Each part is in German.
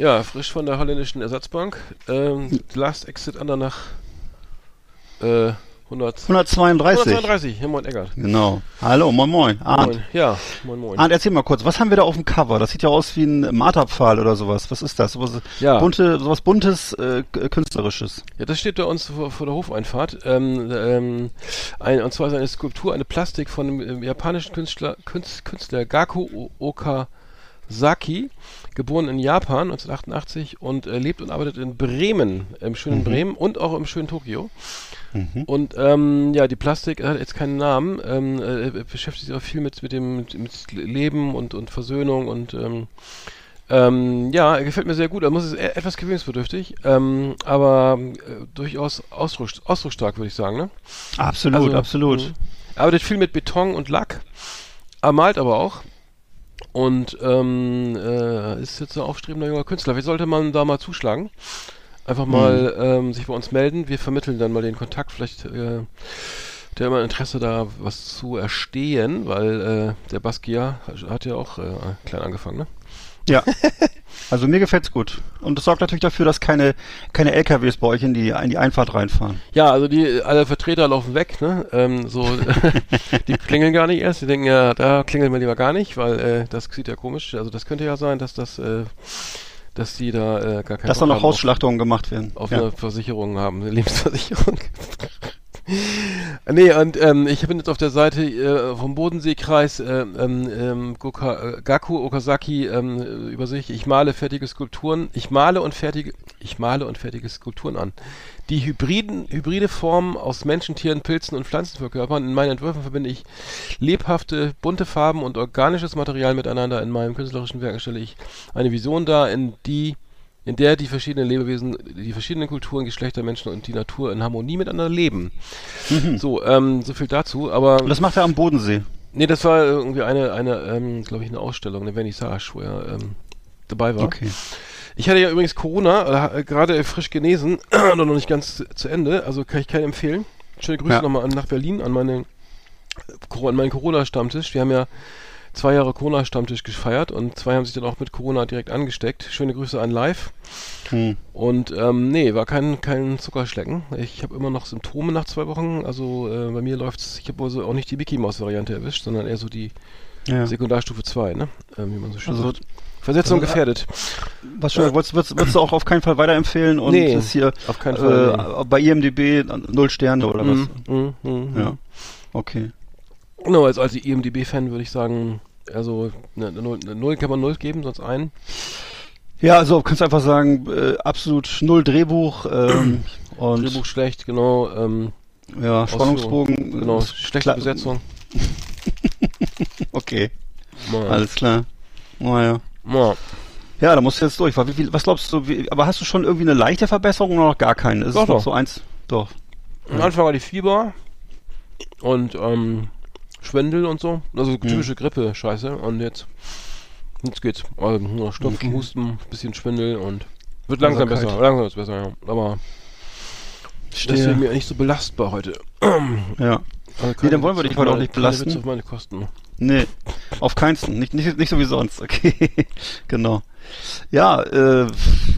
Ja, frisch von der holländischen Ersatzbank. Ähm, Last Exit Andernach äh, 100, 132. 132. Hier, moin Eggert. Genau. Hallo, moin moin. Arndt. Moin. Ja, moin moin. Arndt, erzähl mal kurz, was haben wir da auf dem Cover? Das sieht ja aus wie ein Marterpfahl oder sowas. Was ist das? Sowas, Ja. bunte, sowas buntes, äh, künstlerisches. Ja, das steht da uns vor, vor der Hofeinfahrt. Ähm, ähm, ein, und zwar ist eine Skulptur, eine Plastik von dem ähm, japanischen Künstler, Künst, Künstler Gaku O- Okazaki, geboren in Japan 1988 und äh, lebt und arbeitet in Bremen, im schönen Bremen und auch im schönen Tokio. Und ähm, ja, die Plastik hat jetzt keinen Namen, ähm, äh, beschäftigt sich auch viel mit, mit dem mit, mit Leben und, und Versöhnung und ähm, ähm, ja, er gefällt mir sehr gut. Er muss es e- etwas gewöhnungsbedürftig, ähm, aber äh, durchaus ausdruck, ausdrucksstark, würde ich sagen. Ne? Absolut, Also, absolut. Er arbeitet viel mit Beton und Lack. Er malt aber auch. Und ähm, äh, ist jetzt ein aufstrebender junger Künstler. Wie sollte man da mal zuschlagen? Einfach mal ähm, sich bei uns melden. Wir vermitteln dann mal den Kontakt. Vielleicht äh, der immer Interesse da, was zu erstehen, weil äh, der Basquiat hat, hat ja auch äh, klein angefangen, ne? Ja. Also mir gefällt's gut. Und das sorgt natürlich dafür, dass keine, keine LKWs bei euch in die, in die Einfahrt reinfahren. Ja, also die alle Vertreter laufen weg, ne? Ähm, so, die klingeln gar nicht erst. Die denken ja, da klingeln wir lieber gar nicht, weil äh, das sieht ja komisch. Also das könnte ja sein, dass das, äh, dass die da äh, gar keine Dass da noch Hausschlachtungen gemacht werden. auf ja. eine Versicherung haben, eine Lebensversicherung. Nee, und ähm, ich bin jetzt auf der Seite äh, vom Bodenseekreis äh, ähm, ähm, Goka, äh, Gaku Okazaki ähm, über sich. Ich male fertige Skulpturen. Ich male und fertige, ich male und fertige Skulpturen an. Die hybriden, hybride Formen aus Menschen, Tieren, Pilzen und Pflanzen verkörpern. In meinen Entwürfen verbinde ich lebhafte, bunte Farben und organisches Material miteinander. In meinem künstlerischen Werk stelle ich eine Vision dar, in die in der die verschiedenen Lebewesen, die verschiedenen Kulturen, Geschlechter, Menschen und die Natur in Harmonie miteinander leben. So, ähm, so viel dazu. Aber Und das macht er am Bodensee. nee, das war irgendwie eine, eine, ähm, glaube ich, eine Ausstellung, eine Vernissage, wo er ähm, dabei war. Okay. Ich hatte ja übrigens Corona, äh, gerade frisch genesen, und noch nicht ganz zu Ende, also kann ich keinen empfehlen. Schöne Grüße Ja. nochmal nach Berlin, an, meine, an meinen Corona-Stammtisch. Wir haben ja zwei Jahre Corona-Stammtisch gefeiert und zwei haben sich dann auch mit Corona direkt angesteckt. Schöne Grüße an Live. Hm. Und ähm, nee, war kein, kein Zuckerschlecken. Ich habe immer noch Symptome nach zwei Wochen. Also äh, bei mir läuft's, ich habe also auch nicht die Mickey Maus Variante erwischt, sondern eher so die Ja. Sekundarstufe 2, ne? Ähm, wie man so schön Also, sagt. Versetzung gefährdet. Was schon, würdest, würdest, würdest du auch auf keinen Fall weiterempfehlen und Nee, ist hier auf keinen Fall, äh, bei IMDB null Sterne oder was? Mm, mm, mm, Ja. Okay. Genau, als, als IMDB-Fan würde ich sagen, also eine, eine, Null, eine Null kann man Null geben, sonst ein. Ja, also kannst einfach sagen, äh, absolut null Drehbuch ähm, und Drehbuch schlecht, genau. Ähm, ja, Spannungsbogen. genau, äh, schlechte klar- Besetzung. Okay, Ja. alles klar. Naja. Ja. Ja, da musst du jetzt durch. Wie, viel- was glaubst du, wie, aber hast du schon irgendwie eine leichte Verbesserung oder noch gar keine? Ist Doch, es noch doch. so eins? Doch. Am Anfang war die Fieber und ähm, Schwindel und so. Also Hm. typische Grippe-Scheiße. Und jetzt, jetzt geht's. Also, nur Okay. Husten, bisschen Schwindel und wird langsam Einsamkeit. besser. Langsam ist besser, ja. Aber deswegen mir nicht so belastbar heute. Ja. Also Nee, dann wollen wir dich heute auch nicht belasten. Auf meine Kosten. Nee, auf keinsten. Nicht, nicht, nicht so wie sonst. Okay. genau. Ja, äh,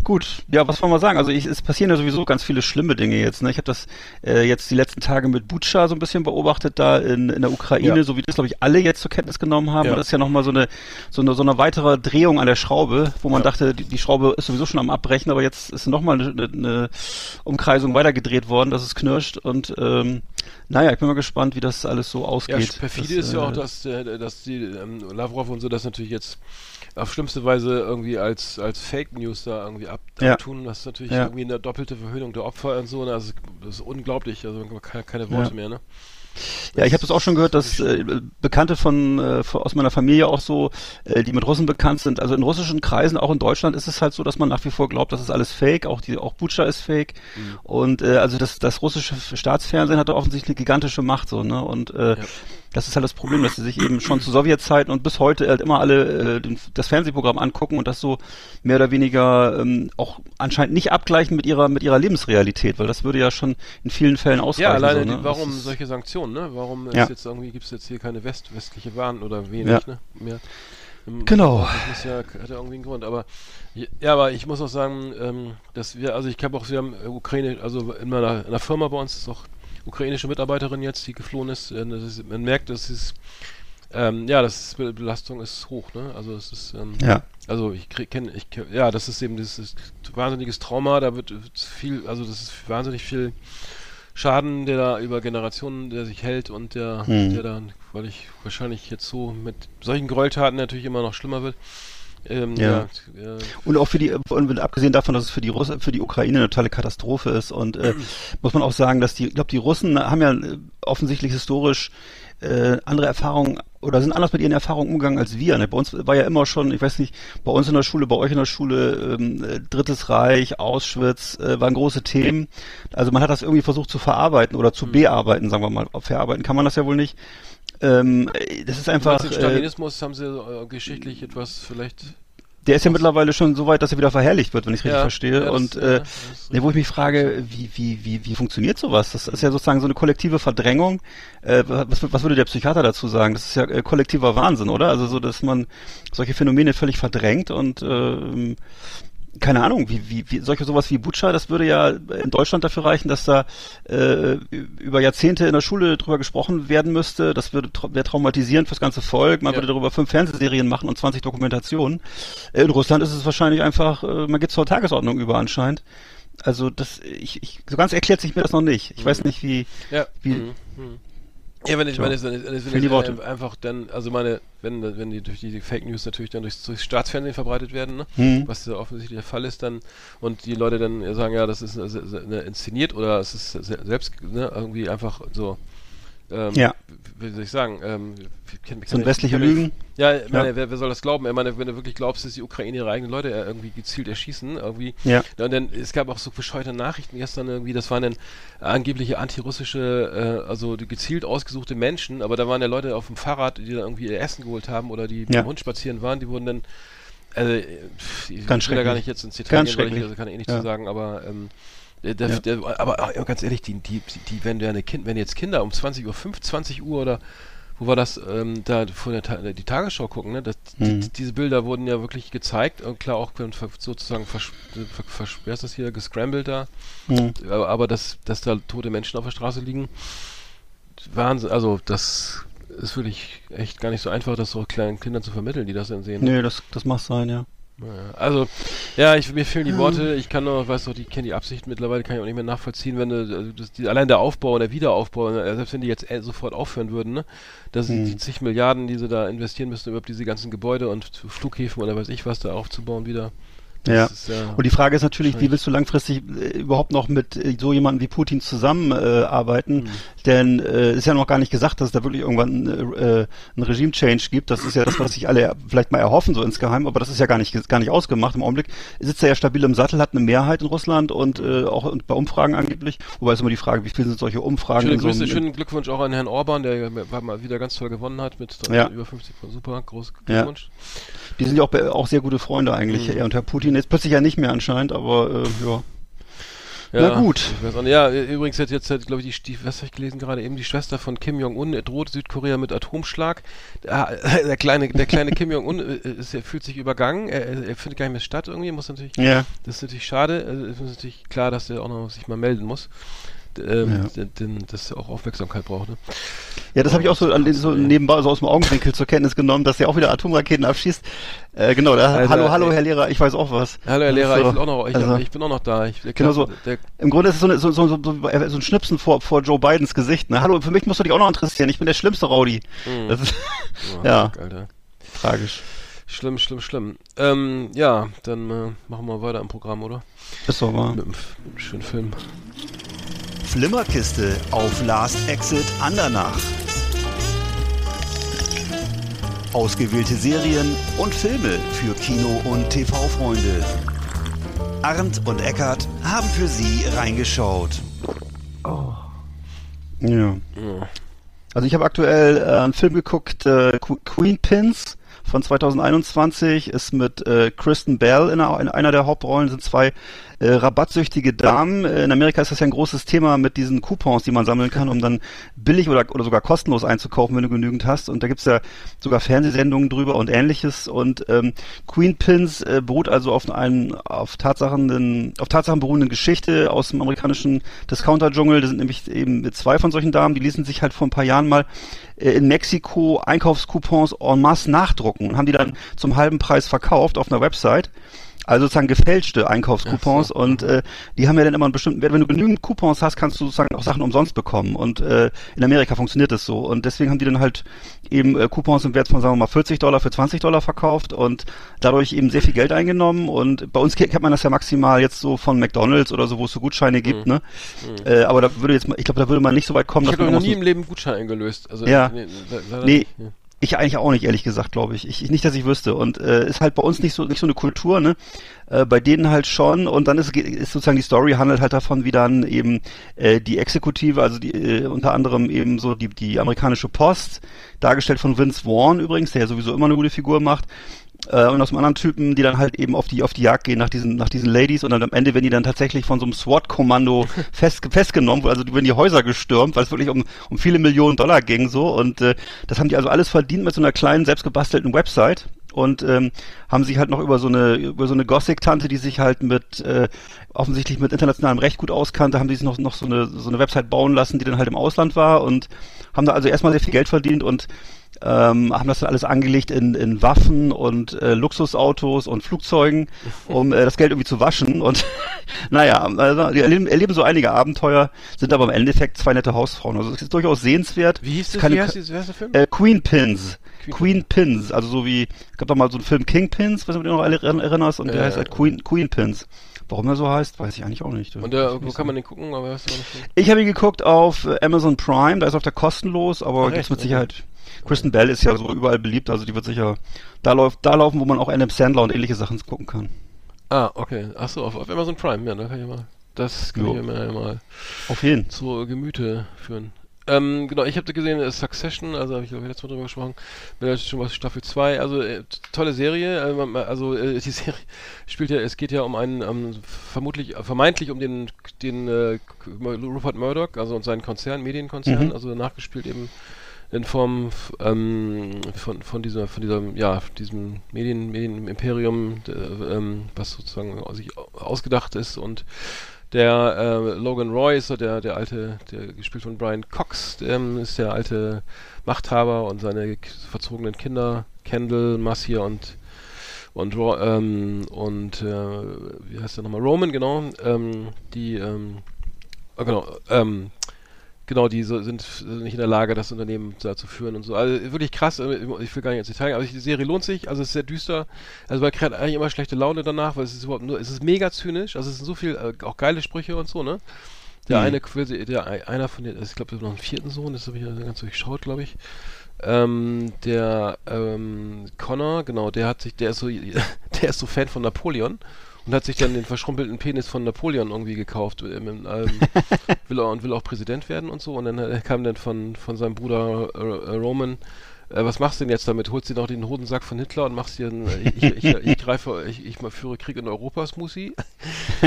gut. Ja, was wollen wir sagen? Also ich, es passieren ja sowieso ganz viele schlimme Dinge jetzt. Ne? Ich habe das äh, jetzt die letzten Tage mit Butscha so ein bisschen beobachtet da in, in der Ukraine, Ja. so wie das glaube ich alle jetzt zur Kenntnis genommen haben. Ja. Und das ist ja nochmal so eine, so eine so eine weitere Drehung an der Schraube, wo man Ja. dachte, die, die Schraube ist sowieso schon am Abbrechen, aber jetzt ist nochmal eine, eine, Umkreisung weitergedreht worden, dass es knirscht. Und ähm, naja, ich bin mal gespannt, wie das alles so Ja, ausgeht. perfide Das, ist ja äh, auch, dass, äh, dass die ähm, Lavrov und so das natürlich jetzt auf schlimmste Weise irgendwie als, als Fake News da irgendwie ab, Ja. abtun. Das ist natürlich Ja. irgendwie eine doppelte Verhöhnung der Opfer und so. ne? Also, das ist unglaublich. Also man kann keine Worte mehr, ne? Ja, ich habe das auch schon gehört, dass äh, Bekannte von, äh, aus meiner Familie auch so, äh, die mit Russen bekannt sind. Also in russischen Kreisen, auch in Deutschland, ist es halt so, dass man nach wie vor glaubt, das ist alles Fake. Auch die, auch Butscha ist Fake. Mhm. Und äh, also das, das russische Staatsfernsehen hat da offensichtlich eine gigantische Macht so, ne? Und äh, Ja. das ist halt das Problem, dass sie sich eben schon zu Sowjetzeiten und bis heute halt immer alle äh, den, das Fernsehprogramm angucken und das so mehr oder weniger ähm, auch anscheinend nicht abgleichen mit ihrer mit ihrer Lebensrealität, weil das würde ja schon in vielen Fällen ausreichen. Ja, alleine, so, ne? die, warum solche Sanktionen, ne? Warum Ja. jetzt irgendwie, gibt es jetzt hier keine West, westliche Waren oder wenig, Ja. ne? Mehr. Im- Genau. Das ja, hat ja irgendwie einen Grund. Aber ja, aber ich muss auch sagen, ähm, dass wir, also ich habe auch, wir haben äh, Ukraine, also in meiner in einer Firma bei uns ist auch ukrainische Mitarbeiterin jetzt, die geflohen ist. Äh, ist man merkt, dass es ähm, ja, das ist, Be- Belastung ist hoch, ne? Also es ist ähm, Ja. also ich kenne, ich ja, das ist eben dieses wahnsinniges Trauma, da wird viel, also das ist wahnsinnig viel Schaden, der da über Generationen, der sich hält und der, Hm. der dann, weil ich wahrscheinlich jetzt so mit solchen Gräueltaten natürlich immer noch schlimmer wird. Ähm, Ja. ja, äh, Und auch für die, und abgesehen davon, dass es für die Russen, für die Ukraine eine totale Katastrophe ist. Und äh, muss man auch sagen, dass die, ich glaube, die Russen haben ja äh, offensichtlich historisch äh, andere Erfahrungen oder sind anders mit ihren Erfahrungen umgegangen als wir. Ne? Bei uns war ja immer schon, ich weiß nicht, bei uns in der Schule, bei euch in der Schule, ähm, äh, Drittes Reich, Auschwitz, äh, waren große Themen. Also man hat das irgendwie versucht zu verarbeiten oder zu bearbeiten, sagen wir mal. Verarbeiten kann man das ja wohl nicht. Ähm, äh, das ist einfach. den Äh, Stalinismus haben sie äh, geschichtlich etwas vielleicht. Der ist ja mittlerweile schon so weit, dass er wieder verherrlicht wird, wenn ich richtig Ja, verstehe. ja, und ja, äh, ist ne, wo ich mich frage, wie, wie, wie, wie funktioniert sowas? Das ist ja sozusagen so eine kollektive Verdrängung. Äh, was, was würde der Psychiater dazu sagen? Das ist ja äh, kollektiver Wahnsinn, oder? Also so, dass man solche Phänomene völlig verdrängt und ähm, keine Ahnung, wie, wie, wie solche sowas wie Butcher, das würde ja in Deutschland dafür reichen, dass da äh, über Jahrzehnte in der Schule drüber gesprochen werden müsste. Das würde tra wäre traumatisierend fürs ganze Volk. Man Ja. würde darüber fünf Fernsehserien machen und 20 Dokumentationen. In Russland ist es wahrscheinlich einfach, äh, man geht zur Tagesordnung über anscheinend. Also das, ich, ich, so ganz erklärt sich mir das noch nicht. Ich weiß nicht, wie, Ja. Wie- mhm. mhm. Ja, wenn ich meine, es- Fehlen die Worte. äh, einfach dann, also meine, wenn, wenn die durch die, Fake News natürlich dann durchs, durchs Staatsfernsehen verbreitet werden, ne? Hm. was ja offensichtlich der Fall ist, dann und die Leute dann sagen, ja, das ist äh, se- se- ne, inszeniert oder es ist se- selbst ne, irgendwie einfach so. Ähm, Ja. Wie soll ich sagen? Ähm, kann, kann so westliche Lügen. Ja, ich meine, Ja. Wer, wer soll das glauben? Ich meine, wenn du wirklich glaubst, dass die Ukraine ihre eigenen Leute äh, irgendwie gezielt erschießen, irgendwie. Ja. Und dann, es gab auch so bescheuerte Nachrichten gestern irgendwie, das waren dann angebliche antirussische, äh, also gezielt ausgesuchte Menschen, aber da waren ja Leute auf dem Fahrrad, die da irgendwie ihr Essen geholt haben oder die mit Ja. dem Hund spazieren waren, die wurden dann, also, äh, ich Ganz will da gar nicht jetzt ins Detail Ganz gehen, weil ich, also kann ich eh nicht Ja. zu sagen, aber, ähm, der, der, Ja. der, aber äh, ganz ehrlich, die, die, die, wenn, deine kind, wenn jetzt Kinder um 20 Uhr, 5, 20 Uhr oder wo war das, ähm, da vor der Ta die Tagesschau gucken, ne? Das, Mhm. die, diese Bilder wurden ja wirklich gezeigt und klar auch sozusagen vers, ver, vers, wer ist das hier, gescrambled da, Hm. aber, aber dass, dass da tote Menschen auf der Straße liegen, Wahnsinn, also das ist wirklich echt gar nicht so einfach, das so kleinen Kindern zu vermitteln, die das dann sehen. Nee, das, das mag sein, ja. Also, ja, ich, mir fehlen die Worte. Ich kann nur, weiß doch, die kennen die Absicht mittlerweile, kann ich auch nicht mehr nachvollziehen, wenn du, also das, die, allein der Aufbau und der Wiederaufbau, äh, selbst wenn die jetzt äh, sofort aufhören würden, ne, dass Hm. die zig Milliarden, die sie da investieren müssen, überhaupt diese ganzen Gebäude und Flughäfen oder weiß ich was da aufzubauen wieder. Ja. ist, ja Und die Frage ist natürlich, wie willst du langfristig äh, überhaupt noch mit äh, so jemandem wie Putin zusammenarbeiten? Äh? Mhm. Denn äh, ist ja noch gar nicht gesagt, dass es da wirklich irgendwann äh, ein Regime-Change gibt. Das ist ja das, was sich alle vielleicht mal erhoffen, so insgeheim, aber das ist ja gar nicht, gar nicht ausgemacht. Im Augenblick sitzt er ja stabil im Sattel, hat eine Mehrheit in Russland und äh, auch und bei Umfragen angeblich. Wobei ist immer die Frage, wie viel sind solche Umfragen Schöne so Grüße, einem- schönen Glückwunsch auch an Herrn Orban, der ja mal wieder ganz toll gewonnen hat mit Ja. über 50 Super, groß Ja. Die sind ja auch, auch sehr gute Freunde eigentlich, Mhm. er und Herr Putin. Jetzt plötzlich ja nicht mehr anscheinend, aber äh, ja. Ja, Na gut. Ja, übrigens hat jetzt, glaube ich, die, was habe ich gelesen gerade, eben die Schwester von Kim Jong-un droht Südkorea mit Atomschlag. Der, der kleine, der kleine Kim Jong-un äh, fühlt sich übergangen. Er, er, findet gar nicht mehr statt irgendwie. Muss natürlich, Ja. das ist natürlich schade. Also, Es ist natürlich klar, dass der auch noch sich mal melden muss. Ähm, Ja. er auch Aufmerksamkeit braucht. Ne? Ja, das habe ich auch so, so nebenbei so aus dem Augenwinkel zur Kenntnis genommen, dass er auch wieder Atomraketen abschießt. Äh, genau, da, Alter, hallo, hallo. Herr Lehrer, ich weiß auch was. Hallo Herr Das Lehrer, ist ich, so- will auch noch, ich, also- ich bin auch noch da. Ich, der, Genau so. Der, Im Grunde ist es so, eine, so, so, so, so, so ein Schnipsen vor, vor Joe Bidens Gesicht. Ne? Hallo, für mich musst du dich auch noch interessieren. Ich bin der schlimmste Rowdy. Mhm. Das ist oh, ja. Alter. tragisch. Schlimm, schlimm, schlimm. Ähm, ja, dann äh, machen wir weiter im Programm, oder? Ist doch wahr. Mit einem schönen Film. Flimmerkiste auf Last Exit Andernach. Ausgewählte Serien und Filme für Kino- und TV-Freunde. Arndt und Eckart haben für Sie reingeschaut. Ja. Also ich habe aktuell äh, einen Film geguckt, äh, Que- Queen Pins von 2021, ist mit äh, Kristen Bell in einer, in einer der Hauptrollen, sind zwei äh, rabattsüchtige Damen. Äh, In Amerika ist das ja ein großes Thema mit diesen Coupons, die man sammeln kann, um dann billig oder, oder sogar kostenlos einzukaufen, wenn du genügend hast. Und da gibt's ja sogar Fernsehsendungen drüber und ähnliches. Und ähm, Queen Pins äh, beruht also auf einem auf Tatsachen, auf Tatsachen beruhenden Geschichte aus dem amerikanischen Discounter-Dschungel. Das sind nämlich eben zwei von solchen Damen, die ließen sich halt vor ein paar Jahren mal äh, in Mexiko Einkaufscoupons en masse nachdrucken und haben die dann zum halben Preis verkauft auf einer Website. Also sozusagen gefälschte Einkaufscoupons so. und äh, die haben ja dann immer einen bestimmten Wert. Wenn du genügend Coupons hast, kannst du sozusagen auch Sachen umsonst bekommen. Und äh, in Amerika funktioniert das so. Und deswegen haben die dann halt eben äh, Coupons im Wert von, sagen wir mal, 40 Dollar für 20 Dollar verkauft und dadurch eben sehr viel Geld eingenommen. Und bei uns ke- kennt man das ja maximal jetzt so von McDonalds oder so, wo es so Gutscheine gibt, Mhm. ne? Äh, aber da würde jetzt mal, ich glaube, da würde man nicht so weit kommen, Ich habe noch nie im Leben Gutschein eingelöst. Also, Ja. Nee, Nee. Ja. Ich eigentlich auch nicht, ehrlich gesagt, glaube ich. ich. Nicht, dass ich wüsste. Und äh, ist halt bei uns nicht so nicht so eine Kultur, ne? Äh, bei denen halt schon. Und dann ist, ist sozusagen die Story handelt halt davon, wie dann eben äh, die Exekutive, also die äh, unter anderem eben so die die amerikanische Post, dargestellt von Vince Vaughn übrigens, der ja sowieso immer eine gute Figur macht. Äh, und aus einem anderen Typen, die dann halt eben auf die auf die Jagd gehen nach diesen nach diesen Ladies. Und dann am Ende werden die dann tatsächlich von so einem SWAT-Kommando fest, festgenommen, also die werden die Häuser gestürmt, weil es wirklich um um viele Millionen Dollar ging so. Und äh, das haben die also alles verdient mit so einer kleinen selbstgebastelten Website. Und ähm, haben sich halt noch über so eine über so eine Gothic-Tante, die sich halt mit äh, offensichtlich mit internationalem Recht gut auskannte, haben die sich noch noch so eine so eine Website bauen lassen, die dann halt im Ausland war. Und haben da also erstmal sehr viel Geld verdient. Und ähm, haben das dann alles angelegt in, in Waffen und äh, Luxusautos und Flugzeugen, um äh, das Geld irgendwie zu waschen. Und naja, also, die erleben, erleben so einige Abenteuer, sind aber im Endeffekt zwei nette Hausfrauen. Also es ist durchaus sehenswert. Wie hieß das? Wie heißt, dieses- der Film? Äh, Queen Pins. Queen Queen, Pins, also so wie, es gab doch mal so einen Film King Pins, was du dich noch alle erinner- erinnerst, und der Ja, heißt halt Queen, Queen Pins. Warum er so heißt, weiß ich eigentlich auch nicht. Und der, wo kann man den gucken? Aber weißt du nicht. Ich habe ihn geguckt auf äh, Amazon Prime, da ist auf der kostenlos, aber Ach, gibt's echt? mit. Sicherheit. Kristen Bell ist ja so überall beliebt, also die wird sicher da läuft, da laufen, wo man auch Adam Sandler und ähnliche Sachen gucken kann. Ah, okay. Achso, auf, auf Amazon Prime, ja, da kann ich mal. Das kann Jo. ich mir mal Auf jeden. zu Gemüte führen. Ähm, genau, ich habe gesehen, äh, Succession, also habe ich glaube ich letztes Mal drüber gesprochen, schon was Staffel 2, also äh, tolle Serie, äh, also äh, die Serie spielt ja, es geht ja um einen, ähm, vermutlich, äh, vermeintlich um den, den äh, Rupert Murdoch, also und seinen Konzern, Medienkonzern, Mhm. also nachgespielt eben in Form ähm, von, von dieser, von diesem, ja, diesem Medien, Medienimperium, äh, ähm, was sozusagen sich ausgedacht ist und der äh, Logan Roy ist so der, der alte, der gespielt von Brian Cox, ähm, ist der alte Machthaber und seine verzogenen Kinder, Kendall, Massier und und ähm, und äh, wie heißt der nochmal? Roman, genau, ähm, die ähm, ah, genau, ähm, genau, die so, sind nicht in der Lage, das Unternehmen da zu führen und so. Also wirklich krass, äh, ich will gar nicht ins Detail, aber die Serie lohnt sich, also es ist sehr düster, also man kriegt eigentlich immer schlechte Laune danach, weil es ist überhaupt nur, es ist mega zynisch, also es sind so viel, äh, auch geile Sprüche und so, ne? Der Mhm. eine, will- der ein- einer von den, ich glaube, noch einen vierten Sohn, das habe ich ja ganz durchschaut, glaube ich. Ähm, der ähm, Connor, genau, der hat sich, der ist so, der ist so Fan von Napoleon und hat sich dann den verschrumpelten Penis von Napoleon irgendwie gekauft ähm, ähm, will er, und will auch Präsident werden und so und dann äh, kam dann von von seinem Bruder äh, Roman äh, was machst du denn jetzt damit? Holst du noch den Hodensack von Hitler und machst dir einen, äh, ich, ich, ich, greife, ich, ich führe Krieg in Europa, Smusi?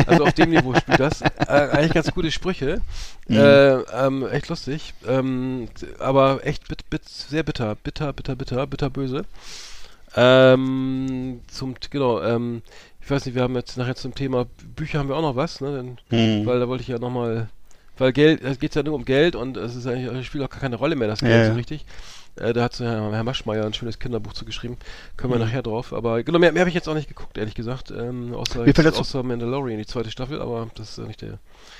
Also auf dem Niveau spielt das. Äh, eigentlich ganz gute Sprüche. Mhm. Äh, ähm, echt lustig. Ähm, aber echt bit, bit, sehr bitter. Bitter, bitter, bitter, bitterböse. Ähm, zum, genau, ähm, ich weiß nicht, wir haben jetzt nachher zum Thema Bücher haben wir auch noch was, ne? Denn, mhm. Weil da wollte ich ja nochmal, weil Geld, es geht ja nur um Geld und es ist eigentlich, spielt auch gar keine Rolle mehr, das Geld ja, so richtig. Äh, da hat Herr, Herr Maschmeyer ein schönes Kinderbuch zu geschrieben. Können wir mhm. nachher drauf. Aber genau, mehr, mehr habe ich jetzt auch nicht geguckt, ehrlich gesagt. Ähm, außer, jetzt, außer Mandalorian, die zweite Staffel, aber das ist ja nicht der.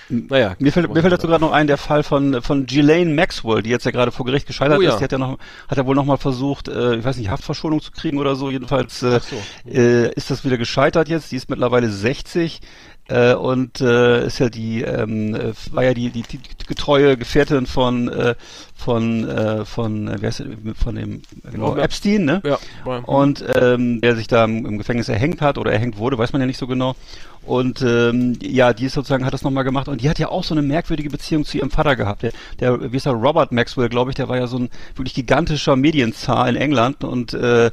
Naja. Mir fällt, mir fällt dazu gerade noch ein, der Fall von, von Ghislaine Maxwell, die jetzt ja gerade vor Gericht gescheitert oh, ja. ist. Die hat ja noch, hat ja wohl noch mal versucht, äh, ich weiß nicht, Haftverschonung zu kriegen oder so. Jedenfalls äh, so. äh, ist das wieder gescheitert jetzt. Die ist mittlerweile 60 äh, und äh, ist ja die ähm, äh, war ja die, die, die getreue Gefährtin von äh, von äh, von äh, wer ist von dem genau Epstein ne? Ja, und ähm, der sich da im, im Gefängnis erhängt hat oder erhängt wurde weiß man ja nicht so genau. Und ähm, ja die ist sozusagen hat das nochmal gemacht. Und die hat ja auch so eine merkwürdige Beziehung zu ihrem Vater gehabt. Der, der wie ist er Robert Maxwell glaube ich der war ja so ein wirklich gigantischer Medienzar in England. Und äh,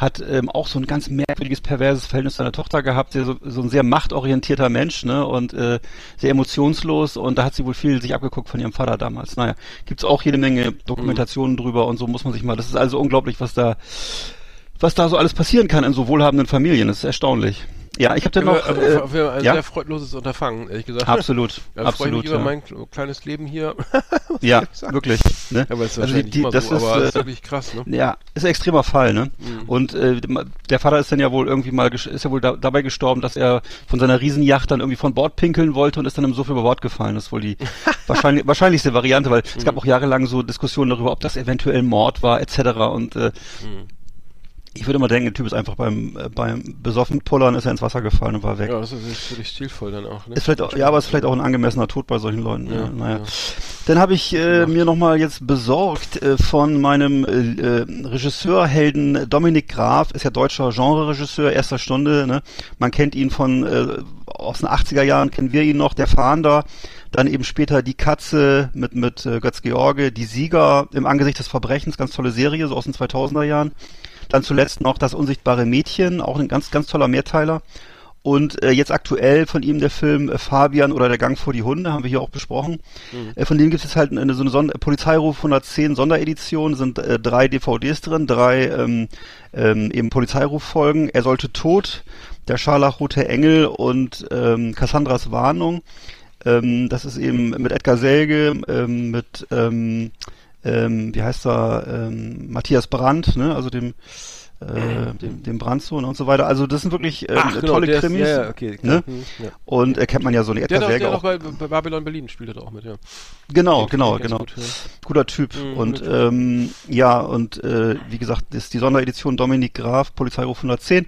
hat ähm, auch so ein ganz merkwürdiges, perverses Verhältnis zu seiner Tochter gehabt, sehr, so, so ein sehr machtorientierter Mensch, ne, und äh, sehr emotionslos und da hat sie wohl viel sich abgeguckt von ihrem Vater damals. Naja, gibt's auch jede Menge Dokumentationen mhm. drüber und so muss man sich mal, das ist also unglaublich, was da, was da so alles passieren kann in so wohlhabenden Familien, das ist erstaunlich. Ja, ich habe dann noch äh, äh, für ein ja? sehr freudloses Unterfangen, ehrlich gesagt. Absolut, ja, absolut. Ich über ja. mein kleines Leben hier. ja, wirklich. Ne? Aber ist also die, das so, ist, aber äh, ist wirklich krass, ne? Ja, ist ein extremer Fall, ne? Mhm. Und äh, der Vater ist dann ja wohl irgendwie mal ist ja wohl da, dabei gestorben, dass er von seiner Riesenjacht dann irgendwie von Bord pinkeln wollte und ist dann im Suff über Bord gefallen. Das ist wohl die wahrscheinlich wahrscheinlichste Variante, weil mhm. es gab mhm. auch jahrelang so Diskussionen darüber, ob das eventuell Mord war etc. Und äh, mhm ich würde mal denken, der Typ ist einfach beim, äh, beim besoffen Pullern ist er ins Wasser gefallen und war weg. Ja, das ist wirklich stilvoll dann auch. Ne? Ist vielleicht auch, ja, aber ist vielleicht auch ein angemessener Tod bei solchen Leuten. Ja, ja. Naja. Ja. Dann habe ich äh, mir nochmal jetzt besorgt äh, von meinem äh, äh, Regisseurhelden Dominik Graf, ist ja deutscher Genre-Regisseur, erster Stunde. Ne? Man kennt ihn von äh, aus den 80er Jahren, kennen wir ihn noch, der Fahnder. Dann eben später Die Katze mit, mit äh, Götz George, Die Sieger im Angesicht des Verbrechens, ganz tolle Serie, so aus den 2000er Jahren. Dann zuletzt noch Das unsichtbare Mädchen, auch ein ganz, ganz toller Mehrteiler. Und äh, jetzt aktuell von ihm der Film äh, Fabian oder der Gang vor die Hunde, haben wir hier auch besprochen. Mhm. Äh, von dem gibt es halt eine, so eine Sonder Polizeiruf 110 Sonderedition, sind äh, drei DVDs drin, drei ähm, ähm, eben Polizeiruffolgen. Er sollte tot, der scharlachrote Engel und ähm, Cassandras Warnung. Ähm, das ist eben mit Edgar Selge, ähm, mit ähm, ähm, wie heißt er, ähm, Matthias Brandt, ne, also dem äh, dem, dem Brandsohn und so weiter. Also das sind wirklich äh, Ach, genau, tolle Krimis. Ist, ja, okay, ne? Mhm, ja. Und äh, kennt man ja so eine Edgar Selge auch. Der auch bei, Babylon Berlin spielt er auch mit, ja. Genau, genau, genau. Gut, ja. Guter Typ. Mhm, und ähm, ja, und äh, wie gesagt, ist die Sonderedition Dominik Graf, Polizeiruf 110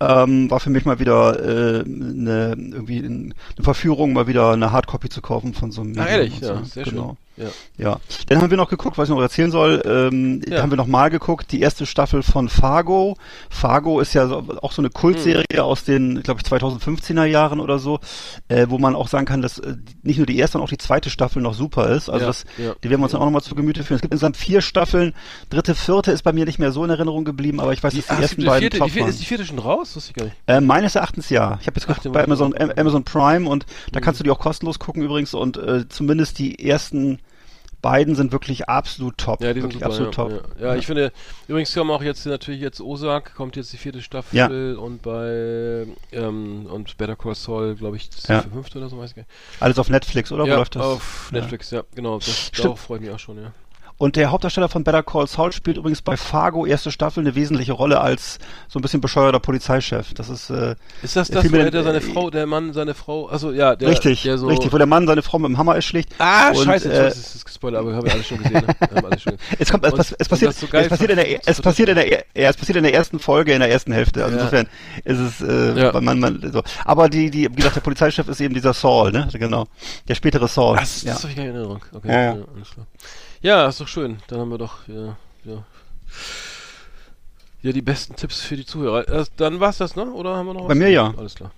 ähm, war für mich mal wieder äh, eine, irgendwie eine Verführung, mal wieder eine Hardcopy zu kaufen von so einem. Ah, ehrlich, ja, sehr genau. schön. Ja. ja. Dann haben wir noch geguckt, was ich noch erzählen soll. Ähm, ja. haben wir noch mal geguckt, die erste Staffel von Fargo. Fargo ist ja so, auch so eine Kultserie mhm. aus den, glaube ich, 2015er Jahren oder so, äh, wo man auch sagen kann, dass äh, nicht nur die erste, sondern auch die zweite Staffel noch super ist. Also ja, das, die werden wir uns dann auch nochmal zu Gemüte führen. Es gibt insgesamt vier Staffeln. Dritte, vierte ist bei mir nicht mehr so in Erinnerung geblieben, aber ich weiß, dass die, die ersten beiden vierte, top die vierte, Ist die vierte schon raus? Das ich gar nicht. Äh, meines Erachtens ja. Ich habe jetzt geguckt bei Amazon, Amazon Prime und da mhm. kannst du die auch kostenlos gucken übrigens und äh, zumindest die ersten beiden sind wirklich absolut top. Ja, die sind super, absolut ja, top. Ja. ja, ich finde, übrigens kommen auch jetzt natürlich jetzt Osak, kommt jetzt die vierte Staffel ja. und bei ähm, und Better Call Saul, glaube ich, ja. die fünfte oder so, weiß ich gar nicht. Alles auf Netflix, oder? Ja, Wo läuft das? auf Netflix, ja, genau. Das, darauf freue ich mich auch schon, ja. Und der Hauptdarsteller von Better Call Saul spielt übrigens bei Fargo erste Staffel eine wesentliche Rolle als so ein bisschen bescheuerter Polizeichef. Das ist äh, Ist das das, wo der, der seine Frau, der Mann seine Frau, also ja, der Richtig, der so richtig, wo der Mann seine Frau mit dem Hammer erschlägt. Ah, und, scheiße, äh, das ist gespoilert, aber haben wir alle schon gesehen. Ne? alles schon. es kommt es, es passiert so es passiert in der es passiert in der ja, es passiert in der ersten Folge in der ersten Hälfte. Also ja. insofern ist es äh, ja. man, man so. Aber die die wie gesagt, der Polizeichef ist eben dieser Saul, ne? Genau. Der spätere Saul. Das, das habe ich in Erinnerung. Okay. Ja, ja. alles klar. Ja, ist doch schön. Dann haben wir doch ja, ja, ja die besten Tipps für die Zuhörer. Erst, dann war's das, ne? Oder haben wir noch was? Bei mir ja. Alles klar.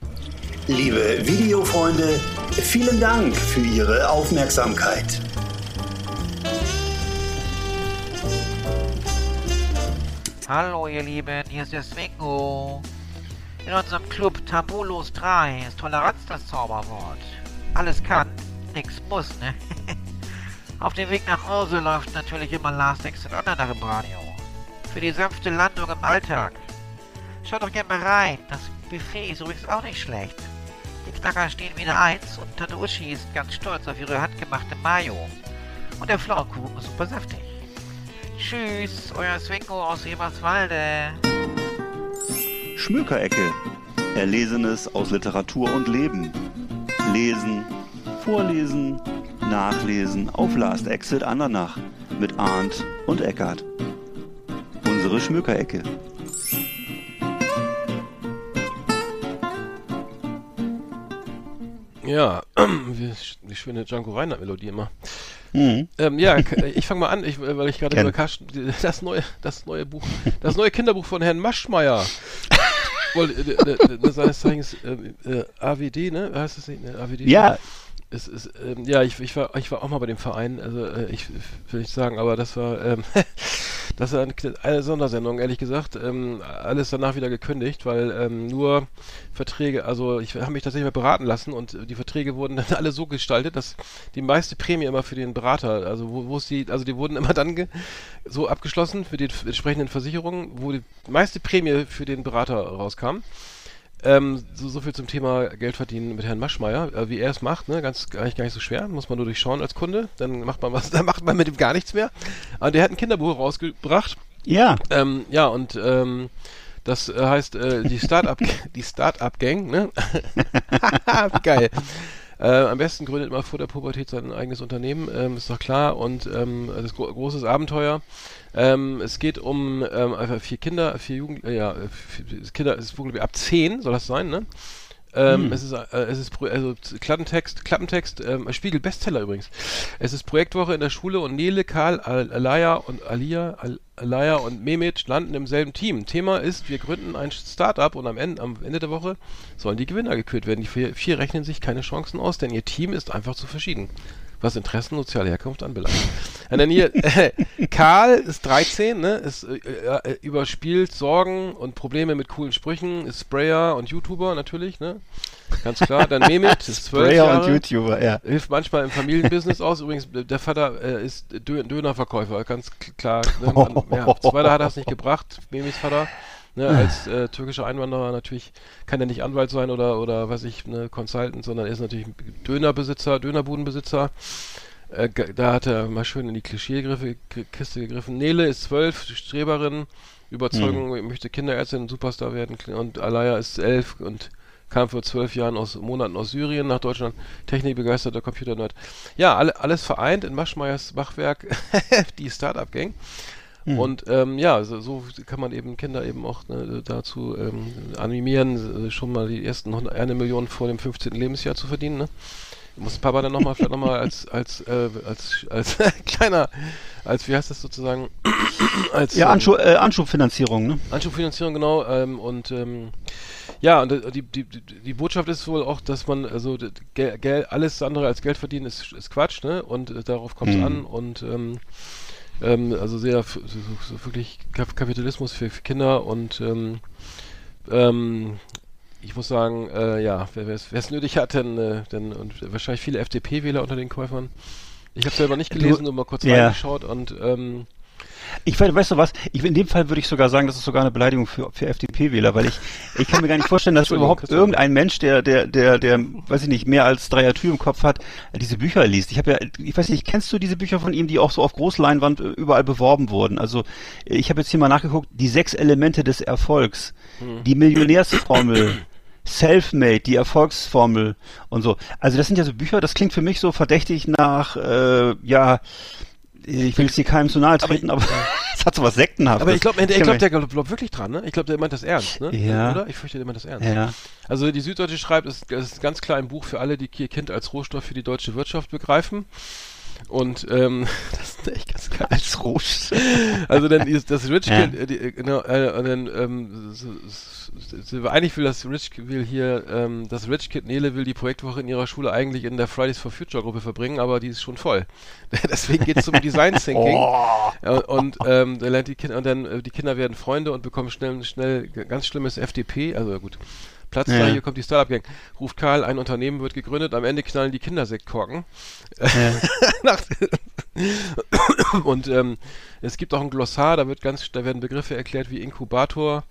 Liebe Videofreunde, vielen Dank für Ihre Aufmerksamkeit. Hallo ihr Lieben, hier ist der Swingo. In unserem Club Tabulos 3 ist Toleranz das Zauberwort. Alles kann, nix muss, ne? Auf dem Weg nach Hause läuft natürlich immer Last Exit Online im Radio. Für die sanfte Landung im Alltag. Schaut doch gerne mal rein, das Buffet ist übrigens auch nicht schlecht. Die Knacker stehen wieder eins und Tante Uschi ist ganz stolz auf ihre handgemachte Mayo. Und der Pflaumenkuchen ist super saftig. Tschüss, euer Swingo aus Eberswalde. Schmökerecke. Erlesenes aus Literatur und Leben. Lesen, vorlesen, nachlesen auf Last Exit Andernach mit Arndt und Eckart. Unsere Schmökerecke. Ja, wie, wie schöne Django Reinhardt-Melodie immer. Mhm. Ähm, ja, k- ich fange mal an, ich, weil ich gerade über Karsten, das neue, das neue Buch, das neue Kinderbuch von Herrn Maschmeyer. Wohl, äh, äh, äh, seines Zeichens äh, äh, AWD, ne? Heißt das nicht? Ne? AWD? Ja, Es ist, ähm, ja, ich, ich, war, ich war auch mal bei dem Verein, also äh, ich will nicht sagen, aber das war, ähm, das war eine, Sondersendung, ehrlich gesagt. Ähm, alles danach wieder gekündigt, weil ähm, nur Verträge, also ich habe mich tatsächlich mal beraten lassen und die Verträge wurden dann alle so gestaltet, dass die meiste Prämie immer für den Berater, also wo, wo es die, also die wurden immer dann ge, so abgeschlossen für die entsprechenden Versicherungen, wo die meiste Prämie für den Berater rauskam. Ähm, so, so viel zum Thema Geld verdienen mit Herrn Maschmeyer, äh, wie er es macht, ne? Ganz eigentlich gar nicht so schwer, muss man nur durchschauen als Kunde, dann macht man was, dann macht man mit ihm gar nichts mehr. Aber der hat ein Kinderbuch rausgebracht, ja. ähm, ja und ähm, das äh, heißt äh, die Startup die Startup Gang, ne? Geil. Äh, am besten gründet man vor der Pubertät sein eigenes Unternehmen, ähm, ist doch klar. Und ähm, das gro großes Abenteuer. Ähm, es geht um ähm, einfach vier Kinder, vier Jugend, äh, ja, vier Kinder, es ist wohl ab zehn soll das sein, ne? Ähm, Es ist, äh, es ist also Klappentext, Klappentext, ähm, Spiegel Bestseller übrigens. Es ist Projektwoche in der Schule und Nele, Karl, Al Alaya und Alia, Al Alaya und Mehmet landen im selben Team. Thema ist, wir gründen ein Startup und am Ende, am Ende der Woche sollen die Gewinner gekürt werden. Die vier, vier rechnen sich keine Chancen aus, denn ihr Team ist einfach zu verschieden. Was Interessen, soziale Herkunft anbelangt. Und dann hier, äh, Karl ist 13, ne, ist äh, äh, überspielt Sorgen und Probleme mit coolen Sprüchen, ist Sprayer und YouTuber natürlich, ne? Ganz klar. Dann Mehmet ist 12 Sprayer Jahre. und YouTuber, ja. Hilft manchmal im Familienbusiness aus. Übrigens, der Vater äh, ist Dö Dönerverkäufer, ganz klar. Ne? Man, ja, zweiter hat er es nicht gebracht, Memis Vater. Ne, als äh, türkischer Einwanderer natürlich kann er nicht Anwalt sein oder oder weiß ich, ne, Consultant, sondern er ist natürlich Dönerbesitzer, Dönerbudenbesitzer. Äh, da hat er mal schön in die Klischeekiste gegriffen. Nele ist zwölf, Streberin, Überzeugung, möchte Kinderärztin, Superstar werden. Und Alaya ist elf und kam vor zwölf Jahren aus Monaten aus Syrien nach Deutschland, technikbegeisterter Computernerd. Ja, alle, alles vereint in Maschmeyers Machwerk, die Startup-Gang. Und ähm, ja, so, so kann man eben Kinder eben auch ne, dazu ähm, animieren, äh, schon mal die ersten 100 eine Million vor dem 15. Lebensjahr zu verdienen. Ne? Muss Papa dann nochmal, vielleicht nochmal als, als, äh, als, als kleiner, als, wie heißt das sozusagen, als Ja, ähm, Anschub, äh, Anschubfinanzierung, ne? Anschubfinanzierung, genau. Ähm, und ähm, ja, und äh, die, die, die, Botschaft ist wohl auch, dass man, also d- Gel, Gel, alles andere als Geld verdienen ist, ist Quatsch, ne? Und äh, darauf kommt es Mhm. an. Und ähm, ähm, also sehr so, so, wirklich Kap Kapitalismus für, für Kinder und ähm, ähm, ich muss sagen, äh, ja, wer es nötig hat, denn, äh, denn und wahrscheinlich viele FDP-Wähler unter den Käufern. Ich habe selber nicht Du- gelesen, nur mal kurz ja. reingeschaut und ähm, Ich weiß, weißt du was? Ich, in dem Fall würde ich sogar sagen, das ist sogar eine Beleidigung für, für FDP-Wähler, weil ich, ich kann mir gar nicht vorstellen, dass überhaupt irgendein Mensch, der, der, der, der, weiß ich nicht, mehr als drei Tür im Kopf hat, diese Bücher liest. Ich habe ja, ich weiß nicht, kennst du diese Bücher von ihm, die auch so auf Großleinwand äh, überall beworben wurden? Also, ich habe jetzt hier mal nachgeguckt, die sechs Elemente des Erfolgs, Hm. die Millionärsformel, Selfmade, die Erfolgsformel und so. Also das sind ja so Bücher, das klingt für mich so verdächtig nach, äh, ja, ich will jetzt hier keinem zu nahe treten, aber es hat so was Sektenhaftes. Aber ich glaube, ich glaub, der glaubt glaub wirklich dran, ne? Ich glaube, der meint das ernst, ne? Ja. Oder? Ich fürchte, der meint das ernst. Ja. Also die Süddeutsche schreibt, es es ist ganz klar ein Buch für alle, die ihr Kind als Rohstoff für die deutsche Wirtschaft begreifen. Und ähm, das ist echt ganz geil. Als Rouge. Also dann ist das Rich Ja. Kid, äh, die, äh, genau, äh, dann ähm, so, so, eigentlich will das Rich Kid- will hier, ähm, das Rich Kid Nele will die Projektwoche in ihrer Schule eigentlich in der Fridays for Future Gruppe verbringen, aber die ist schon voll. Deswegen geht es um Design Thinking. Oh. Ja, und ähm, da lernt die Kinder und dann äh, die Kinder werden Freunde und bekommen schnell schnell ganz schlimmes FDP, also gut. Platz Ja. da, hier kommt die Startup-Gang. Ruft Karl, ein Unternehmen wird gegründet, am Ende knallen die Kindersektkorken. Ja. Und ähm, es gibt auch ein Glossar, da wird ganz, da werden Begriffe erklärt wie Inkubator,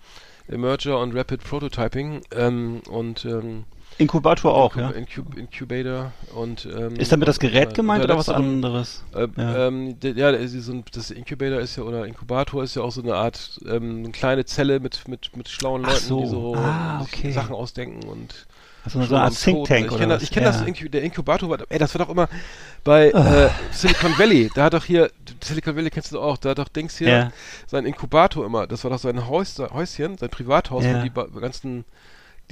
Emerger und Rapid Prototyping ähm, und ähm, Inkubator auch, ja. Incub Incubator und ähm, Ist damit das Gerät gemeint oder was anderes? äh, Ja. ähm, ja, das, Incubator ist ja, oder Inkubator ist ja auch so eine Art, ähm, eine kleine Zelle mit, mit, mit schlauen Leuten, so. die so Ah, okay. Sachen ausdenken und Also so eine Art Think. Tank Ich oder kenne was? das, ich kenn ja. das Incu der Inkubator, war, ey, das war doch immer bei Ah. äh, Silicon Valley, da hat doch hier, Silicon Valley kennst du auch, da hat doch Dings hier Ja. sein Inkubator immer, das war doch sein Häuschen, sein Privathaus, Ja. wo die ganzen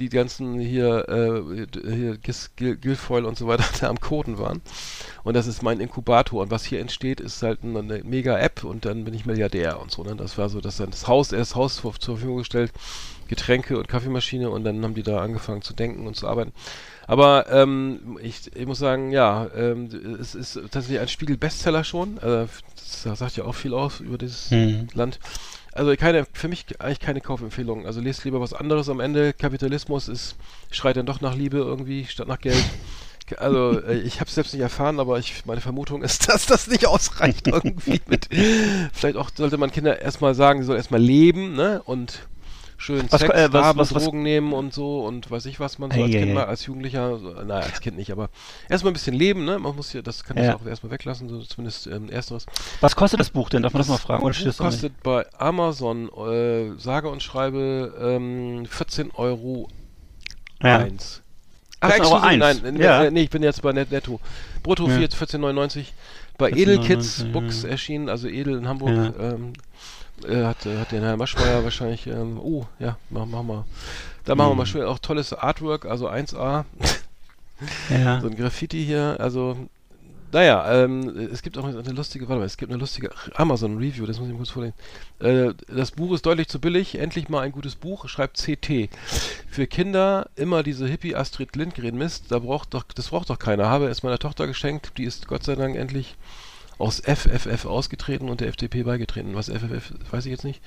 die ganzen hier, äh, hier Gis, Gil, Guilfoyle und so weiter da am Coden waren. Und das ist mein Inkubator. Und was hier entsteht, ist halt eine, eine Mega-App und dann bin ich Milliardär und so. Ne? Das war so, dass dann das Haus, er das Haus zur Verfügung gestellt, Getränke und Kaffeemaschine und dann haben die da angefangen zu denken und zu arbeiten. Aber ähm, ich, ich muss sagen, ja, ähm, es ist tatsächlich ein Spiegel-Bestseller schon. Also, das sagt ja auch viel aus über dieses Hm. Land. Also keine, für mich eigentlich keine Kaufempfehlung. Also lest lieber was anderes am Ende. Kapitalismus ist, schreit dann doch nach Liebe irgendwie, statt nach Geld. Also äh, ich habe es selbst nicht erfahren, aber ich, meine Vermutung ist, dass das nicht ausreicht irgendwie mit. Vielleicht auch sollte man Kinder erstmal sagen, sie sollen erstmal leben, ne? Und schön Was- Sex äh, was- haben, was- was- Drogen nehmen und so und weiß ich was man so als Kind mal, als Jugendlicher, so, naja, als Kind nicht, aber erstmal ein bisschen leben, ne? Man muss ja, das kann ich Ja. auch erstmal weglassen, so zumindest ähm, ersteres. Was kostet das Buch denn? Darf man das mal fragen? Oder das da nicht? kostet bei Amazon äh, sage und schreibe ähm, 14 Euro Ja. eins. Ach, 14 Euro exklusiv, eins. nein, Ja. äh, nee, ich bin jetzt bei Net Netto. Brutto Ja. 4 14,99. Bei 14,99, Edelkids. Books erschienen, also Edel in Hamburg. Ähm, äh, hat, äh, hat den Herr Maschmeyer wahrscheinlich, ähm, oh, ja, machen mach wir. Da machen wir Mhm. mal schön auch tolles Artwork, also 1A. Ja. So ein Graffiti hier, also naja, ähm, es gibt auch eine lustige, warte mal, es gibt eine lustige Amazon-Review, das muss ich mal kurz vorlesen. Äh, das Buch ist deutlich zu billig, endlich mal ein gutes Buch, schreibt CT. Für Kinder immer diese Hippie Astrid Lindgren Mist, da braucht doch, das braucht doch keiner. Habe es meiner Tochter geschenkt, die ist Gott sei Dank endlich aus FFF ausgetreten und der FDP beigetreten. Was FFF, weiß ich jetzt nicht.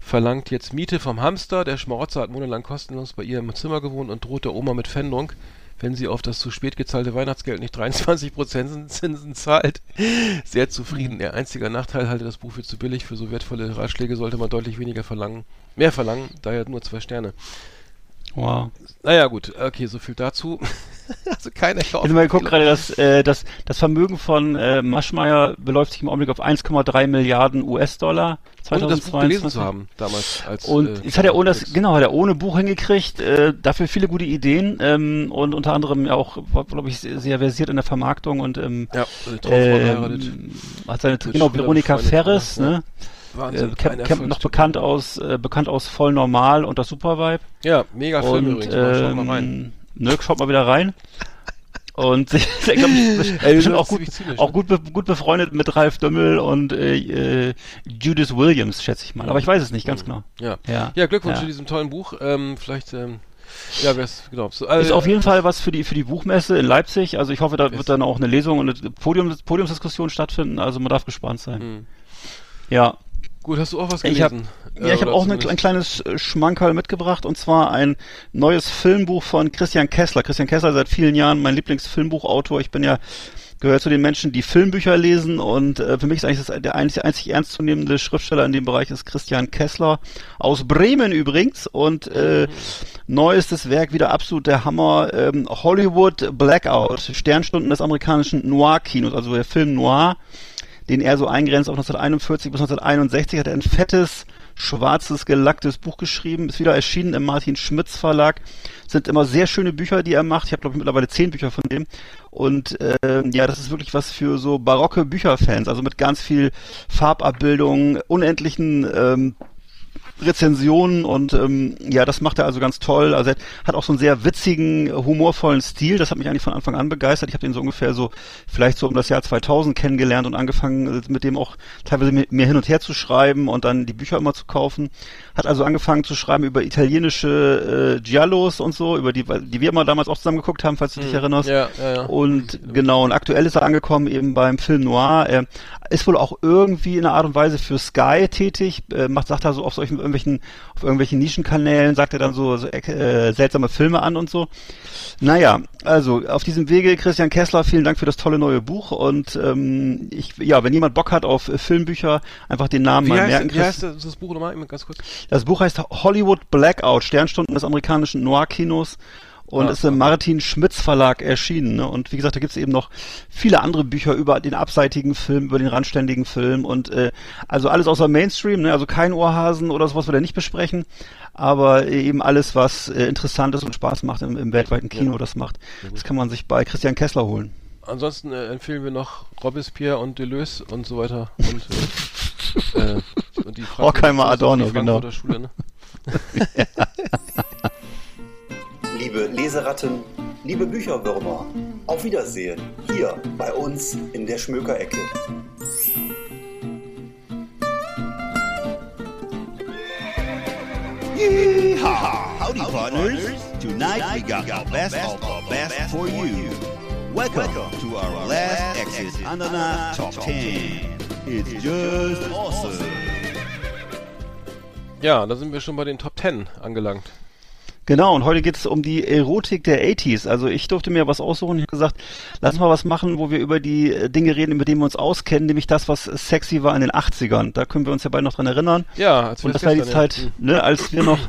Verlangt jetzt Miete vom Hamster. Der Schmarotzer hat monatelang kostenlos bei ihr im Zimmer gewohnt und droht der Oma mit Pfändung, wenn sie auf das zu spät gezahlte Weihnachtsgeld nicht 23% Zinsen zahlt. Sehr zufrieden. Der einzige Nachteil halte das Buch für zu billig. Für so wertvolle Ratschläge sollte man deutlich weniger verlangen. Mehr verlangen, daher nur zwei Sterne. Wow. Naja, gut, okay, so viel dazu. also keine Ich mal geguckt Kaufempfehlung. gerade, das, äh, das, das Vermögen von äh, Maschmeyer beläuft sich im Augenblick auf 1,3 Milliarden US-Dollar Ohne das Buch gelesen 2022. zu haben, damals. Als, Und äh, jetzt hat er ohne das, genau, hat er ohne Buch hingekriegt, äh, dafür viele gute Ideen ähm, und unter anderem auch, glaube ich, sehr, versiert in der Vermarktung und ähm, Ja, ähm, hat seine, genau, Veronika Ferris, ne? Äh, Wahnsinn, Camp, ein Camp, noch bekannt aus, äh, bekannt aus Voll Normal und das Supervibe. Ja, mega Film und, übrigens. Mal, schaut mal rein. Ähm, ne, schaut mal wieder rein. Und ich glaube, ich Ey, bestimmt das auch ist gut, zynisch, auch ne? gut, be gut befreundet mit Ralf Dümmel und äh, äh, Judith Williams, schätze ich mal. Aber ich weiß es nicht ganz genau. Ja. Ja, Ja, Glückwunsch Ja. zu diesem tollen Buch. Ähm, vielleicht, ähm, ja, wer es, genau. So, äh, Ist auf jeden Fall was für die für die Buchmesse in Leipzig. Also ich hoffe, da Ist- wird dann auch eine Lesung und eine Podium, Podiumsdiskussion stattfinden. Also man darf gespannt sein. Hm. Ja, Gut, hast du auch was Ich gelesen? hab- ja, ich habe auch zumindest- ein kleines äh, Schmankerl mitgebracht und zwar ein neues Filmbuch von Christian Kessler. Christian Kessler seit vielen Jahren mein Lieblingsfilmbuchautor. Ich bin ja gehört zu den Menschen, die Filmbücher lesen und äh, für mich ist eigentlich das, der einzig, einzig ernstzunehmende Schriftsteller in dem Bereich ist Christian Kessler aus Bremen übrigens und äh, neuestes Werk wieder absolut der Hammer ähm, Hollywood Blackout Sternstunden des amerikanischen Noir-Kinos, also der Film Noir den er so eingrenzt auf 1941 bis 1961, hat er ein fettes, schwarzes, gelacktes Buch geschrieben, ist wieder erschienen im Martin Schmitz Verlag. Sind immer sehr schöne Bücher, die er macht. Ich habe, glaube ich, mittlerweile zehn Bücher von dem. Und äh, ja, das ist wirklich was für so barocke Bücherfans, also mit ganz viel Farbabbildung, unendlichen ähm, Rezensionen und ähm, ja, das macht er also ganz toll. Also er hat auch so einen sehr witzigen, humorvollen Stil. Das hat mich eigentlich von Anfang an begeistert. Ich habe den so ungefähr so vielleicht so um das Jahr 2000 kennengelernt und angefangen äh, mit dem auch teilweise mehr hin und her zu schreiben und dann die Bücher immer zu kaufen. Hat also angefangen zu schreiben über italienische äh, Giallos und so, über die, die wir immer damals auch zusammen geguckt haben, falls du dich hm. erinnerst. Ja, ja, ja. Und genau, und aktuell ist er angekommen eben beim Film Noir. Er ist wohl auch irgendwie in einer Art und Weise für Sky tätig, äh, macht, sagt er so auf solchen irgendwelchen, auf irgendwelchen Nischenkanälen, sagt er dann so, so äh, seltsame Filme an und so. Naja, also auf diesem Wege, Christian Kessler, vielen Dank für das tolle neue Buch und ähm, ich, ja, wenn jemand Bock hat auf äh, Filmbücher, einfach den Namen wie mal heißt, merken. Wie heißt das, das Buch nochmal? Ganz kurz. Das Buch heißt Hollywood Blackout, Sternstunden des amerikanischen Noir-Kinos und ah, ist im Martin Schmitz Verlag erschienen. Ne? Und wie gesagt, da gibt's eben noch viele andere Bücher über den abseitigen Film, über den randständigen Film und äh, also alles außer Mainstream, ne? also kein Ohrhasen oder sowas, wir da nicht besprechen, aber eben alles, was äh, interessant ist und Spaß macht im, im weltweiten Kino, ja. das macht. Das kann man sich bei Christian Kessler holen. Ansonsten äh, empfehlen wir noch Robespierre und Deleuze und so weiter und, äh, äh und die Horkheimer Adorno, genau. Schule, ne? liebe Leseratten, liebe Bücherwürmer, auf Wiedersehen hier bei uns in der Schmökerecke. Yeehaw! Howdy, partners! Tonight we got the best of the best for you. Welcome to our last exit Ananas Top 10. It's just awesome. Ja, da sind wir schon bei den Top 10 angelangt. Genau, und heute geht es um die Erotik der 80s. Also ich durfte mir was aussuchen. Ich habe gesagt, lass mal was machen, wo wir über die äh, Dinge reden, mit denen wir uns auskennen, nämlich das, was sexy war in den 80ern. Da können wir uns ja beide noch dran erinnern. Ja, als wir Und das war die Zeit, ja. ne, als wir noch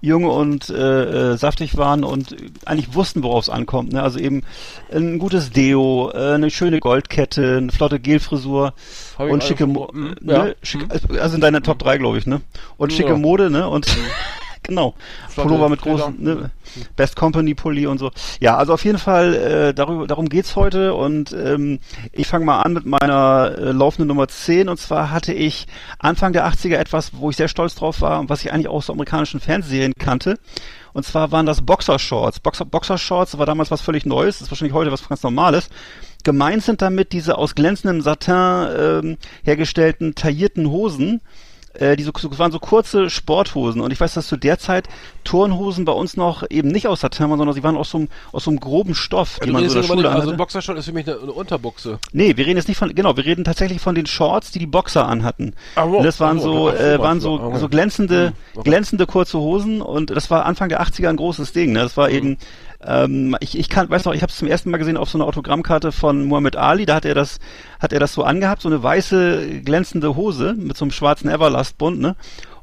jung und äh, äh, saftig waren und eigentlich wussten, worauf es ankommt. Ne? Also eben ein gutes Deo, äh, eine schöne Goldkette, eine flotte Gelfrisur und schicke Mode. Mhm. Ne? Ja. Schick, mhm. also in deiner Top 3, glaube ich, ne? Und schicke ja. Mode, ne? Und. Genau. Flotte Pullover mit großen, ne, Best Company Pulli und so. Ja, also auf jeden Fall, äh, darüber, darum geht's heute und ähm, ich fange mal an mit meiner äh, laufenden Nummer 10 und zwar hatte ich Anfang der 80er etwas, wo ich sehr stolz drauf war und was ich eigentlich auch aus amerikanischen Fernsehserien kannte. Und zwar waren das Boxershorts. Boxer, Boxershorts war damals was völlig Neues, ist wahrscheinlich heute was ganz Normales. Gemeint sind damit diese aus glänzendem Satin ähm, hergestellten taillierten Hosen, äh, die so, so waren so kurze Sporthosen. Und ich weiß, dass zu der Zeit Turnhosen bei uns noch eben nicht aus Satin sondern sie waren aus so einem, aus so einem groben Stoff, die man so der Schule Also ein Boxershort ist für mich eine, eine, Unterbuchse. Nee, wir reden jetzt nicht von, genau, wir reden tatsächlich von den Shorts, die die Boxer anhatten. Ah, wow. Und das waren so, äh, waren so, okay. so glänzende, hm, okay. glänzende kurze Hosen und das war Anfang der 80er ein großes Ding. Ne? Das war mhm. Ähm, ich, ich kann, weiß noch, ich habe es zum ersten Mal gesehen auf so einer Autogrammkarte von Muhammad Ali. Da hat er das, hat er das so angehabt, so eine weiße glänzende Hose mit so einem schwarzen Everlast-Bund, ne?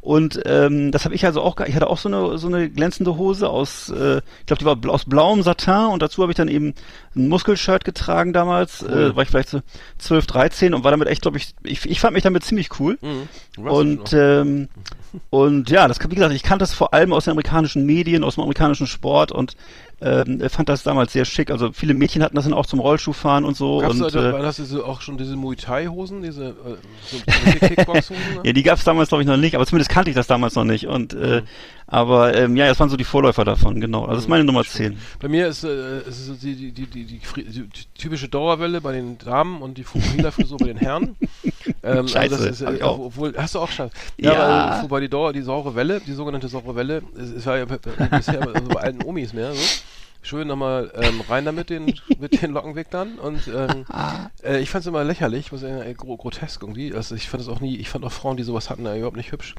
Und ähm, das habe ich also auch, ich hatte auch so eine so eine glänzende Hose aus, äh, ich glaube, die war aus blauem Satin und dazu habe ich dann eben ein Muskelshirt getragen damals, cool. äh, war ich vielleicht so 12, 13 und war damit echt, glaube ich, ich, ich fand mich damit ziemlich cool. Mhm. Und ähm, und ja, das wie gesagt, ich kannte das vor allem aus den amerikanischen Medien, aus dem amerikanischen Sport und ähm, fand das damals sehr schick. Also viele Mädchen hatten das dann auch zum Rollschuhfahren und so. Gab's und, da, äh, hast du auch schon diese Muay Thai Hosen, diese äh, so Kickbox Hosen? Ne? ja, die gab es damals glaube ich noch nicht, aber zumindest kannte ich das damals noch nicht. Und äh, mhm. Aber ähm, ja, das waren so die Vorläufer davon, genau. Also das ist meine Nummer 10. Bei mir ist, äh, ist die, die, die, die, typische Dauerwelle bei den Damen und die Fukuhila-Frisur bei den Herren. Ähm, also Scheiße, also ist, äh, obwohl, hast du auch Scheiße. Ja, ja. Weil, wobei die Dauer, die saure Welle, die sogenannte saure Welle, ist, ist ja bisher also bei alten Omis mehr so schön nochmal ähm, rein damit den, mit den Lockenwicklern und ähm, äh, ich fand es immer lächerlich, was äh, grotesk irgendwie. Also ich fand es auch nie, ich fand auch Frauen, die sowas hatten, äh, überhaupt nicht hübsch.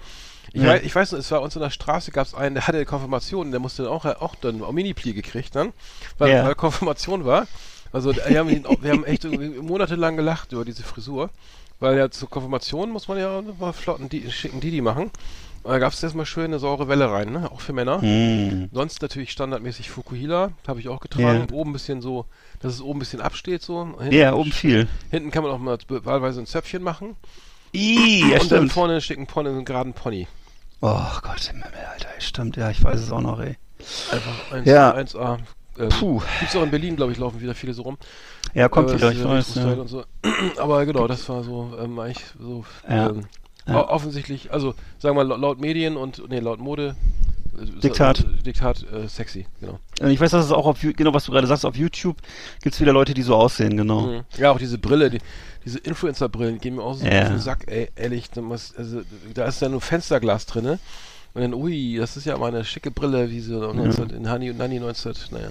Ich, ja. weiß, ich weiß noch, es war uns in der Straße, gab es einen, der hatte Konfirmation, der musste dann auch, auch dann Mini-Pli gekriegt dann, weil, ja. weil Konfirmation war. Also wir haben, ihn, wir haben echt monatelang gelacht über diese Frisur, weil ja zur Konfirmation muss man ja mal flotten, die, schicken Didi machen. Da gab es erstmal schön eine saure Welle rein, ne? Auch für Männer. Mm. Sonst natürlich standardmäßig Fukuhila, habe ich auch getragen. Yeah. Oben ein bisschen so, dass es oben ein bisschen absteht so. Ja, yeah, oben viel. Hinten kann man auch mal wahlweise ein Zöpfchen machen. Ii, ja, Und stimmt. dann vorne einen schicken Pony, einen geraden Pony. Oh Gott, Alter, stimmt, ja, ich weiß es auch noch, ey. Einfach 1, ja. 1A. Ähm, Puh. Gibt's auch in Berlin, glaube ich, laufen wieder viele so rum. Ja, kommt wieder, ich weiß. Ja. So. Aber genau, das war so ähm, eigentlich so ja. ähm, Ja. Offensichtlich, also sagen wir laut, laut Medien und, nee, laut Mode. äh, Diktat. äh, Diktat, äh, sexy, genau. Und ich weiß, dass es auch auf, genau was du gerade sagst, auf YouTube gibt's wieder Leute, die so aussehen, genau. Mhm. Ja, auch diese Brille, die, diese Influencer-Brillen gehen mir auch so Ja. auf den Sack, ey, ehrlich. Da, muss, also, da ist ja nur Fensterglas drinne. Und dann, ui, das ist ja mal eine schicke Brille, wie so 19, in Hani und Nani 19, naja.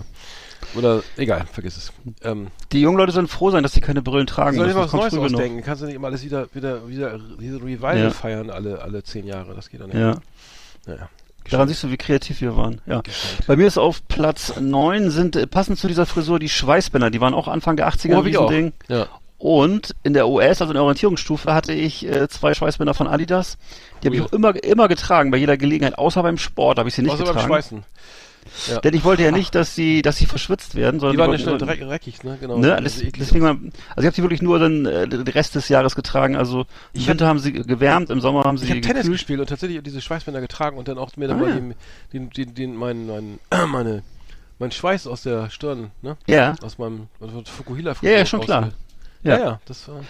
Oder, egal, vergiss es. Ähm, Die jungen Leute sollen froh sein, dass sie keine Brillen tragen soll ich müssen. mal Das was Neues ausdenken? Kannst du nicht immer alles wieder, wieder, wieder, diese Revival Ja. feiern, alle, alle zehn Jahre? Das geht dann nicht. Ja. Naja. Daran siehst du, wie kreativ wir waren. Ja. Geschenkt. Bei mir ist auf Platz 9 sind äh, passend zu dieser Frisur die Schweißbänder. Die waren auch Anfang der 80er Oh, ein. Riesending. Ja. Und in der US, also in der Orientierungsstufe, hatte ich äh, zwei Schweißbänder von Adidas. Die habe ich auch immer, immer getragen, bei jeder Gelegenheit, außer beim Sport habe ich sie nicht Außer beim getragen. Schweißen. Ja. Denn ich wollte ja nicht, dass sie, dass sie verschwitzt werden, sondern Die waren ja schnell dreck, dreckig, ne? Genau. Ne, Also das, deswegen, also ich habe sie wirklich nur dann äh, den Rest des Jahres getragen. Also im Ich Winter haben sie gewärmt, im Sommer haben sie Ich habe Tennis gespielt und tatsächlich diese Schweißbänder getragen und dann auch mir dann Ah, mal den, den, den, den, mein, mein, meine, mein Schweiß aus der Stirn, ne? Ja. Aus meinem aus Fukuhila Ja, ja, schon klar. Ja, Ja. ja, das war.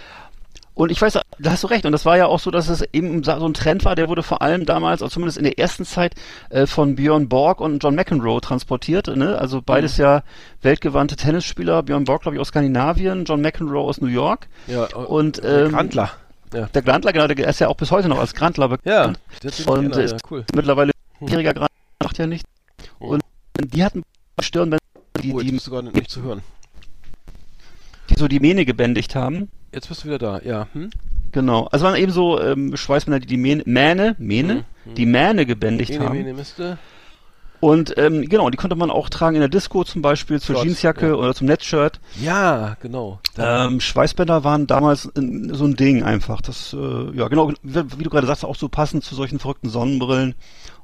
Und ich weiß, da hast du recht. Und das war ja auch so, dass es eben so ein Trend war, der wurde vor allem damals, also zumindest in der ersten Zeit, äh, von Björn Borg und John McEnroe transportiert. Ne? Also beides Mhm. ja weltgewandte Tennisspieler. Björn Borg, glaube ich, aus Skandinavien, John McEnroe aus New York. Ja, Und, äh, ähm, Grandler. Ja. Der Grandler, genau, der ist ja auch bis heute noch als Grandler Ja, bekannt. sich Und ist ja, cool. Mittlerweile jähriger Grandler, macht ja nichts. Mhm. Und die hatten Stirnbänder, die, Oh, die, bist du gar nicht, nicht zu hören. Die so die Mähne gebändigt haben. Jetzt bist du wieder da, ja. Hm? Genau. Also waren eben so ähm, Schweißbänder, die die Mähne, Mähne, Mähne, Mhm. die Mähne gebändigt Ene, haben. mene, miste. Und ähm, genau, die konnte man auch tragen in der Disco zum Beispiel, zur Flott, Jeansjacke ja. oder zum Netzshirt. Ja, genau. Ähm, Schweißbänder waren damals äh, so ein Ding einfach. Das, äh, ja genau, wie, wie du gerade sagst, auch so passend zu solchen verrückten Sonnenbrillen.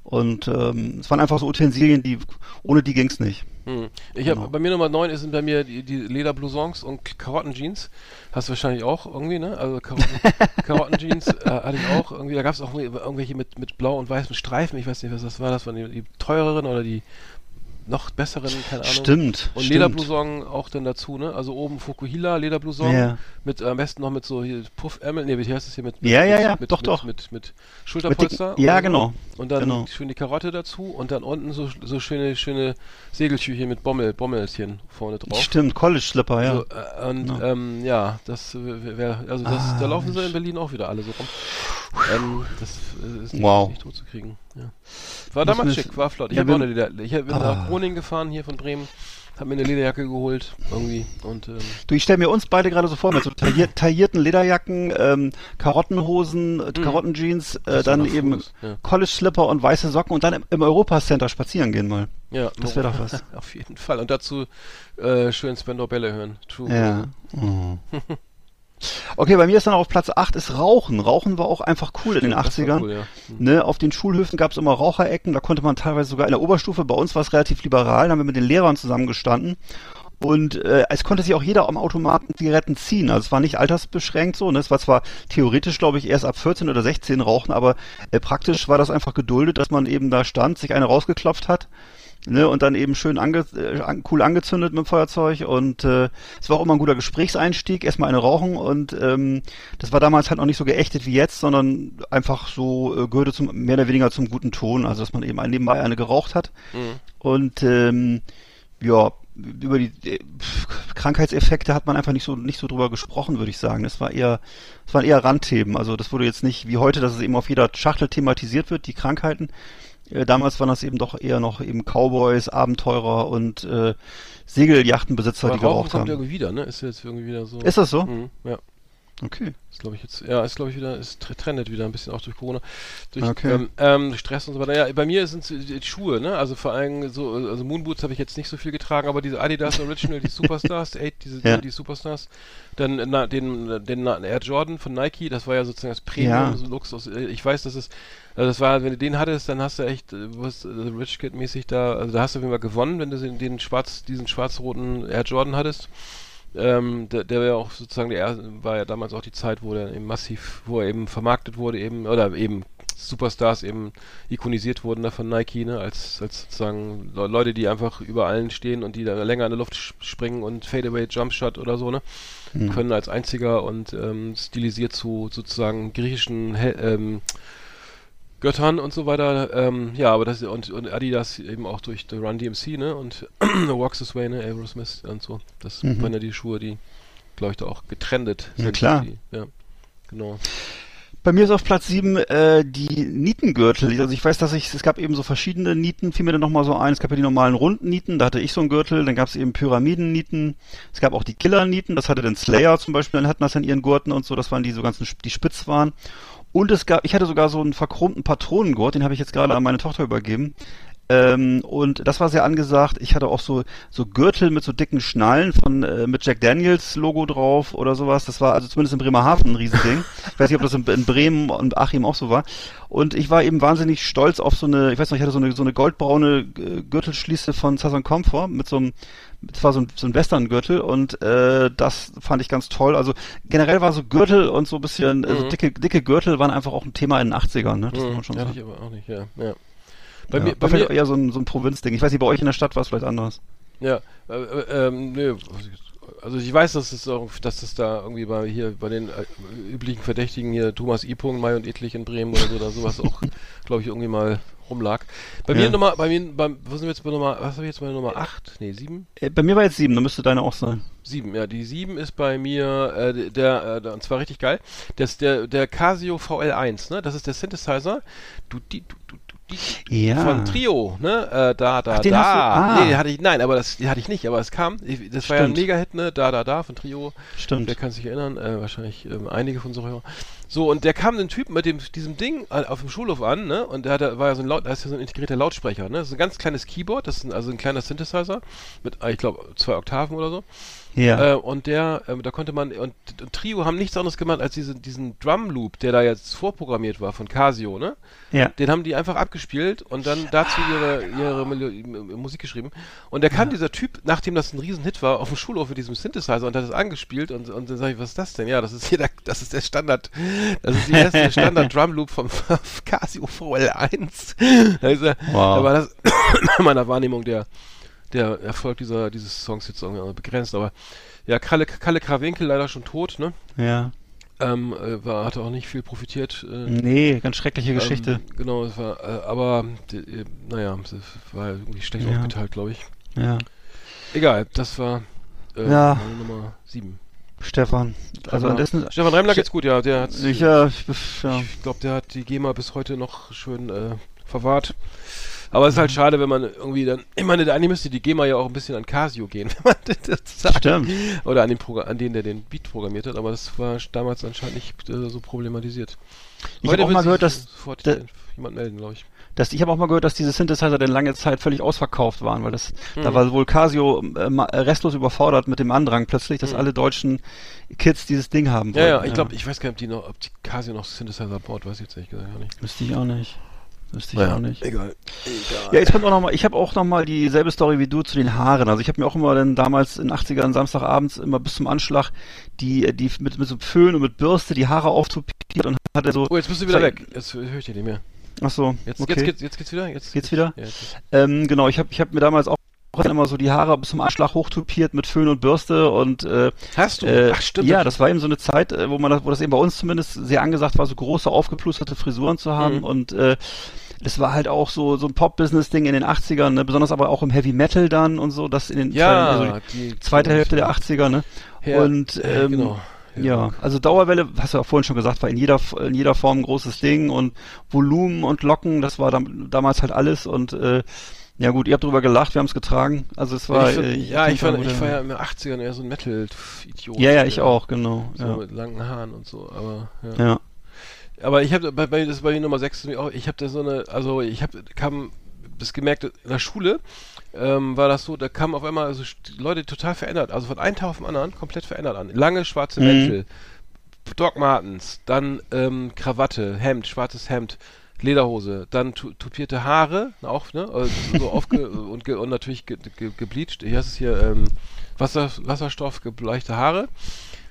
Und ähm, es waren einfach so Utensilien, die ohne die ging's nicht. Hm. Ich habe Genau. bei mir Nummer 9 sind bei mir die, die Lederblousons und Karottenjeans. Hast du wahrscheinlich auch irgendwie, ne? Also Karotten, Karottenjeans äh, hatte ich auch irgendwie. Da gab es auch irgendwelche mit, mit blau und weißen Streifen. Ich weiß nicht, was das war. Das waren die, die teureren oder die noch besseren, keine Ahnung. Stimmt. Und. Lederblouson auch dann dazu, ne? Also oben Fukuhila, Lederblouson. Ja. Mit am besten noch mit so hier Puffärmel. Ne, wie heißt das hier mit, mit Ja, ja, mit, ja, mit, doch, mit, doch. Mit, mit, Schulterpolster. dicken- ja, genau. Und dann Genau. schön die Karotte dazu und dann unten so, so schöne, schöne Segeltücher mit Bommel, Bommelchen vorne drauf. Stimmt, College-Slipper, ja. So, äh, und Ja. ähm, ja, das wäre, also das, Ah, da laufen sie in Berlin auch wieder alle so rum. Ähm, das äh, ist nicht, Wow. nicht tot zu kriegen. Ja. War damals schick, war flott. Ich Ja, habe auch eine ich bin Ah. nach Groningen gefahren hier von Bremen, habe mir eine Lederjacke geholt irgendwie und ähm, Du, ich stelle mir uns beide gerade so vor, mit so taillier taillierten Lederjacken, ähm, Karottenhosen, äh, Karottenjeans, äh, dann eben Fuß, ja. College-Slipper und weiße Socken und dann im, im Europa-Center spazieren gehen mal. ja, Das wär doch was. Auf jeden Fall. Und dazu äh, schön Spendor Bälle hören. True. Ja. Oh. Okay, bei mir ist dann auf Platz 8 ist Rauchen. Rauchen war auch einfach cool in den Das war 80ern. Cool, ja. Hm. Ne, auf den Schulhöfen gab es immer Raucherecken, da konnte man teilweise sogar in der Oberstufe, bei uns war es relativ liberal, da haben wir mit den Lehrern zusammengestanden. Und äh, es konnte sich auch jeder am Automaten Zigaretten ziehen. Also es war nicht altersbeschränkt so. Ne? Es war zwar theoretisch, glaube ich, erst ab 14 oder 16 rauchen, aber äh, praktisch war das einfach geduldet, dass man eben da stand, sich eine rausgeklopft hat. Ne, und dann eben schön ange äh, an, cool angezündet mit dem Feuerzeug und äh, es war auch immer ein guter Gesprächseinstieg, erstmal eine rauchen und ähm, das war damals halt noch nicht so geächtet wie jetzt, sondern einfach so äh, gehörte zum mehr oder weniger zum guten Ton, also dass man eben nebenbei eine geraucht hat Mhm. und ähm, ja über die äh, Krankheitseffekte hat man einfach nicht so nicht so drüber gesprochen, würde ich sagen. Das war eher das waren eher Randthemen, also das wurde jetzt nicht wie heute, dass es eben auf jeder Schachtel thematisiert wird, die Krankheiten. Äh, Damals waren das eben doch eher noch eben Cowboys, Abenteurer und äh, Segeljachtenbesitzer, Aber die geraucht kommt haben. irgendwie wieder, ne? Ist jetzt irgendwie wieder so. Ist das so? Mhm, ja. Okay. Ist glaube ich jetzt, ja, ist glaube ich wieder, ist tr- trendet wieder ein bisschen auch durch Corona, durch Okay. ähm, ähm, Stress und so weiter. Ja, bei mir sind es die Schuhe, ne? Also vor allem so, also Moonboots habe ich jetzt nicht so viel getragen, aber diese Adidas Original, die Superstars, die, Eight, diese, Ja. die, Superstars, dann na, den, den Air Jordan von Nike, das war ja sozusagen das Premium, Ja. so Luxus. Äh, Ich weiß, dass es, also das war, wenn du den hattest, dann hast du echt, äh, was äh, Rich Kid mäßig da, also da hast du auf jeden Fall gewonnen, wenn du den, den schwarz, diesen schwarz-roten Air Jordan hattest. Ähm, der, der war ja auch sozusagen der erste, war ja damals auch die Zeit, wo der eben massiv, wo er eben vermarktet wurde, eben, oder eben Superstars eben ikonisiert wurden da von Nike, ne, als, als sozusagen Le Leute, die einfach über allen stehen und die da länger in der Luft springen und Fadeaway Jumpshot oder so, ne, mhm. können als einziger und ähm, stilisiert zu sozusagen griechischen ähm, Göttern und so weiter. Ähm, ja, aber das und, und Adidas eben auch durch The Run DMC, ne? Und Walks This Way, ne? Aerosmith und so. Das mhm. waren ja die Schuhe, die, glaube ich, da auch getrendet sind. Ja, klar. Die, ja, genau. Bei mir ist auf Platz 7 äh, die Nietengürtel. Also ich weiß, dass ich, es gab eben so verschiedene Nieten, fiel mir dann nochmal so ein. Es gab ja die normalen runden Nieten, da hatte ich so einen Gürtel, dann gab es eben Pyramiden-Nieten, es gab auch die Killer-Nieten, das hatte dann Slayer zum Beispiel, dann hatten das an ihren Gurten und so, das waren die so ganzen, die spitz waren. Und es gab, ich hatte sogar so einen verchromten Patronengurt, den habe ich jetzt gerade an meine Tochter übergeben. Ähm, und das war sehr angesagt. Ich hatte auch so so Gürtel mit so dicken Schnallen von äh, mit Jack Daniels Logo drauf oder sowas. Das war also zumindest in Bremerhaven ein Riesending. ich weiß nicht, ob das in, in, Bremen und Achim auch so war. Und ich war eben wahnsinnig stolz auf so eine, ich weiß noch, ich hatte so eine so eine goldbraune äh, Gürtelschließe von Southern Comfort mit so einem das war so ein, so ein Western-Gürtel und äh, das fand ich ganz toll. Also generell war so Gürtel und so ein bisschen, also mhm. dicke, dicke Gürtel waren einfach auch ein Thema in den 80ern, ne? Das mhm. kann man schon ja, sagen. Ich aber auch nicht, ja. ja. Bei ja, mir, bei mir eher so ein, so ein Provinzding. Ich weiß nicht, bei euch in der Stadt war es vielleicht anders. Ja, äh, äh, ähm, nö. Also ich weiß, dass es auch, dass es da irgendwie bei hier bei den äh, üblichen Verdächtigen hier Thomas I. Mai und Edlich in Bremen oder so oder sowas auch, glaube ich, irgendwie mal rumlag. Bei ja. mir Nummer, bei mir, beim, wo sind wir jetzt bei Nummer, was habe ich jetzt bei Nummer 8? Nee, 7? Äh, bei mir war jetzt 7, da müsste deine auch sein. 7, ja, die 7 ist bei mir, äh, der, äh, und zwar richtig geil, das, der, der Casio VL1, ne, das ist der Synthesizer, du, die, du, du, ja. von Trio, ne? Äh, da, da, Ach, da. Ah. Nee, hatte ich, nein, aber das die hatte ich nicht, aber es kam. Ich, das Stimmt. war ja ein Mega-Hit, ne? Da, da, da von Trio. Stimmt. Wer kann sich erinnern? Äh, wahrscheinlich ähm, einige von so So, und der kam den Typen mit dem, diesem Ding auf dem Schulhof an, ne? Und der hatte, war ja so ein Laut, da ist ja so ein integrierter Lautsprecher, ne? Das ist ein ganz kleines Keyboard, das ist ein, also ein kleiner Synthesizer mit, ich glaube, zwei Oktaven oder so. Ja. Äh, und der, äh, da konnte man, und, und, Trio haben nichts anderes gemacht als diesen, diesen Drum Loop, der da jetzt vorprogrammiert war von Casio, ne? Ja. Den haben die einfach abgespielt und dann dazu ihre, ihre Musik geschrieben. Und da kam ja. dieser Typ, nachdem das ein Riesenhit war, auf dem Schulhof mit diesem Synthesizer und hat das angespielt und, und dann sage ich, was ist das denn? Ja, das ist hier der, das ist der Standard, das ist erste Standard Drum Loop vom Casio VL1. Also, wow. Da war das in meiner Wahrnehmung der, der Erfolg dieser, dieses Songs jetzt begrenzt. Aber ja, Kalle, Kalle Krawinkel leider schon tot, ne? Ja. Ähm, äh, war, hatte auch nicht viel profitiert. Äh, nee, ganz schreckliche ähm, Geschichte. Genau, es war, äh, aber äh, naja, es war irgendwie schlecht ja. aufgeteilt, glaube ich. Ja. Egal, das war äh, ja. Nummer 7. Stefan. Also an dessen, Stefan Reimler geht's gut, ja. Der hat, ich, ja, ich, ja. ich glaube, der hat die GEMA bis heute noch schön äh, verwahrt. Aber es ist halt schade, wenn man irgendwie dann, ich meine, eigentlich müsste die GEMA ja auch ein bisschen an Casio gehen, wenn man das sagt. Stimmt. Oder an den, Progr an den, der den Beat programmiert hat, aber das war damals anscheinend nicht äh, so problematisiert. Ich habe auch mal gehört, dass da, jemand melden, glaube ich. Das, ich habe auch mal gehört, dass diese Synthesizer dann lange Zeit völlig ausverkauft waren, weil das, hm. da war wohl Casio äh, restlos überfordert mit dem Andrang plötzlich, dass hm. alle deutschen Kids dieses Ding haben wollten. Ja, ja, ich glaube, ich weiß gar nicht, ob die noch, ob die Casio noch Synthesizer baut, weiß ich jetzt ehrlich gesagt gar nicht. Wüsste ich auch nicht. Wüsste ich naja, auch nicht. Egal. egal. Ja, jetzt kommt auch noch mal, ich habe auch noch mal dieselbe Story wie du zu den Haaren. Also ich habe mir auch immer dann damals in 80ern Samstagabends immer bis zum Anschlag die die mit mit so Föhn und mit Bürste die Haare auftupiert und hatte so Oh, jetzt bist du wieder weg. Jetzt höre ich dich nicht mehr. Ach so. Jetzt, okay. jetzt, jetzt, jetzt geht's wieder? Jetzt geht's wieder? Ja, jetzt. Ähm, genau, ich habe ich hab mir damals auch immer so die Haare bis zum Anschlag hochtupiert mit Föhn und Bürste und äh, hast du? Äh, Ach stimmt. Ja, das war eben so eine Zeit, äh, wo man das, wo das eben bei uns zumindest sehr angesagt war, so große aufgeplusterte Frisuren zu haben mhm. und äh, das war halt auch so so ein Pop-Business-Ding in den 80ern, ne? besonders aber auch im Heavy Metal dann und so, das in den ja, also die zweite Hälfte der 80er, ne? Ja, und ähm, genau. Ja, also Dauerwelle, hast du ja vorhin schon gesagt, war in jeder in jeder Form ein großes Ding und Volumen und Locken, das war dam damals halt alles und äh, ja gut, ihr habt drüber gelacht, wir haben es getragen. Also es war. Ich find, äh, ja, ich, war, ich war ja in den 80ern eher so ein Metal-Idiot. Ja, ja, ich auch, genau. So ja. mit langen Haaren und so, aber ja. ja. Aber ich habe bei, bei das bei Nummer 6 ich habe da so eine, also ich habe kam das gemerkt in der Schule ähm, war das so, da kamen auf einmal also Leute total verändert, also von einem Tag auf den anderen komplett verändert an. Lange schwarze mhm. Mäntel, Doc Martens, dann ähm, Krawatte, Hemd, schwarzes Hemd, Lederhose, dann tupierte Haare, auch, ne? Also so aufge und, und natürlich ge ge gebleached. Hier ist es hier ähm, Wasser Wasserstoff gebleichte Haare.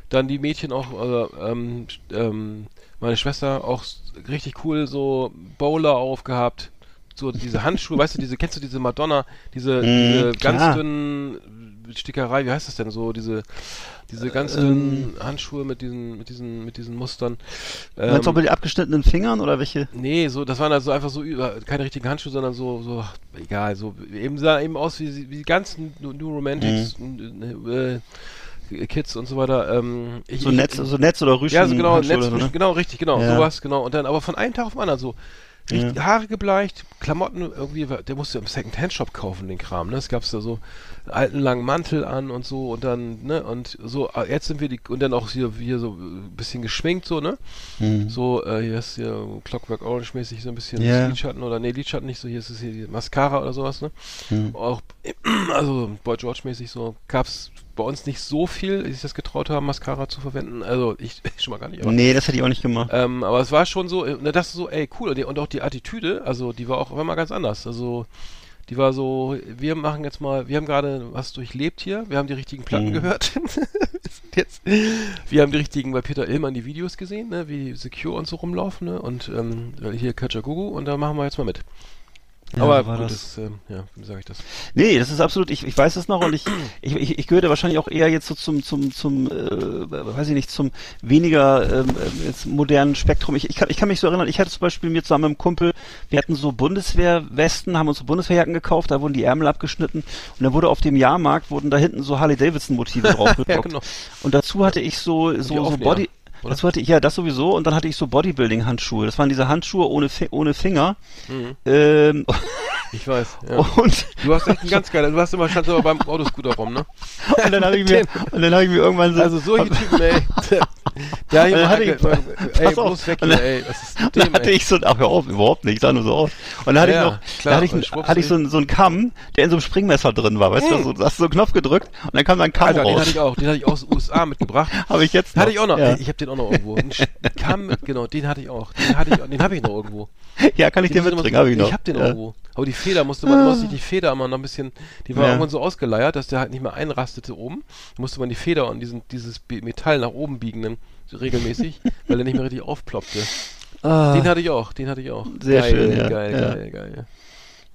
Dann die Mädchen auch, also, ähm, ähm, Meine Schwester auch richtig cool, so Bowler aufgehabt. So diese Handschuhe, weißt du, diese, kennst du diese Madonna, diese, diese ganz dünnen Stickerei, wie heißt das denn so, diese, diese ganz Ähm. dünnen Handschuhe mit diesen, mit diesen, mit diesen Mustern. Meinst du auch Ähm, mit den abgeschnittenen Fingern oder welche? Nee, so, das waren also einfach so über, keine richtigen Handschuhe, sondern so, so, egal, so, eben sah eben aus wie, wie die ganzen New, Romantics, äh, Kids und so weiter. Ähm, ich, So ich- Netz, so Netz oder Rüschen? ja, so genau, Netz, oder ne? genau, richtig, genau, Ja. sowas, genau. Und dann aber von einem Tag auf den anderen so. Richtig, Ja. Haare gebleicht, Klamotten irgendwie, der musste im Second-Hand-Shop kaufen, den Kram, ne? Es gab da so einen alten langen Mantel an und so und dann, ne, und so, äh, jetzt sind wir die, und dann auch hier, hier so ein bisschen geschminkt, so, ne? Mhm. So, äh, hier ist hier Clockwork Orange-mäßig so ein bisschen Ja. Lidschatten oder, nee, Lidschatten nicht so, hier ist es hier die Mascara oder sowas, ne? Mhm. Auch, also Boy George-mäßig so, gab's bei uns nicht so viel, die sich das getraut haben, Mascara zu verwenden. Also ich schon mal gar nicht, aber Nee, das hätte ich auch nicht gemacht. ähm, aber es war schon so, äh, ne, das ist so, ey, cool. Und, die, und auch die Attitüde, also die war auch einmal ganz anders. Also die war so, wir machen jetzt mal, wir haben gerade was durchlebt hier, wir haben die richtigen Platten Mhm. gehört. jetzt, wir haben die richtigen bei Peter Illmann die Videos gesehen, ne, wie Secure und so rumlaufen, ne, und ähm, hier Kajagoogoo und da machen wir jetzt mal mit. Ja, aber war gut, das. das, ähm, ja, wie sage ich das? Nee, das ist absolut, ich, ich weiß es noch und ich, ich, ich, ich gehörte wahrscheinlich auch eher jetzt so zum, zum, zum, äh, weiß ich nicht, zum weniger ähm, äh, jetzt modernen Spektrum. Ich, ich, kann, ich kann mich so erinnern, ich hatte zum Beispiel mir zusammen mit einem Kumpel, wir hatten so Bundeswehrwesten, haben uns so Bundeswehrjacken gekauft, da wurden die Ärmel abgeschnitten und dann wurde auf dem Jahrmarkt, wurden da hinten so Harley-Davidson-Motive drauf gedruckt. Ja, genau. Und dazu hatte ich so, so, so Body, oder? dazu hatte ich, ja, das sowieso und dann hatte ich so Bodybuilding-Handschuhe. Das waren diese Handschuhe ohne, ohne Finger. Mhm. Ähm, Ich weiß. Ja. und Du hast echt ein ganz geiler, du hast immer, standst immer beim Autoscooter rum, ne? Und dann habe ich mir, und dann habe ich mir irgendwann so, Also solche Typen, ey. Dann mal, hatte ey, ich- bloß Pass auf. weg Und hier, dann- ey. Was ist dann dem, hatte ey? ich so, ach hör auf, überhaupt nicht, sah nur so aus. Und dann hatte Ja, ich noch, klar, da hatte ich, ein- hatte ich so, einen- so einen Kamm, der in so einem Springmesser drin war, weißt du, so, da hast du so einen Knopf gedrückt und dann kam da ein Kamm Alter, den raus. hatte ich auch, den hatte ich aus den USA mitgebracht. Habe ich jetzt noch. Hatte ich auch noch, Ja, ey, ich habe den auch noch irgendwo. Ein Sch- Kamm mit, genau, den hatte ich auch. Den hatte ich, den habe ich noch irgendwo. ja kann ich dir Den mitbringen, habe ich noch. Ich hab den ja. irgendwo. Aber die Feder musste man, musste ich die Feder immer noch ein bisschen, die war Ja. irgendwann so ausgeleiert, dass der halt nicht mehr einrastete oben. Musste man die Feder und diesen, dieses Metall nach oben biegen, dann regelmäßig, weil er nicht mehr richtig aufploppte. Ah, Den hatte ich auch, den hatte ich auch. Sehr geil, schön, ja, Geil, ja. geil, geil.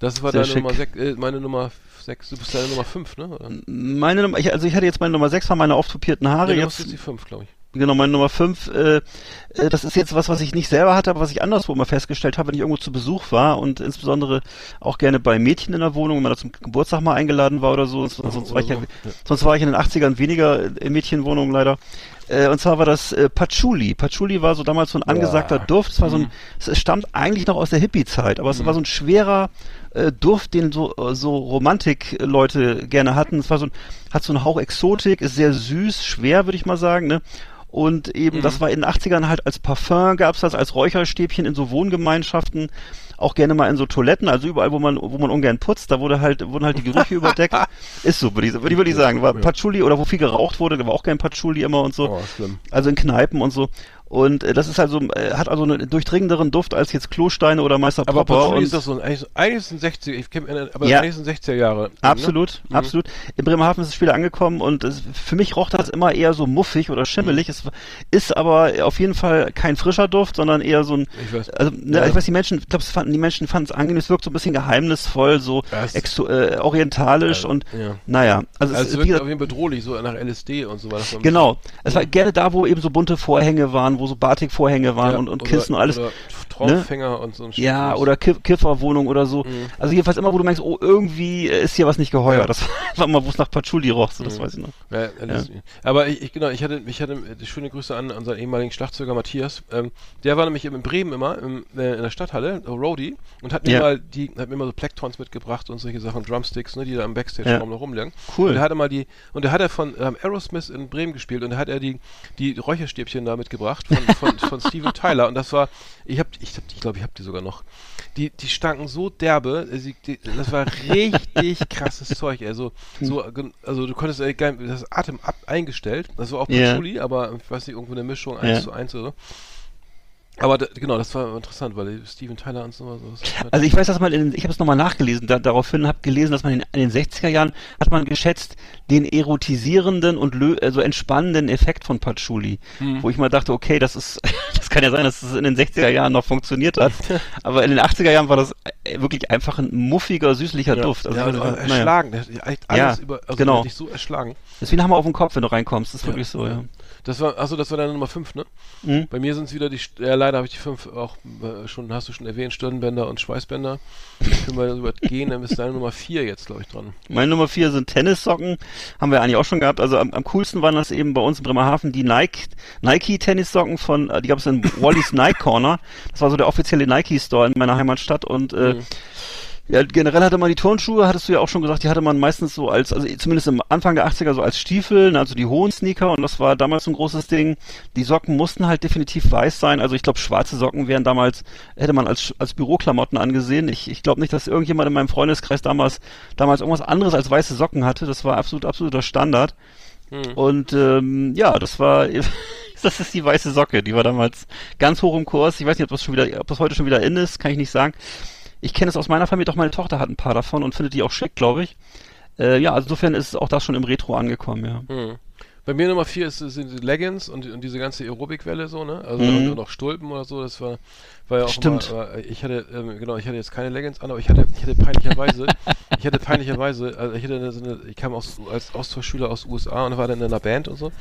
Das war deine. Nummer 6, äh, meine Nummer 6, du bist deine Nummer 5, ne? Oder? meine Nummer, ich, also ich hatte jetzt meine Nummer 6, war meine auftopierten Haare, du jetzt hast die 5, glaube ich. Genau, meine Nummer 5, äh, äh, das ist jetzt was, was ich nicht selber hatte, aber was ich anderswo immer festgestellt habe, wenn ich irgendwo zu Besuch war und insbesondere auch gerne bei Mädchen in der Wohnung, wenn man da zum Geburtstag mal eingeladen war oder so, sonst, sonst, war, ich ja, so, ja. sonst war ich in den 80ern weniger in Mädchenwohnungen leider. Äh, und zwar war das äh, Patchouli. Patchouli war so damals so ein angesagter Duft. Es war so ein, es stammt eigentlich noch aus der Hippie-Zeit, aber es war so ein schwerer äh, Duft, den so, äh, so Romantik-Leute gerne hatten. Es war so ein, hat so einen Hauch Exotik, ist sehr süß, schwer, würde ich mal sagen, ne? Und eben, das war in den 80ern halt als Parfum gab's das, als Räucherstäbchen in so Wohngemeinschaften, auch gerne mal in so Toiletten, also überall, wo man, wo man ungern putzt, da wurde halt, wurden halt die Gerüche überdeckt. Ist so, würde ich, würde ich, würde ich sagen. War Patchouli oder wo viel geraucht wurde, da war auch kein Patchouli immer und so. Oh. Also in Kneipen und so. Und äh, das ist also, äh, hat also einen durchdringenderen Duft als jetzt Klosteine oder Meister Aber Popper. Patchouli und- ist doch so ein, eigentlich, ist ein 60er, ich kenn, äh, aber Ja. eigentlich ein 60er Jahre. Absolut, Ne? absolut. In Bremerhaven ist es später angekommen und es, für mich roch das immer eher so muffig oder schimmelig. Es ist aber auf jeden Fall kein frischer Duft, sondern eher so ein, Ich weiß. also ne, Ja. ich weiß, die Menschen, ich glaube, fanden, die Menschen fanden es angenehm, es wirkt so ein bisschen geheimnisvoll, so exo, äh, orientalisch Ja, und ja. naja, also, Also es, es wirkt auf jeden Fall bedrohlich, so nach LSD und so das. ein genau. Es war gerne da, wo eben so bunte Vorhänge waren, wo so Batikvorhänge waren Ja, und, und oder- Kissen und alles. Oder Traumfänger und so ein. Ja, Das- oder Kiff Kifferwohnung oder so. Mhm. Also jedenfalls immer, wo du merkst, oh, irgendwie ist hier was nicht geheuer. Ja. Das war immer, wo es nach Patchouli roch, so, das Mhm. weiß ich noch. Ja. Aber ich, ich, genau, ich hatte, ich hatte äh, schöne Grüße an unseren ehemaligen Schlagzeuger Matthias. Ähm, der war nämlich in Bremen immer im, äh, in der Stadthalle, Roadie, und hat mir mal die, hat mir immer so Plektrons mitgebracht und solche Sachen, Drumsticks, ne, die da im Backstage-Raum noch rumliegen. Cool. Und er hatte mal die, und er hat er von ähm, Aerosmith in Bremen gespielt und da hat er die, die Räucherstäbchen da mitgebracht von, von, von Steven Tyler und das war, ich hab, ich hab, ich glaube, ich habe die sogar noch. Die, die stanken so derbe, äh, sie, die, das war richtig krasses Zeug, also, so, gen- also du konntest äh, geil- das Atem ab eingestellt, das war auch Ja. Patchouli, aber ich weiß nicht, irgendwo eine Mischung 1 Ja. zu 1 oder so. Aber da, genau, das war interessant, weil Steven Tyler und so. so also ich weiß, dass man, in, ich habe es nochmal nachgelesen, da, daraufhin habe gelesen, dass man in, in, den 60er Jahren hat man geschätzt den erotisierenden und lö also entspannenden Effekt von Patchouli, hm. wo ich mal dachte, okay, das ist, das kann ja sein, dass das in den 60er Jahren noch funktioniert hat, aber in den 80er Jahren war das wirklich einfach ein muffiger, süßlicher ja. Duft. Also, ja, also, erschlagen, naja. alles ja, über, also genau. dich so erschlagen. Deswegen haben wir auf dem Kopf, wenn du reinkommst, das ist ja. wirklich so, ja. Das war, achso, das war deine Nummer 5, ne? Mhm. Bei mir sind es wieder die, ja, leider habe ich die 5 auch äh, schon, hast du schon erwähnt, Stirnbänder und Schweißbänder. Können wir übergehen, dann ist deine Nummer 4 jetzt, glaube ich, dran. Meine Nummer 4 sind Tennissocken, haben wir eigentlich auch schon gehabt. Also am, am coolsten waren das eben bei uns in Bremerhaven die Nike, Nike Tennissocken von, äh, die gab es in Wally's Nike Corner. Das war so der offizielle Nike Store in meiner Heimatstadt und äh, mhm ja, generell hatte man die Turnschuhe, hattest du ja auch schon gesagt, die hatte man meistens so als, also zumindest im Anfang der 80er so als Stiefel, ne, also die hohen Sneaker und das war damals ein großes Ding. Die Socken mussten halt definitiv weiß sein, also ich glaube schwarze Socken wären damals, hätte man als, als Büroklamotten angesehen. Ich, ich glaube nicht, dass irgendjemand in meinem Freundeskreis damals, damals irgendwas anderes als weiße Socken hatte. Das war absolut, absoluter Standard. Hm. Und ähm, ja, das war das ist die weiße Socke, die war damals ganz hoch im Kurs. Ich weiß nicht, ob das schon wieder, ob das heute schon wieder in ist, kann ich nicht sagen. Ich kenne es aus meiner Familie, doch meine Tochter hat ein paar davon und findet die auch schick, glaube ich. Äh, ja, also insofern ist auch das schon im Retro angekommen, ja. Hm. Bei mir Nummer vier ist, sind die Leggings und, und diese ganze Aerobic-Welle so, ne? Also mhm. und auch Stulpen oder so, das war, war ja auch Stimmt. Immer, ich hatte, ähm, genau, ich hatte jetzt keine Leggings an, aber ich hatte, ich hatte peinlicherweise, ich hatte peinlicherweise, also ich hatte so eine, ich kam aus, als Austauschschüler aus USA und war dann in einer Band und so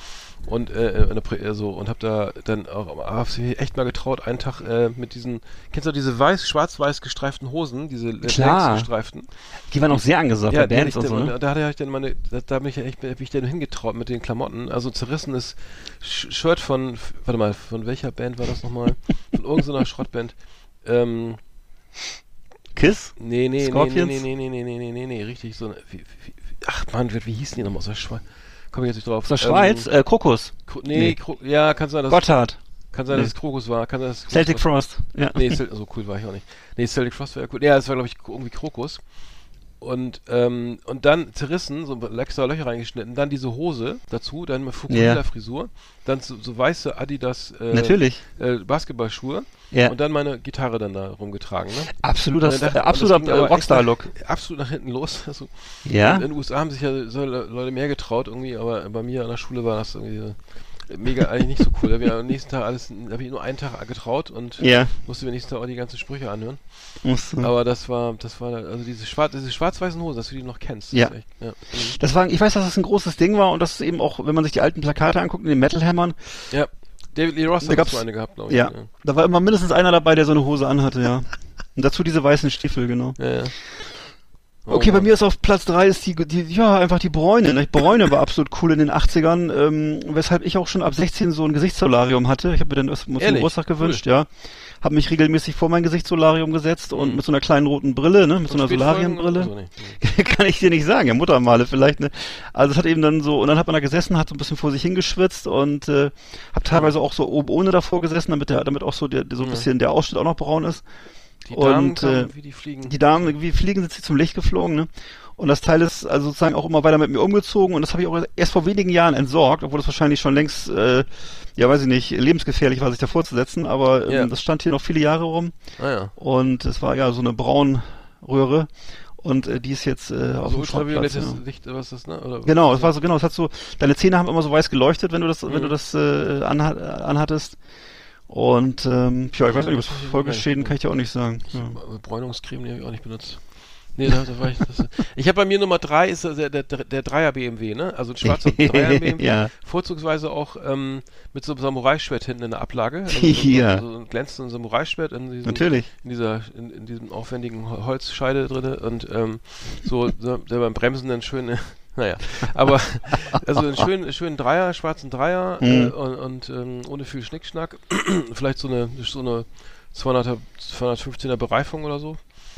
und äh, eine, so und habe da dann auch hab echt mal getraut einen Tag äh, mit diesen kennst du diese weiß schwarz-weiß gestreiften Hosen diese äh, Klar. gestreiften die waren auch sehr angesagt ja, Bands und so ne? da hatte ich dann meine da, da bin ich ja echt bin ich dann hingetraut mit den Klamotten also zerrissenes Shirt von warte mal von welcher Band war das nochmal von irgendeiner Schrottband ähm, Kiss? Nee, nee, Scorpions? nee, nee, nee, nee, nee, nee, nee, nee, richtig so wie, wie, ach man, wie, wie hießen die nochmal aus der Schweiz? Komme ich jetzt nicht drauf. Aus der Schweiz? Ähm, äh, Krokus. Kro nee, nee. Kro ja, kann sein, dass Gotthard. Kann sein, nee. dass es Krokus war. Kann sein, dass Celtic Frost. Ja. Nee, so cool war ich auch nicht. Nee, Celtic Frost war ja cool. Ja, das war, glaube ich, irgendwie Krokus. Und, ähm, und dann zerrissen, so extra Löcher reingeschnitten, dann diese Hose dazu, dann mit Fukuhila-Frisur, dann so, so, weiße Adidas äh, Natürlich. Äh, Basketballschuhe ja. und dann meine Gitarre dann da rumgetragen. Ne? Absolut, das, dachte, absoluter Rockstar-Look. Absolut nach hinten los. Also, ja. In den USA haben sich ja so Leute mehr getraut irgendwie, aber bei mir an der Schule war das irgendwie mega eigentlich nicht so cool. Da habe ich am nächsten Tag alles, habe ich nur einen Tag getraut und ja. musste mir nächsten Tag auch die ganzen Sprüche anhören. Musste. Aber das war, das war, also diese schwarz, diese schwarz-weißen Hosen, dass du die noch kennst. Das ja. Echt, ja. Das war, ich weiß, dass das ein großes Ding war und das ist eben auch, wenn man sich die alten Plakate anguckt in den Metal Hammern. Ja. David Lee Ross da hat so eine gehabt, glaube ich. Ja. ja. Da war immer mindestens einer dabei, der so eine Hose anhatte, ja. Und dazu diese weißen Stiefel, genau. Ja, ja. Oh, okay, bei mir ist auf Platz drei ist die, die, ja, einfach die Bräune. Ne? Bräune war absolut cool in den 80ern, ähm, weshalb ich auch schon ab 16 so ein Gesichtssolarium hatte. Ich habe mir dann erst zum Geburtstag gewünscht, cool. ja. Habe mich regelmäßig vor mein Gesichtssolarium gesetzt und mhm. mit so einer kleinen roten Brille, ne, mit so einer Solarienbrille. So, nee. Kann ich dir nicht sagen, ja, Muttermale vielleicht, ne. Also es hat eben dann so, und dann hat man da gesessen, hat so ein bisschen vor sich hingeschwitzt und äh, habe teilweise auch so oben ohne davor gesessen, damit der, damit auch so der, so ein bisschen der Ausschnitt auch noch braun ist. Die Damen und, kamen, äh, wie die Fliegen. Die Damen, wie Fliegen sind sie zum Licht geflogen, ne? Und das Teil ist also sozusagen auch immer weiter mit mir umgezogen und das habe ich auch erst vor wenigen Jahren entsorgt, obwohl das wahrscheinlich schon längst, äh, ja weiß ich nicht, lebensgefährlich war, sich davor zu setzen, aber ähm, ja. das stand hier noch viele Jahre rum. Ah, ja. Und es war ja so eine Braunröhre und äh, die ist jetzt äh, auf dem ultraviolettes ja. Licht, was ist das, ne? Oder genau, es war so genau, es hat so deine Zähne haben immer so weiß geleuchtet, wenn du das mhm. wenn du das äh, anha anhattest. Und ähm, ja, ich weiß nicht, was Folgeschäden kann ich ja auch nicht sagen. Ja. Bräunungscreme, die habe ich auch nicht benutzt. Nee, da, da war ich. Das, ich habe bei mir Nummer drei ist der, der, der Dreier BMW, ne? Also ein schwarzer Dreier BMW. ja. Vorzugsweise auch ähm, mit so einem Samurai-Schwert hinten in der Ablage. Also ja. So, so ein glänzendes Samurai-Schwert in diesem, Natürlich. In dieser, in, in diesem aufwendigen Holzscheide drinne und ähm, so, so der beim Bremsen dann schön naja, aber also einen schönen, schönen Dreier, schwarzen Dreier mhm. äh, und, und ähm, ohne viel Schnickschnack. Vielleicht so eine, so eine 200er, 215er Bereifung oder so.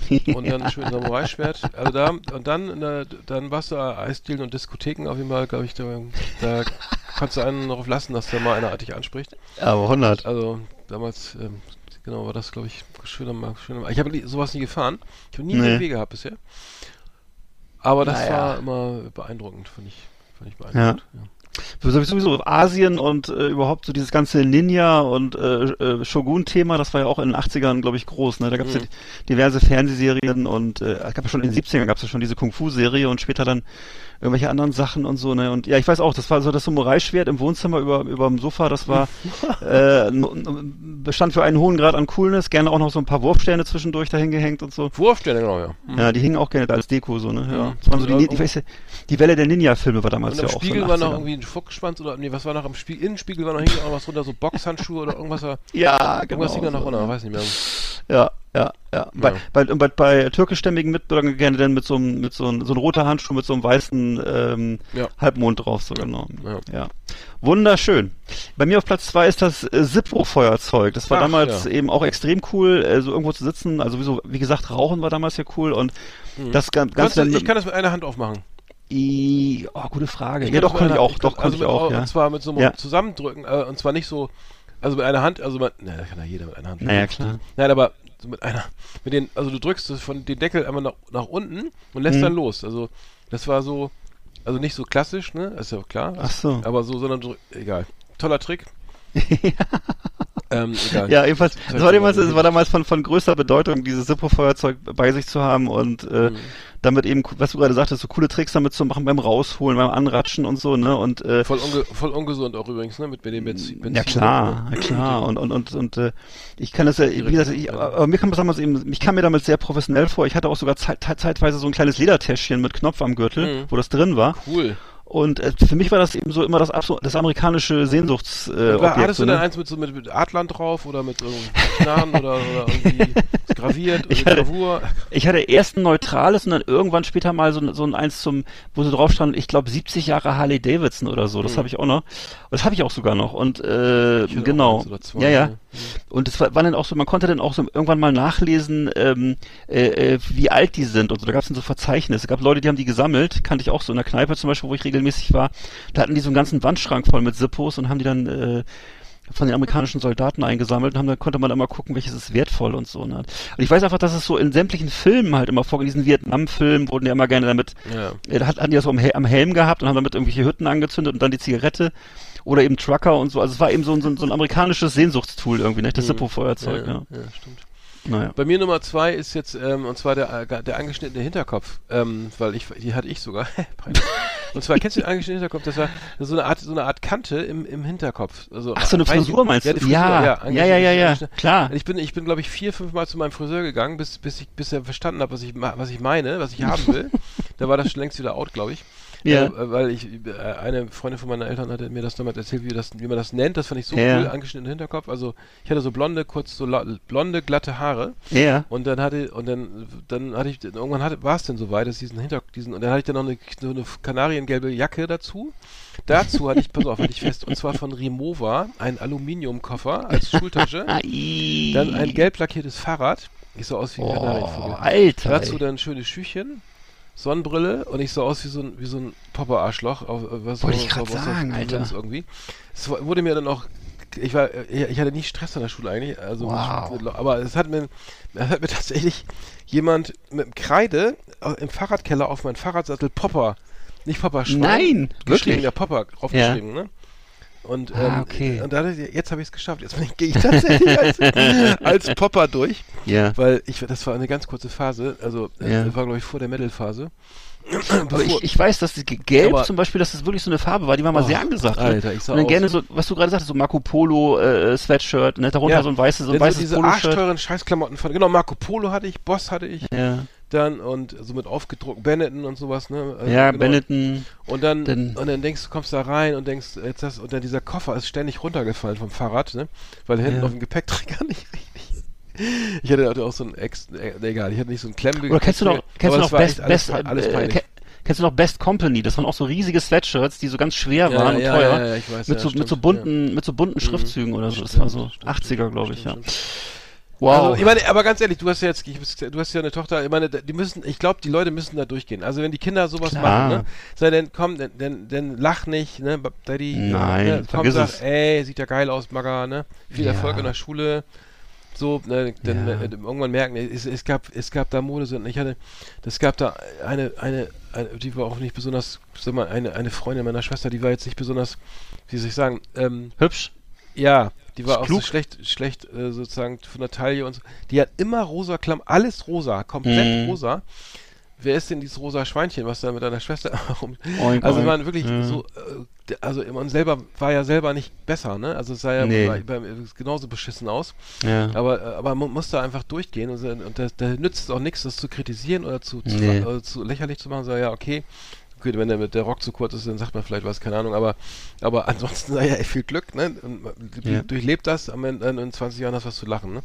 Und dann ein schönes Samurai-Schwert. Also da, und dann, der, dann warst du Eisdielen und Diskotheken auf jeden Fall, glaube ich, da, da kannst du einen darauf lassen, dass da mal einer dich anspricht. Aber 100. Also damals, ähm, genau, war das, glaube ich, schöner, schöner. Ich habe sowas nie gefahren. Ich habe nie nee. BMW gehabt bisher. Aber das naja. war immer beeindruckend, fand ich, fand ich beeindruckend. Ja. Ja. Sowieso Asien und äh, überhaupt so dieses ganze Ninja und äh, äh, Shogun-Thema, das war ja auch in den 80ern, glaube ich, groß. Ne? Da gab es Mhm. ja diverse Fernsehserien und äh, gab schon in den 70ern gab es ja schon diese Kung-Fu-Serie und später dann irgendwelche anderen Sachen und so, ne? Und ja, ich weiß auch, das war so das Samurai-Schwert im Wohnzimmer über, über dem Sofa, das war äh, bestand für einen hohen Grad an Coolness, gerne auch noch so ein paar Wurfsterne zwischendurch dahin gehängt und so. Wurfsterne, genau, ja. Mhm. Ja, die hingen auch gerne da als Deko so, ne? Ja. Ja. Das waren so die, Ni- ich weiß, die Welle der Ninja-Filme war damals Und am ja auch Spiegel so war noch 80ern. irgendwie ein Fuchsschwanz oder nee, was war noch am Spiegel? Innenspiegel war noch hing noch was runter, so Boxhandschuhe oder irgendwas. da- Ja, genau. Irgendwas hing da noch so. runter, weiß nicht mehr. Ja, ja, ja. Bei, Ja. bei, bei, bei türkischstämmigen Mitbürgern gerne dann mit so einem, mit so einem, so ein roter Handschuh mit so einem weißen ähm, Ja. Halbmond drauf, so genau. Ja. Ja. Wunderschön. Bei mir auf Platz zwei ist das äh, Zippo-Feuerzeug. Das war Ach, damals eben auch extrem cool, äh, so irgendwo zu sitzen. Also wie, so, wie gesagt, Rauchen war damals ja cool und das ganz, ganz Kannst du, dann Mhm. ich kann das mit einer Hand aufmachen. I, oh, gute Frage. Ich ja, kann doch, das konnte ich auch. Doch, kann- konnte also ich auch, ja. Und zwar mit so einem Ja. Zusammendrücken, äh, und zwar nicht so, also mit einer Hand, also man, ne, das kann ja jeder mit einer Hand. Naja, klar. Nein, aber so mit einer, mit den, also du drückst das von den Deckel einmal nach, nach unten und lässt Mhm. dann los. Also das war so, also nicht so klassisch, ne, ist ja klar. Ach so. Aber so, sondern so, egal. Toller Trick. ähm, egal. Ja, jedenfalls, das war, damals, mal. es war damals von, von größter Bedeutung, dieses Zippo-Feuerzeug bei sich zu haben und äh, Mhm. Damit eben, was du gerade sagtest, so coole Tricks damit zu machen beim Rausholen, beim Anratschen und so, ne? Und äh, Voll, unge voll ungesund auch übrigens, ne, mit, dem Benzin. ja klar, ja klar. Und und und und äh, ich kann das ja, wie gesagt, ich, aber mir kam das damals eben, ich kam mir damals sehr professionell vor. Ich hatte auch sogar zeit, zeitweise so ein kleines Ledertäschchen mit Knopf am Gürtel, Mhm. wo das drin war. Cool. Und äh, für mich war das eben so immer das, das amerikanische Sehnsuchts äh, War- Objekt, Hattest so, du dann ne? eins mit so mit, mit Adlern drauf oder mit irgendeinem Knarren oder, oder irgendwie graviert Ich oder hatte- Gravur? Ich hatte erst ein neutrales und dann irgendwann später mal so, ein- so ein eins zum, wo so drauf stand, ich glaube 70 Jahre Harley Davidson oder so. Das Hm. habe ich auch noch. Das habe ich auch sogar noch. Und äh, genau. ja, ja. Und es war, war dann auch so, man konnte dann auch so irgendwann mal nachlesen, ähm, äh, äh, wie alt die sind und so. Da gab es dann so Verzeichnisse. Es gab Leute, die haben die gesammelt, kannte ich auch so in der Kneipe zum Beispiel, wo ich regelmäßig war. Da hatten die so einen ganzen Wandschrank voll mit Sippos und haben die dann äh, von den amerikanischen Soldaten eingesammelt und haben, dann konnte man immer gucken, welches ist wertvoll und so. Ne? Und ich weiß einfach, dass es so in sämtlichen Filmen halt immer vorgeht. In diesen Vietnam-Filmen wurden ja immer gerne damit, Ja. äh, hatten die das so am Helm gehabt und haben damit irgendwelche Hütten angezündet und dann die Zigarette oder eben Trucker und so. Also es war eben so ein, so ein, so ein amerikanisches Sehnsuchtstool irgendwie, nicht? Das Mhm. Zippo-Feuerzeug, ja, ja. ja, stimmt. Naja. Bei mir Nummer zwei ist jetzt, ähm, und zwar der, äh, der angeschnittene Hinterkopf, ähm, weil ich, die hatte ich sogar. Und zwar, kennst du den angeschnittenen Hinterkopf? Das war so eine Art, so eine Art Kante im, im Hinterkopf. Also, Ach, so eine Frisur meinst ja, du? Frisur, Ja, ja, ja, ja, ja, ja, klar. Ich bin, ich bin, glaube ich, vier, fünf Mal zu meinem Friseur gegangen, bis, bis ich, bis er verstanden hat, was ich, was ich meine, was ich haben will. da war das schon längst wieder out, glaube ich. Ja. Äh, weil ich, äh, eine Freundin von meinen Eltern hatte mir das damals erzählt, wie, das, wie man das nennt. Das fand ich so Ja. cool, angeschnittenen Hinterkopf. Also, ich hatte so blonde, kurz so blonde, glatte Haare. Ja. Und dann hatte, und dann, dann hatte ich, irgendwann hatte, war es denn soweit, dass diesen Hinter, diesen, und dann hatte ich dann noch eine, so eine kanariengelbe Jacke dazu. Dazu hatte ich, pass auf, hatte ich fest, und zwar von Remova, ein Aluminiumkoffer als Schultasche. Dann ein gelb lackiertes Fahrrad. Ich sah aus wie ein Oh, Kanarienvogel. Alter. Dazu dann schöne Schüchchen, Sonnenbrille und ich sah aus wie so ein, wie so ein Popper-Arschloch. äh, was- Wollte ich was- sagen, Alter. Irgendwie. Es wurde mir dann auch, ich war, äh, ich hatte nie Stress in der Schule eigentlich, also, Wow. aber es hat mir, es hat mir tatsächlich jemand mit dem Kreide äh, im Fahrradkeller auf meinen Fahrradsattel Popper, nicht Popper Schwein, Nein, geschrieben, wirklich? der Popper draufgeschrieben, ne? Und, ähm, Ah, okay. und da, dachte ich, jetzt habe ich es geschafft. Jetzt gehe ich tatsächlich als, als Popper durch. Ja. Weil ich, das war eine ganz kurze Phase, also äh, Ja. das war glaube ich vor der Metal-Phase. Aber ich, ich weiß, dass die Gelb Aber- zum Beispiel, dass das wirklich so eine Farbe war, die war mal Oh, sehr angesagt. ne? Alter, ich sah Und dann gerne so, was du gerade sagtest, so Marco Polo äh, Sweatshirt, ne? darunter Ja. so ein weißes, so ein weißes diese Poloshirt. arschteuren Scheißklamotten von, genau, Marco Polo hatte ich, Boss hatte ich, Ja, dann und so mit aufgedruckt, Benetton und sowas, ne? Also, ja genau. Benetton. Und dann, Dann- und dann denkst du, kommst da rein und denkst, jetzt das, und dann dieser Koffer ist ständig runtergefallen vom Fahrrad, ne? Weil hinten Ja. auf dem Gepäckträger nicht richtig. Ich hatte auch so ein Ex, äh, egal, ich hatte nicht so ein Klemm. Oder kennst du noch, kennst du noch Best, Best, alles, alles äh, peinlich. ke- kennst du noch Best Company? Das waren auch so riesige Sweatshirts, die so ganz schwer Ja, waren und ja, teuer. ja, ja, ich weiß, mit so, mit so stimmt, bunten, mit so bunten. Schriftzügen oder so. Das Stimmt, war so stimmt, 80er, glaube ich, ja. Wow. Also, ich meine, aber ganz ehrlich, du hast ja jetzt, du hast ja eine Tochter, ich meine, die müssen, ich glaube, die Leute müssen da durchgehen. Also wenn die Kinder sowas Klar. machen, ne, sei denn, komm, denn, denn, denn lach nicht, ne, Daddy, Nein, ne, komm, sag, es. ey, sieht ja geil aus, Maga, ne, viel Ja. Erfolg in der Schule, so, ne, dann Ja. äh, irgendwann merken, es, es gab, es gab da Modesünden, ich hatte, es gab da eine, eine, ein- die war auch nicht besonders, sag mal, eine, eine Freundin meiner Schwester, die war jetzt nicht besonders, wie soll ich sagen, ähm, Hübsch. ja, die war auch so schlecht, schlecht äh, sozusagen von der Taille und so. Die hat immer rosa Klamm, alles rosa, komplett Mhm. rosa. Wer ist denn dieses rosa Schweinchen, was da mit deiner Schwester rum? Oink, Also oink. man wirklich Ja. so, äh, also man selber war ja selber nicht besser, ne? Also es sah ja Nee. bei, bei, genauso beschissen aus. Ja. Aber, äh, aber man muss da einfach durchgehen und, und da, da nützt es auch nichts, das zu kritisieren oder zu, zu, Nee. äh, zu lächerlich zu machen. So, ja, okay. Gut, wenn der mit der Rock zu kurz ist, dann sagt man vielleicht was, keine Ahnung, aber, aber ansonsten sei ja viel Glück, ne? Ja. durchlebt das, am Ende in 20 Jahren hast du was zu lachen, ne?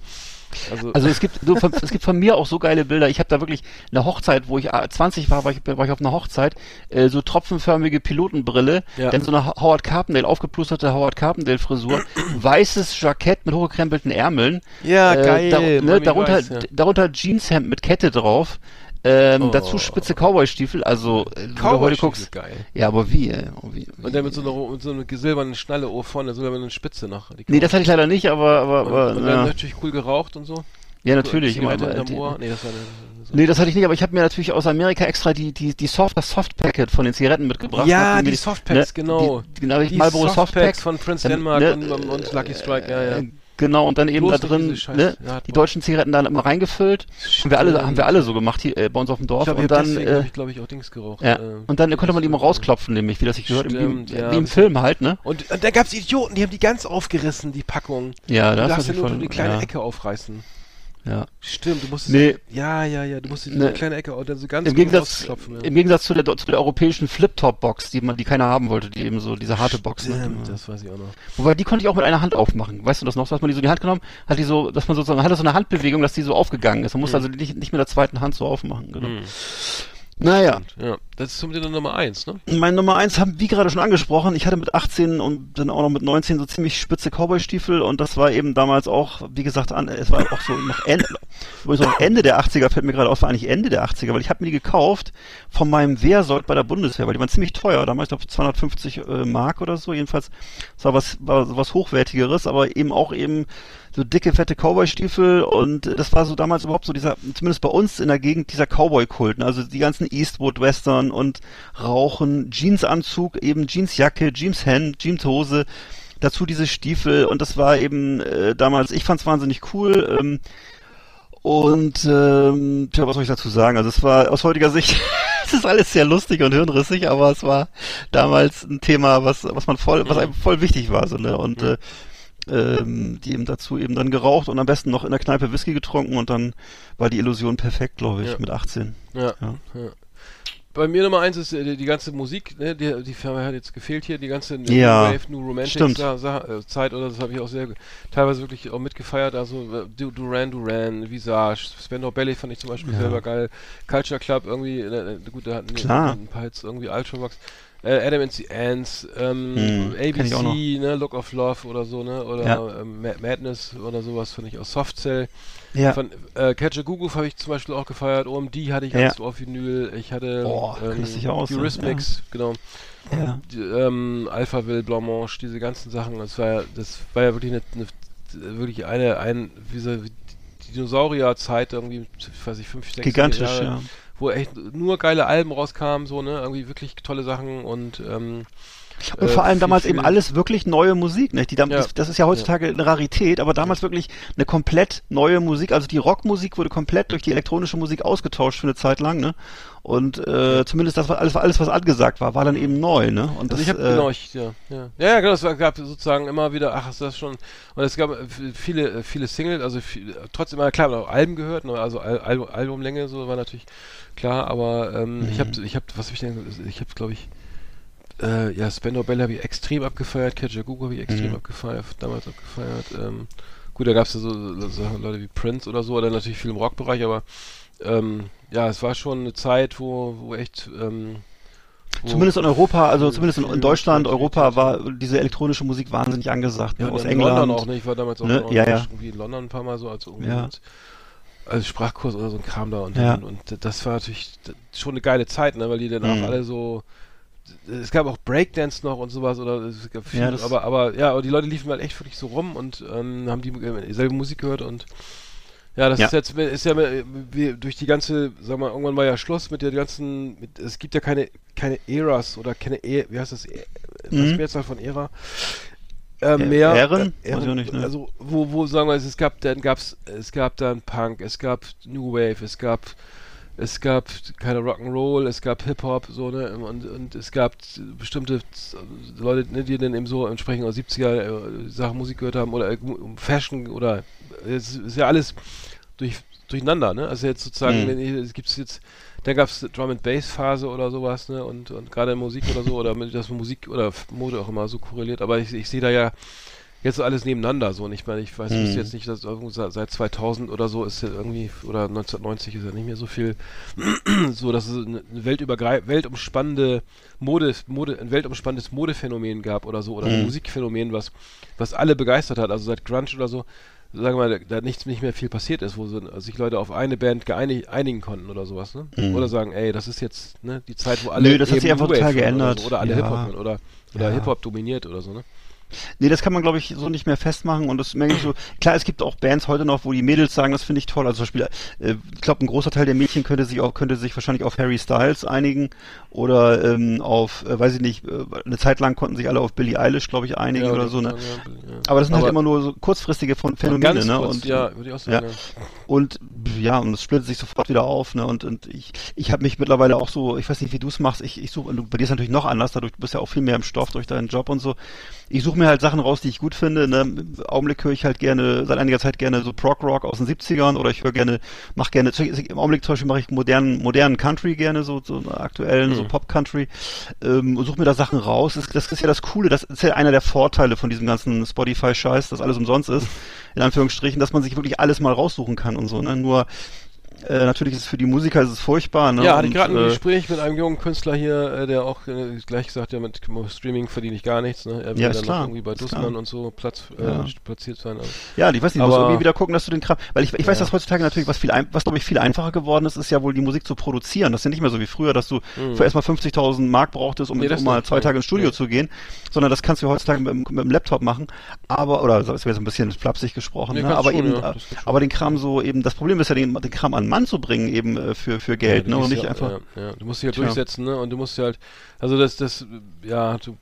Also, Also es gibt so von, es gibt von mir auch so geile Bilder. Ich habe da wirklich eine Hochzeit, wo ich äh, 20 war, war ich, war ich auf einer Hochzeit, äh, so tropfenförmige Pilotenbrille, Ja. dann so eine Ho- Howard Carpendale, aufgeplusterte Howard Carpendale Frisur, weißes Jackett mit hochgekrempelten Ärmeln, ja, äh, geil. da, ne, darunter, Vice, ja. darunter Jeanshemd mit Kette drauf, ähm, Oh. dazu spitze Cowboystiefel, also äh, heute Cowboy-Stiefel, guckst, geil. ja, aber wie, ey, oh, wie, Und dann mit so einer, mit so einer silbernen Schnalle oh, vorne, so eine Spitze noch. Die Nee, das hatte ich leider nicht, aber, aber, und, aber und ja. dann natürlich cool geraucht und so. ja, natürlich. Zigarette aber- die- Ohr. Nee, das war eine, so. Nee, das hatte ich nicht, aber ich habe mir natürlich aus Amerika extra die, die, die Soft, das Soft-Packet von den Zigaretten mitgebracht. Ja, mir die Softpacks, genau. Die, genau, die, Die Marlboro Softpacks Softpacks. von Prince Denmark ne, und, und Lucky Strike, ja, ja. Genau, und dann eben da drin, ne, die deutschen Zigaretten dann immer reingefüllt. Haben wir alle, haben wir alle so gemacht hier äh, bei uns auf dem Ich Dorf. glaube, und ich dann, deswegen äh, ich, glaube ich, auch Dings geraucht. ja, äh, und dann konnte man die immer rausklopfen, nämlich, wie das sich gehört, Stimmt, wie, ja, wie im Film halt, ne? Und, und da gab's Idioten, die haben die ganz aufgerissen, die Packung. Ja, du das darfst ja ist nur voll, die kleine ja, Ecke aufreißen. Ja. Stimmt, du musstest. Nee. Ja, ja, ja, du musstest Nee. die kleine Ecke dann so ganz Im Gegensatz. Ja. im Gegensatz zu der, zu der europäischen Flip-Top-Box, die man, die keiner haben wollte, die eben so, diese harte Box, ne? Stimmt, das weiß ich auch noch. Wobei, die konnte ich auch mit einer Hand aufmachen. Weißt du das noch? So hat man die so in die Hand genommen, hat die so, dass man sozusagen, hatte so eine Handbewegung, dass die so aufgegangen ist. Man musste Mhm. also nicht, nicht mit der zweiten Hand so aufmachen. Genau. Hm. Naja. Ja, das ist zumindest Nummer eins, ne? Mein Nummer eins haben wie gerade schon angesprochen. Ich hatte mit 18 und dann auch noch mit 19 so ziemlich spitze Cowboy-Stiefel und das war eben damals auch, wie gesagt, an, es war auch so noch Ende, übrigens auch Ende der 80er fällt mir gerade aus, war eigentlich Ende der 80er, weil ich habe mir die gekauft von meinem Wehrsold bei der Bundeswehr, weil die waren ziemlich teuer, damals ich glaube 250 äh, Mark oder so, jedenfalls es war was war was hochwertigeres, aber eben auch eben so dicke fette Cowboy-Stiefel und das war so damals überhaupt so dieser, zumindest bei uns in der Gegend dieser Cowboy-Kult, ne? also die ganzen Eastwood-Western und Rauchen, Jeansanzug, eben Jeansjacke, Jeanshemd, Jeanshose, dazu diese Stiefel und das war eben äh, damals, ich fand's wahnsinnig cool ähm, und ähm, tja, was soll ich dazu sagen? Also es war aus heutiger Sicht, es ist alles sehr lustig und hirnrissig, aber es war damals ein Thema, was was man voll, was einem voll wichtig war, so ne und äh, ähm, die eben dazu eben dann geraucht und am besten noch in der Kneipe Whisky getrunken und dann war die Illusion perfekt, glaube ich, Ja. mit 18. Ja. Ja. ja. Bei mir Nummer eins ist äh, die, die ganze Musik, ne, die, die hat jetzt gefehlt hier, die ganze Ja, New Wave, New Romantic. Sa Sa äh, Zeit oder das habe ich auch sehr teilweise wirklich auch mitgefeiert. Also äh, Du- Duran Duran, Visage, Spandau Ballet fand ich zum Beispiel selber geil. Culture Club irgendwie, äh, gut, da hatten Klar. ein paar Hits irgendwie Ultravox. Äh, Adam and the Ants, ähm, Hm, auch. ABC, ne, Look of Love oder so, ne, oder Ja. ähm, Ma- Madness oder sowas finde ich aus Soft Cell. Ja. Von äh, Catch a Google habe ich zum Beispiel auch gefeiert. OMD hatte ich Ja. auf Vinyl. Ich hatte Boah, dich aus, ne? Eurythmics, genau. ja. Die, ähm, Alphaville, Blancmange, diese ganzen Sachen. Das war ja, das war ja wirklich eine, eine wirklich eine, ein, wie so, Dinosaurierzeit irgendwie, weiß ich, fünf, sechs Gigantisch, Jahre, ja. Wo echt nur geile Alben rauskamen, so, ne, irgendwie wirklich tolle Sachen und, ähm, Und äh, vor allem viel- damals viel- eben alles wirklich neue Musik, nicht? Die dam Ja. das, das ist ja heutzutage eine Rarität, aber damals wirklich eine komplett neue Musik. Also die Rockmusik wurde komplett durch die elektronische Musik ausgetauscht für eine Zeit lang, ne? Und äh, zumindest das war alles, alles, was angesagt war, war dann eben neu, ne? Und Also das, ich habe äh, genau, ich, ja, ja, ja, ja, genau, es gab sozusagen immer wieder, ach, ist das schon, und es gab äh, viele, äh, viele Singles, also viel, trotzdem, klar, auch Alben gehört, ne, also Al Al Albumlänge, so war natürlich klar, aber ähm, ich habe, ich habe, was habe ich denn, ich habe, glaube ich, äh, ja, Spandau Bell habe ich extrem abgefeiert, Catcher Google habe ich extrem Mhm. abgefeiert, damals abgefeiert, ähm, gut, da gab es ja so, so, Leute wie Prince oder so, oder natürlich viel im Rockbereich, aber ähm, ja, es war schon eine Zeit, wo, wo echt, ähm, wo- Zumindest in Europa, also zumindest in, in Deutschland. Europa war diese elektronische Musik wahnsinnig angesagt. Ja, ne? Aus in England. London auch, ne? Ich war damals auch Ne? noch Ja, ja. irgendwie in London ein paar Mal so als irgendwie Ja. als, als Sprachkurs oder so ein Kram da und, Ja. und das war natürlich schon eine geile Zeit, ne? Weil die dann Mhm. auch alle so es gab auch Breakdance noch und sowas oder es gab viel, Ja, aber aber ja, aber die Leute liefen halt echt wirklich so rum und ähm, haben die äh, selbe Musik gehört und Ja, das Ja. ist jetzt ist ja wie, durch die ganze, sag mal, irgendwann war ja Schluss mit der ganzen, mit, es gibt ja keine keine Eras oder keine e, wie heißt das, e, Mhm. Mehrzahl von Ära äh, Ä- mehr Ähren? äh, auch nicht, ne? also wo wo sagen wir es gab dann gab's es gab dann Punk, es gab New Wave, es gab es gab keine Rock'n'Roll, es gab Hip Hop so ne und und es gab bestimmte Leute, ne, die dann eben so entsprechend aus 70er äh, Sachen Musik gehört haben oder äh, Fashion oder es ist ja alles durch, durcheinander, ne? Also jetzt sozusagen, Mhm. es gibt's jetzt, da gab es Drum and Bass Phase oder sowas, ne? Und, und gerade Musik oder so, oder mit das Musik oder Mode auch immer so korreliert, aber ich, ich sehe da ja jetzt so alles nebeneinander so und ich meine, ich weiß wüsste jetzt nicht, dass seit seit 2000 oder so ist ja irgendwie, oder 1990 ist ja nicht mehr so viel, so, dass es eine weltübergreif weltumspannende Mode, Mode, ein weltumspannendes Modephänomen gab oder so, oder ein Mhm. Musikphänomen, was, was alle begeistert hat, also seit Grunge oder so, sagen wir mal, da, nichts nicht mehr viel passiert ist, wo sich Leute auf eine Band geeinig, einigen konnten oder sowas, ne? Mhm. Oder sagen, ey, das ist jetzt ne, die Zeit, wo alle Nö, das hat sich einfach total geändert. Oder, so, oder alle Ja. Hip-Hop oder, oder Ja. Hip-Hop dominiert oder so, ne? Nee, das kann man, glaube ich, so nicht mehr festmachen. Und das merke ich so. Klar, es gibt auch Bands heute noch, wo die Mädels sagen, das finde ich toll. Also zum Beispiel, äh, ich glaube, ein großer Teil der Mädchen könnte sich auch, könnte sich wahrscheinlich auf Harry Styles einigen oder ähm, auf, äh, weiß ich nicht, äh, eine Zeit lang konnten sich alle auf Billie Eilish, glaube ich, einigen oder so. Ne? Ja, ja. Aber das sind halt Aber- immer nur so kurzfristige Phänomene, ne? kurz, und, ja, würde ich auch ja. sagen. Und ja, und es splittet sich sofort wieder auf, ne? Und, und ich, ich habe mich mittlerweile auch so, ich weiß nicht, wie du es machst, ich, ich suche, bei dir ist natürlich noch anders, dadurch du bist ja auch viel mehr im Stoff durch deinen Job und so. Ich suche mir halt Sachen raus, die ich gut finde. Ne? Im Augenblick höre ich halt gerne, seit einiger Zeit gerne so Prog Rock aus den 70ern oder ich höre gerne, mache gerne, im Augenblick zum Beispiel mache ich modernen, modernen Country gerne, so, so aktuellen, so Mhm. Pop Country, ähm, und suche mir da Sachen raus. Das, das ist ja das Coole, das ist ja einer der Vorteile von diesem ganzen Spotify-Scheiß, dass alles umsonst ist, in Anführungsstrichen, dass man sich wirklich alles mal raussuchen kann und so, ne? Nur äh, natürlich ist es für die Musiker ist es furchtbar, ne? Ja, hatte ich gerade ein äh, Gespräch mit einem jungen Künstler hier, äh, der auch äh, gleich gesagt, ja, mit Streaming verdiene ich gar nichts, ne? Er will Ja, dann klar, irgendwie bei Dussmann klar. und so Platz, äh, Ja. platziert sein. Also. Ja, ich weiß nicht, du musst irgendwie wieder gucken, dass du den Kram, weil ich, ich weiß, dass heutzutage natürlich was viel, ein, was glaube ich viel einfacher geworden ist, ist ja wohl die Musik zu produzieren. Das ist ja nicht mehr so wie früher, dass du Mhm. für erstmal 50.000 Mark brauchtest, um, Nee, um mal zwei. Tage ins Studio zu gehen, sondern das kannst du heutzutage mit, dem- mit dem Laptop machen. Aber, oder das wäre so ein bisschen flapsig gesprochen, Nee, ne? aber schon, eben, aber den Kram so eben, das Problem ist ja, den, den Kram an Mann zu bringen, eben äh, für, für Geld, Ja, ne? du Und musst nicht ja, einfach. Ja. Du musst dich halt Tja. durchsetzen, ne? Und du musst ja halt, also das, das, ja, du,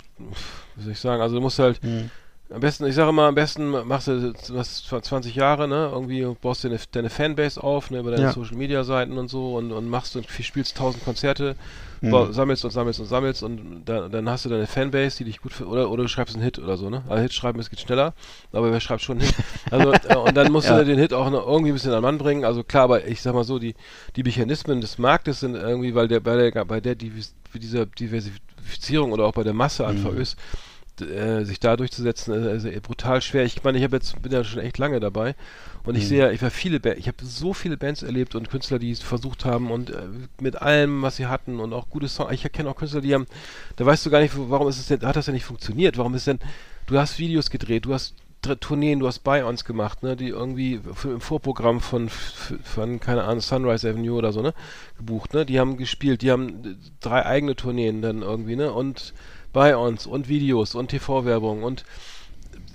wie soll ich sagen, also du musst halt, Hm. am besten, ich sage immer, am besten machst du was 20 Jahre, ne? Irgendwie baust du deine, deine Fanbase auf, ne? Über deine. Social Media Seiten und so und, und machst und spielst tausend Konzerte, Mhm. bau- sammelst und sammelst und sammelst und da, dann hast du deine Fanbase, die dich gut für, oder, oder du schreibst einen Hit oder so, ne? Also Hit schreiben, es geht schneller, aber wer schreibt schon einen Hit? Also, äh, und dann musst Ja. du den Hit auch noch irgendwie ein bisschen an den Mann bringen. Also klar, aber ich sag mal so, die, die Mechanismen des Marktes sind irgendwie, weil der, bei der, bei der Divis, dieser Diversifizierung oder auch bei der Masse einfach Mhm. ist, d- äh, sich da durchzusetzen, ist, ist brutal schwer. Ich meine, ich habe jetzt bin ja schon echt lange dabei und ich Mhm. sehe, ja, ich war viele, Ba- ich habe so viele Bands erlebt und Künstler, die es versucht haben und äh, mit allem, was sie hatten und auch gute Songs. Ich kenne auch Künstler, die haben, da weißt du gar nicht, warum ist es denn, hat das denn nicht funktioniert? Warum ist denn, du hast Videos gedreht, du hast Tourneen, du hast Buy-Ons gemacht, ne, die irgendwie für, im Vorprogramm von, von, keine Ahnung, Sunrise Avenue oder so, ne, gebucht, ne, die haben gespielt, die haben äh, drei eigene Tourneen dann irgendwie, ne, und Buy-Ons und Videos und TV-Werbung und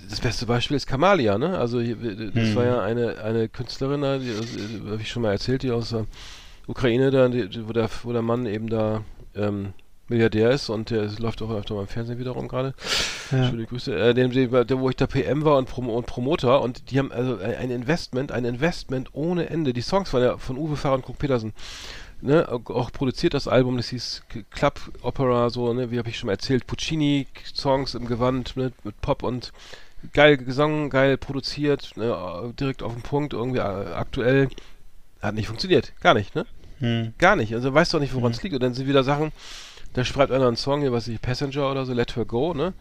das beste Beispiel ist Kamalia, ne? Also das Hm. war ja eine, eine Künstlerin, da, die, äh, habe ich schon mal erzählt, die aus der Ukraine, da, die, die- wo, der, wo der Mann eben da ähm, Milliardär ist und der läuft auch öfter mal im Fernsehen wiederum gerade. Ja. Schöne Grüße. Äh, dem, dem, der, wo ich da PM war und, Prom und Promoter und die haben also ein Investment, ein Investment ohne Ende. Die Songs waren ja von Uwe Farrer und Krug Petersen. Ne, auch produziert das Album, das hieß Club Opera, so, ne, wie habe ich schon mal erzählt, Puccini-Songs im Gewand, ne, mit Pop und geil gesungen, geil produziert, ne, direkt auf den Punkt, irgendwie äh, aktuell. Hat nicht funktioniert, gar nicht, ne? Hm. Gar nicht. Also weißt du auch nicht, woran es liegt. Und dann sind wieder Sachen, da schreibt einer einen Song, hier, was ich, Passenger oder so, Let Her Go, ne?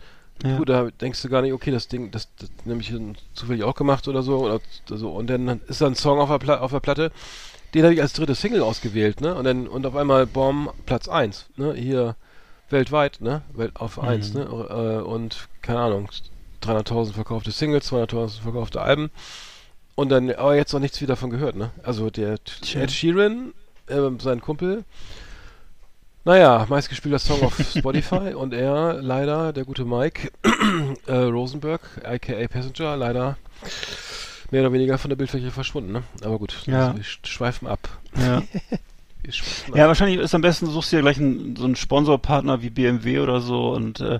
Ja. Gut, da denkst du gar nicht, okay, das Ding, das, das nämlich zufällig auch gemacht oder so, oder so. Und dann ist da ein Song auf der, Pla auf der Platte, den habe ich als dritte Single ausgewählt, ne? Und dann, und auf einmal, Bomb, Platz 1, ne? Hier weltweit, ne? Welt auf 1, Mhm. ne? Äh, und, keine Ahnung, 300.000 verkaufte Singles, 200.000 verkaufte Alben. Und dann, aber jetzt noch nichts wieder davon gehört, ne? Also der Tja. Ed Sheeran, ähm, sein Kumpel, naja, meistgespielter Song auf Spotify und er, leider, der gute Mike äh, Rosenberg, aka Passenger, leider mehr oder weniger von der Bildfläche verschwunden, ne? Aber gut, Ja. also wir sch- schweifen ab. Ja. Schweifen Ja, ab. wahrscheinlich ist am besten, suchst du dir gleich einen, so einen Sponsorpartner wie BMW oder so und äh,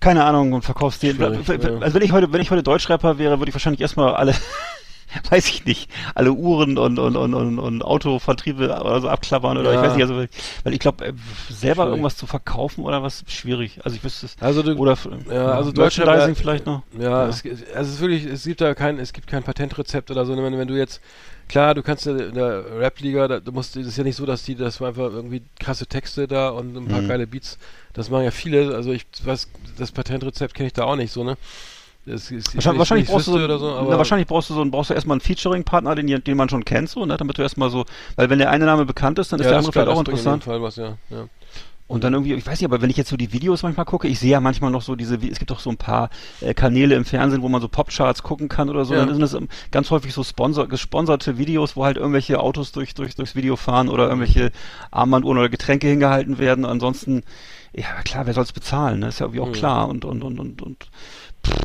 keine Ahnung und verkaufst den. Also wenn ich heute, wenn ich heute Deutschrapper wäre, würde ich wahrscheinlich erstmal alle, weiß ich nicht, alle Uhren und und und und, und Autovertriebe oder so abklappern oder Ja. ich weiß nicht, also weil ich glaube, selber Schwierig. irgendwas zu verkaufen oder was schwierig. Also ich wüsste es. Also du, Oder Ja, also Merchandising vielleicht noch. Ja, Ja. Es, also es ist wirklich, es gibt da kein, es gibt kein Patentrezept oder so. Wenn, wenn du jetzt, klar, du kannst ja in der Rap-Liga, da, du musst, es ist ja nicht so, dass die, das war einfach irgendwie krasse Texte da und ein paar Mhm. geile Beats. Das machen ja viele. Also ich weiß, das Patentrezept kenne ich da auch nicht so, ne? Das ist, Wahrscheinlich, wahrscheinlich brauchst du so, so, na, wahrscheinlich brauchst du so, brauchst du erstmal einen Featuring-Partner, den, den man schon kennt, so, ne, damit du erstmal so, weil wenn der eine Name bekannt ist, dann ist ja, der andere vielleicht auch interessant. Fall was, ja. ja. Und dann irgendwie, ich weiß nicht, aber wenn ich jetzt so die Videos manchmal gucke, ich sehe ja manchmal noch so diese, es gibt doch so ein paar äh, Kanäle im Fernsehen, wo man so Popcharts gucken kann oder so, Ja. dann sind das ähm, ganz häufig so sponsor, gesponserte Videos, wo halt irgendwelche Autos durch, durch, durchs Video fahren oder irgendwelche Armbanduhren oder Getränke hingehalten werden. Ansonsten, ja klar, wer soll's bezahlen, ne? ist ja irgendwie auch Mhm. klar und, und, und, und, und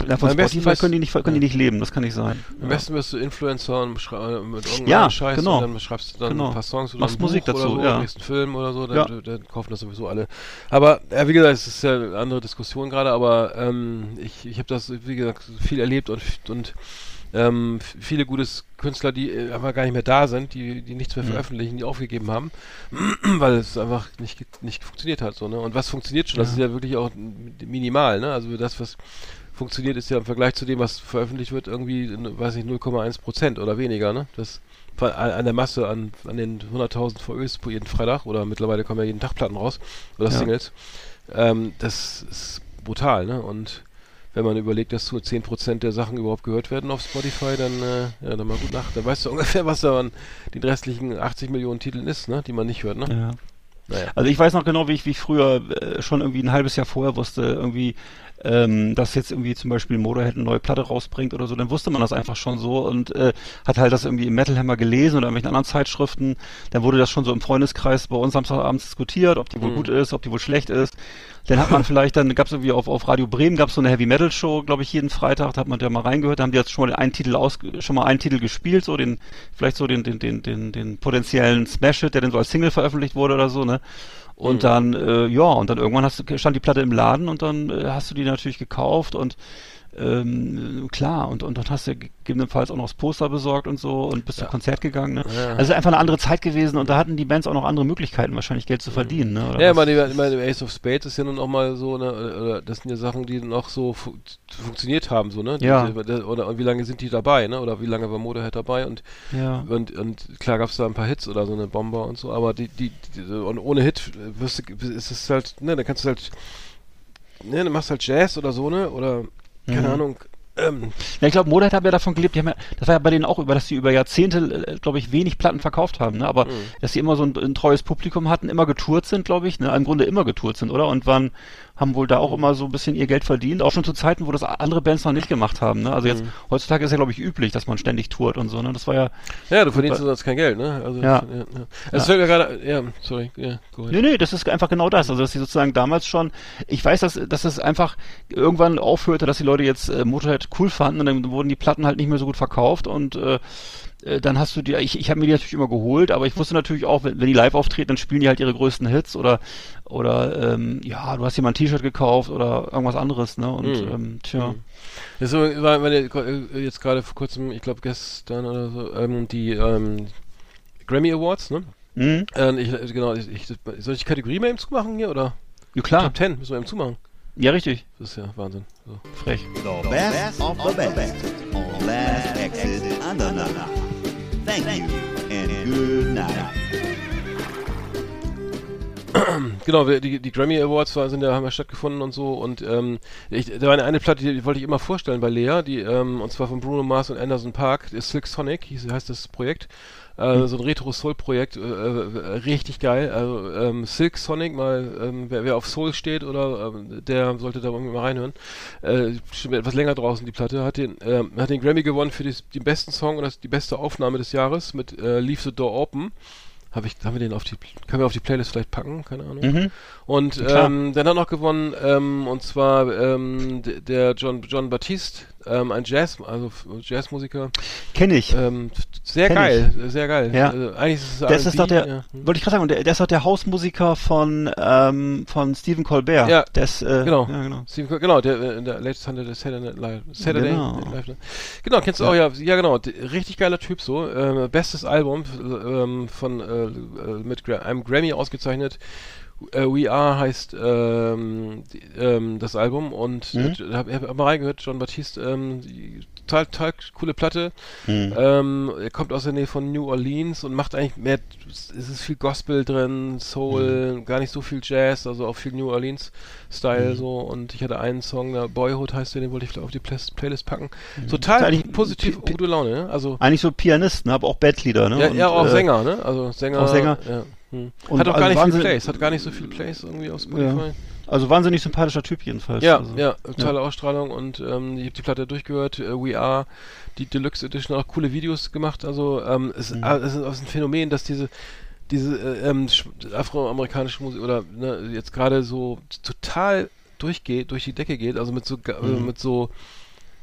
ja, von Am besten Spotify können die nicht, können die ja. nicht leben, das kann nicht sein. Am besten wirst du Influencer und beschrei- mit irgendeinem Ja, Scheiß genau. und dann schreibst du dann Genau. ein paar Songs oder Machst Musik dazu, oder so, ja. nächsten einen Film oder so, dann, Ja. dann kaufen das sowieso alle. Aber ja, wie gesagt, es ist ja eine andere Diskussion gerade, aber ähm, ich, ich habe das, wie gesagt, viel erlebt und, und ähm, viele gute Künstler, die äh, einfach gar nicht mehr da sind, die, die nichts mehr Mhm. veröffentlichen, die aufgegeben haben, weil es einfach nicht, nicht funktioniert hat. So, ne? Und was funktioniert schon? Das Ja. ist ja wirklich auch minimal. Ne? Also das, was funktioniert, ist ja im Vergleich zu dem, was veröffentlicht wird, irgendwie, weiß ich, 0,1 Prozent oder weniger. Ne? Das an der Masse, an, an den 100.000 VÖs pro jeden Freitag oder mittlerweile kommen ja jeden Tag Platten raus oder Ja. Singles. Ähm, das ist brutal. Ne? Und wenn man überlegt, dass nur 10% der Sachen überhaupt gehört werden auf Spotify, dann, äh, ja, dann mal gut nach. Dann weißt du ungefähr, was da an den restlichen 80 Millionen Titeln ist, ne? die man nicht hört. Ne? Ja. Naja. Also ich weiß noch genau, wie ich, wie ich früher äh, schon irgendwie ein halbes Jahr vorher wusste, irgendwie, ähm, dass jetzt irgendwie zum Beispiel Motorhead eine neue Platte rausbringt oder so, dann wusste man das einfach schon so und äh, hat halt das irgendwie im Metal Hammer gelesen oder in irgendwelchen anderen Zeitschriften. Dann wurde das schon so im Freundeskreis bei uns Samstagabends diskutiert, ob die wohl Mhm. gut ist, ob die wohl schlecht ist. Dann hat man vielleicht, dann gab es irgendwie auf, auf Radio Bremen gab es so eine Heavy Metal Show, glaube ich, jeden Freitag, da hat man da mal reingehört, da haben die jetzt schon mal einen Titel aus, schon mal einen Titel gespielt, so den, vielleicht so den, den, den, den, den potenziellen Smash-Hit, der dann so als Single veröffentlicht wurde oder so, ne? Und Mhm. dann, äh, ja, und dann irgendwann hast du, stand die Platte im Laden und dann äh, hast du die natürlich gekauft und ähm, klar, und, und dann hast du gegebenenfalls auch noch das Poster besorgt und so und bist Ja. zum Konzert gegangen. Ne? Ja. Also es ist einfach eine andere Zeit gewesen und da hatten die Bands auch noch andere Möglichkeiten, wahrscheinlich Geld zu verdienen. Ne? Oder Ja, ich meine, ich meine, Ace of Spades ist ja nun auch mal so, ne, oder, oder das sind ja Sachen, die noch so fu funktioniert haben, so, ne? Die, Ja. Oder, und wie lange sind die dabei, ne? Oder wie lange war Motorhead dabei und, ja. und, und klar gab es da ein paar Hits oder so eine Bomber und so, aber die, die, die und ohne Hit wirst du, ist es halt, ne, dann kannst du halt, ne, dann machst du halt Jazz oder so, ne? Oder, keine Mhm. Ahnung, ähm, Ja, ich glaube, Motorhead hat ja davon gelebt, haben ja, das war ja bei denen auch über, dass die über Jahrzehnte, glaube ich, wenig Platten verkauft haben, ne? aber Mhm. dass sie immer so ein, ein treues Publikum hatten, immer getourt sind, glaube ich, ne? im Grunde immer getourt sind, oder? Und waren, haben wohl da auch immer so ein bisschen ihr Geld verdient, auch schon zu Zeiten, wo das andere Bands noch nicht gemacht haben. Ne? Also jetzt, Mhm. heutzutage ist ja, glaube ich, üblich, dass man ständig tourt und so, ne? das war ja, ja, du verdienst sonst kein Geld, ne? Also, Ja. ja, ja. Es fällt mir gerade, ja, sorry, ja, go ahead. Nee, nee, das ist einfach genau das. Also, dass sie sozusagen damals schon, ich weiß, dass, dass es einfach irgendwann aufhörte, dass die Leute jetzt äh, Motorhead cool fanden und dann wurden die Platten halt nicht mehr so gut verkauft und äh, äh, dann hast du die, ich, ich habe mir die natürlich immer geholt, aber ich wusste natürlich auch, wenn, wenn die live auftreten, dann spielen die halt ihre größten Hits oder oder ähm, ja, du hast dir mal ein T-Shirt gekauft oder irgendwas anderes, ne? Und Mhm. ähm, tja. Mhm. Das war, meine, äh, jetzt gerade vor kurzem, ich glaube gestern oder so, ähm, die ähm, Grammy Awards, ne? Mhm. Äh, ich, genau, ich, ich, soll ich die Kategorie mal eben zumachen hier oder? Ja klar, Top 10 müssen wir eben zumagen. ja richtig, Das ist ja Wahnsinn. So. frech. The best of the best on Last Exit Andernach. Thank you and good night. Genau, die, die Grammy Awards war, sind ja, haben ja stattgefunden und so und ähm, ich, da war eine, eine Platte, die, die wollte ich immer vorstellen bei Lea, die, ähm, und zwar von Bruno Mars und Anderson Park, Silk Sonic, heißt das Projekt. Äh, So ein Retro-Soul-Projekt, äh, äh, richtig geil. Also, ähm, Silk Sonic, mal, ähm, wer, wer auf Soul steht oder ähm, der sollte da mal reinhören. Äh, schon etwas länger draußen die Platte, hat den, ähm, hat den Grammy gewonnen für die, den besten Song und das, die beste Aufnahme des Jahres mit äh, Leave the Door Open. Hab ich, haben wir den auf die, können wir auf die Playlist vielleicht packen? Keine Ahnung. Mhm. Und ähm, dann hat noch gewonnen, ähm, und zwar ähm, der John, John Baptiste, ähm, ein Jazz, also Jazzmusiker. Kenne ich. Ähm, sehr Kenn geil, sehr geil. Ja. Äh, eigentlich ist es ist das R&B, doch der, ja. Wollte ich gerade sagen, der, der ist doch der Hausmusiker von, ähm, von Stephen Colbert. Ja. Ist, äh, Genau. Ja, genau. Co- genau, der, äh, der Latest Sunday, der Saturday Night Live. Saturday Genau. Night Live, ne? Genau, kennst du auch, ja, ja genau, richtig geiler Typ so. Ähm, bestes Album ähm, von, äh, äh, mit Gra einem Grammy ausgezeichnet. Äh, We Are heißt ähm, die, ähm, das Album und Mhm. äh, hab, hab mal reingehört, John Baptiste, ähm, die, total, total coole Platte. Hm. Ähm, er kommt aus der Nähe von New Orleans und macht eigentlich mehr, es ist viel Gospel drin, Soul, gar nicht so viel Jazz, also auch viel New Orleans Style so und ich hatte einen Song, der Boyhood heißt der, den wollte ich auf die Play Playlist packen. Ist Total positiv, gute Laune, ne? Also Eigentlich so Pianist, ne? aber auch Bandleader, ne? ja, Und, ja, auch äh, Sänger, ne? Also Sänger. auch Sänger. Ja. Hm. Hat auch also gar nicht viel Plays, hat gar nicht so viel Plays irgendwie auf Spotify. Also wahnsinnig sympathischer Typ jedenfalls. Ja, also. ja, tolle Ausstrahlung und ähm, ich habe die Platte durchgehört, äh, We Are, die Deluxe Edition, auch coole Videos gemacht. Also ähm, es, Mhm. äh, es ist ein Phänomen, dass diese diese äh, ähm, sch- afroamerikanische Musik oder ne, jetzt gerade so total durchgeht, durch die Decke geht, also mit so äh, Mhm. mit so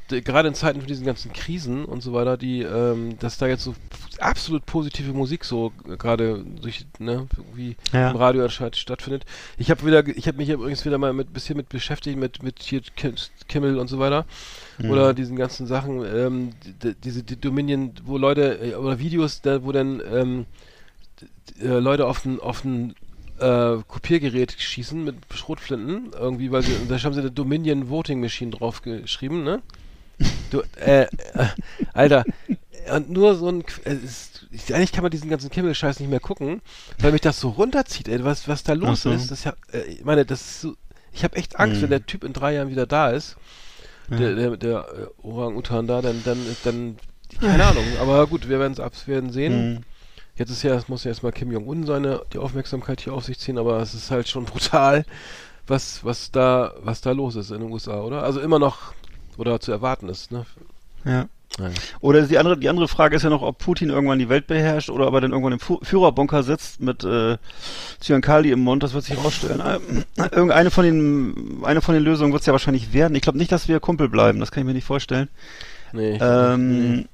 gerade in Zeiten von diesen ganzen Krisen und so weiter, die, ähm, dass da jetzt so absolut positive Musik so gerade durch, ne, irgendwie Ja. im Radio anscheinend stattfindet. Ich habe wieder, ich habe mich übrigens wieder mal mit bisschen mit beschäftigt mit mit hier Kim- Kimmel und so weiter Mhm. oder diesen ganzen Sachen, ähm, die, diese die Dominion, wo Leute äh, oder Videos, da, wo dann ähm, äh, Leute auf ein auf ein äh, Kopiergerät schießen mit Schrotflinten irgendwie, weil sie, da haben sie eine Dominion Voting Machine drauf geschrieben, ne? Du, äh, äh, Alter, und nur so ein, äh, ist, ich, eigentlich kann man diesen ganzen Kimmel-Scheiß nicht mehr gucken, weil mich das so runterzieht, ey, was, was da los so. ist. Das ja, äh, ich meine, das ist so, ich habe echt Angst, Mhm. wenn der Typ in drei Jahren wieder da ist, Ja. der, der, der äh, Orang-Utan da, dann, dann, dann, keine Ahnung, aber gut, wir werden es ab, werden sehen. Mhm. Jetzt ist ja, es muss ja erstmal Kim Jong-un seine, die Aufmerksamkeit hier auf sich ziehen, aber es ist halt schon brutal, was, was da, was da los ist in den USA, oder? Also immer noch, oder zu erwarten ist, ne? Ja. Nein. Oder die andere, die andere Frage ist ja noch, ob Putin irgendwann die Welt beherrscht oder ob er dann irgendwann im Fu Führerbunker sitzt mit äh, Zyankali im Mund, das wird sich rausstellen. Äh, Irgendeine von den, eine von den Lösungen wird es ja wahrscheinlich werden. Ich glaube nicht, dass wir Kumpel bleiben, das kann ich mir nicht vorstellen. Nee. Ähm,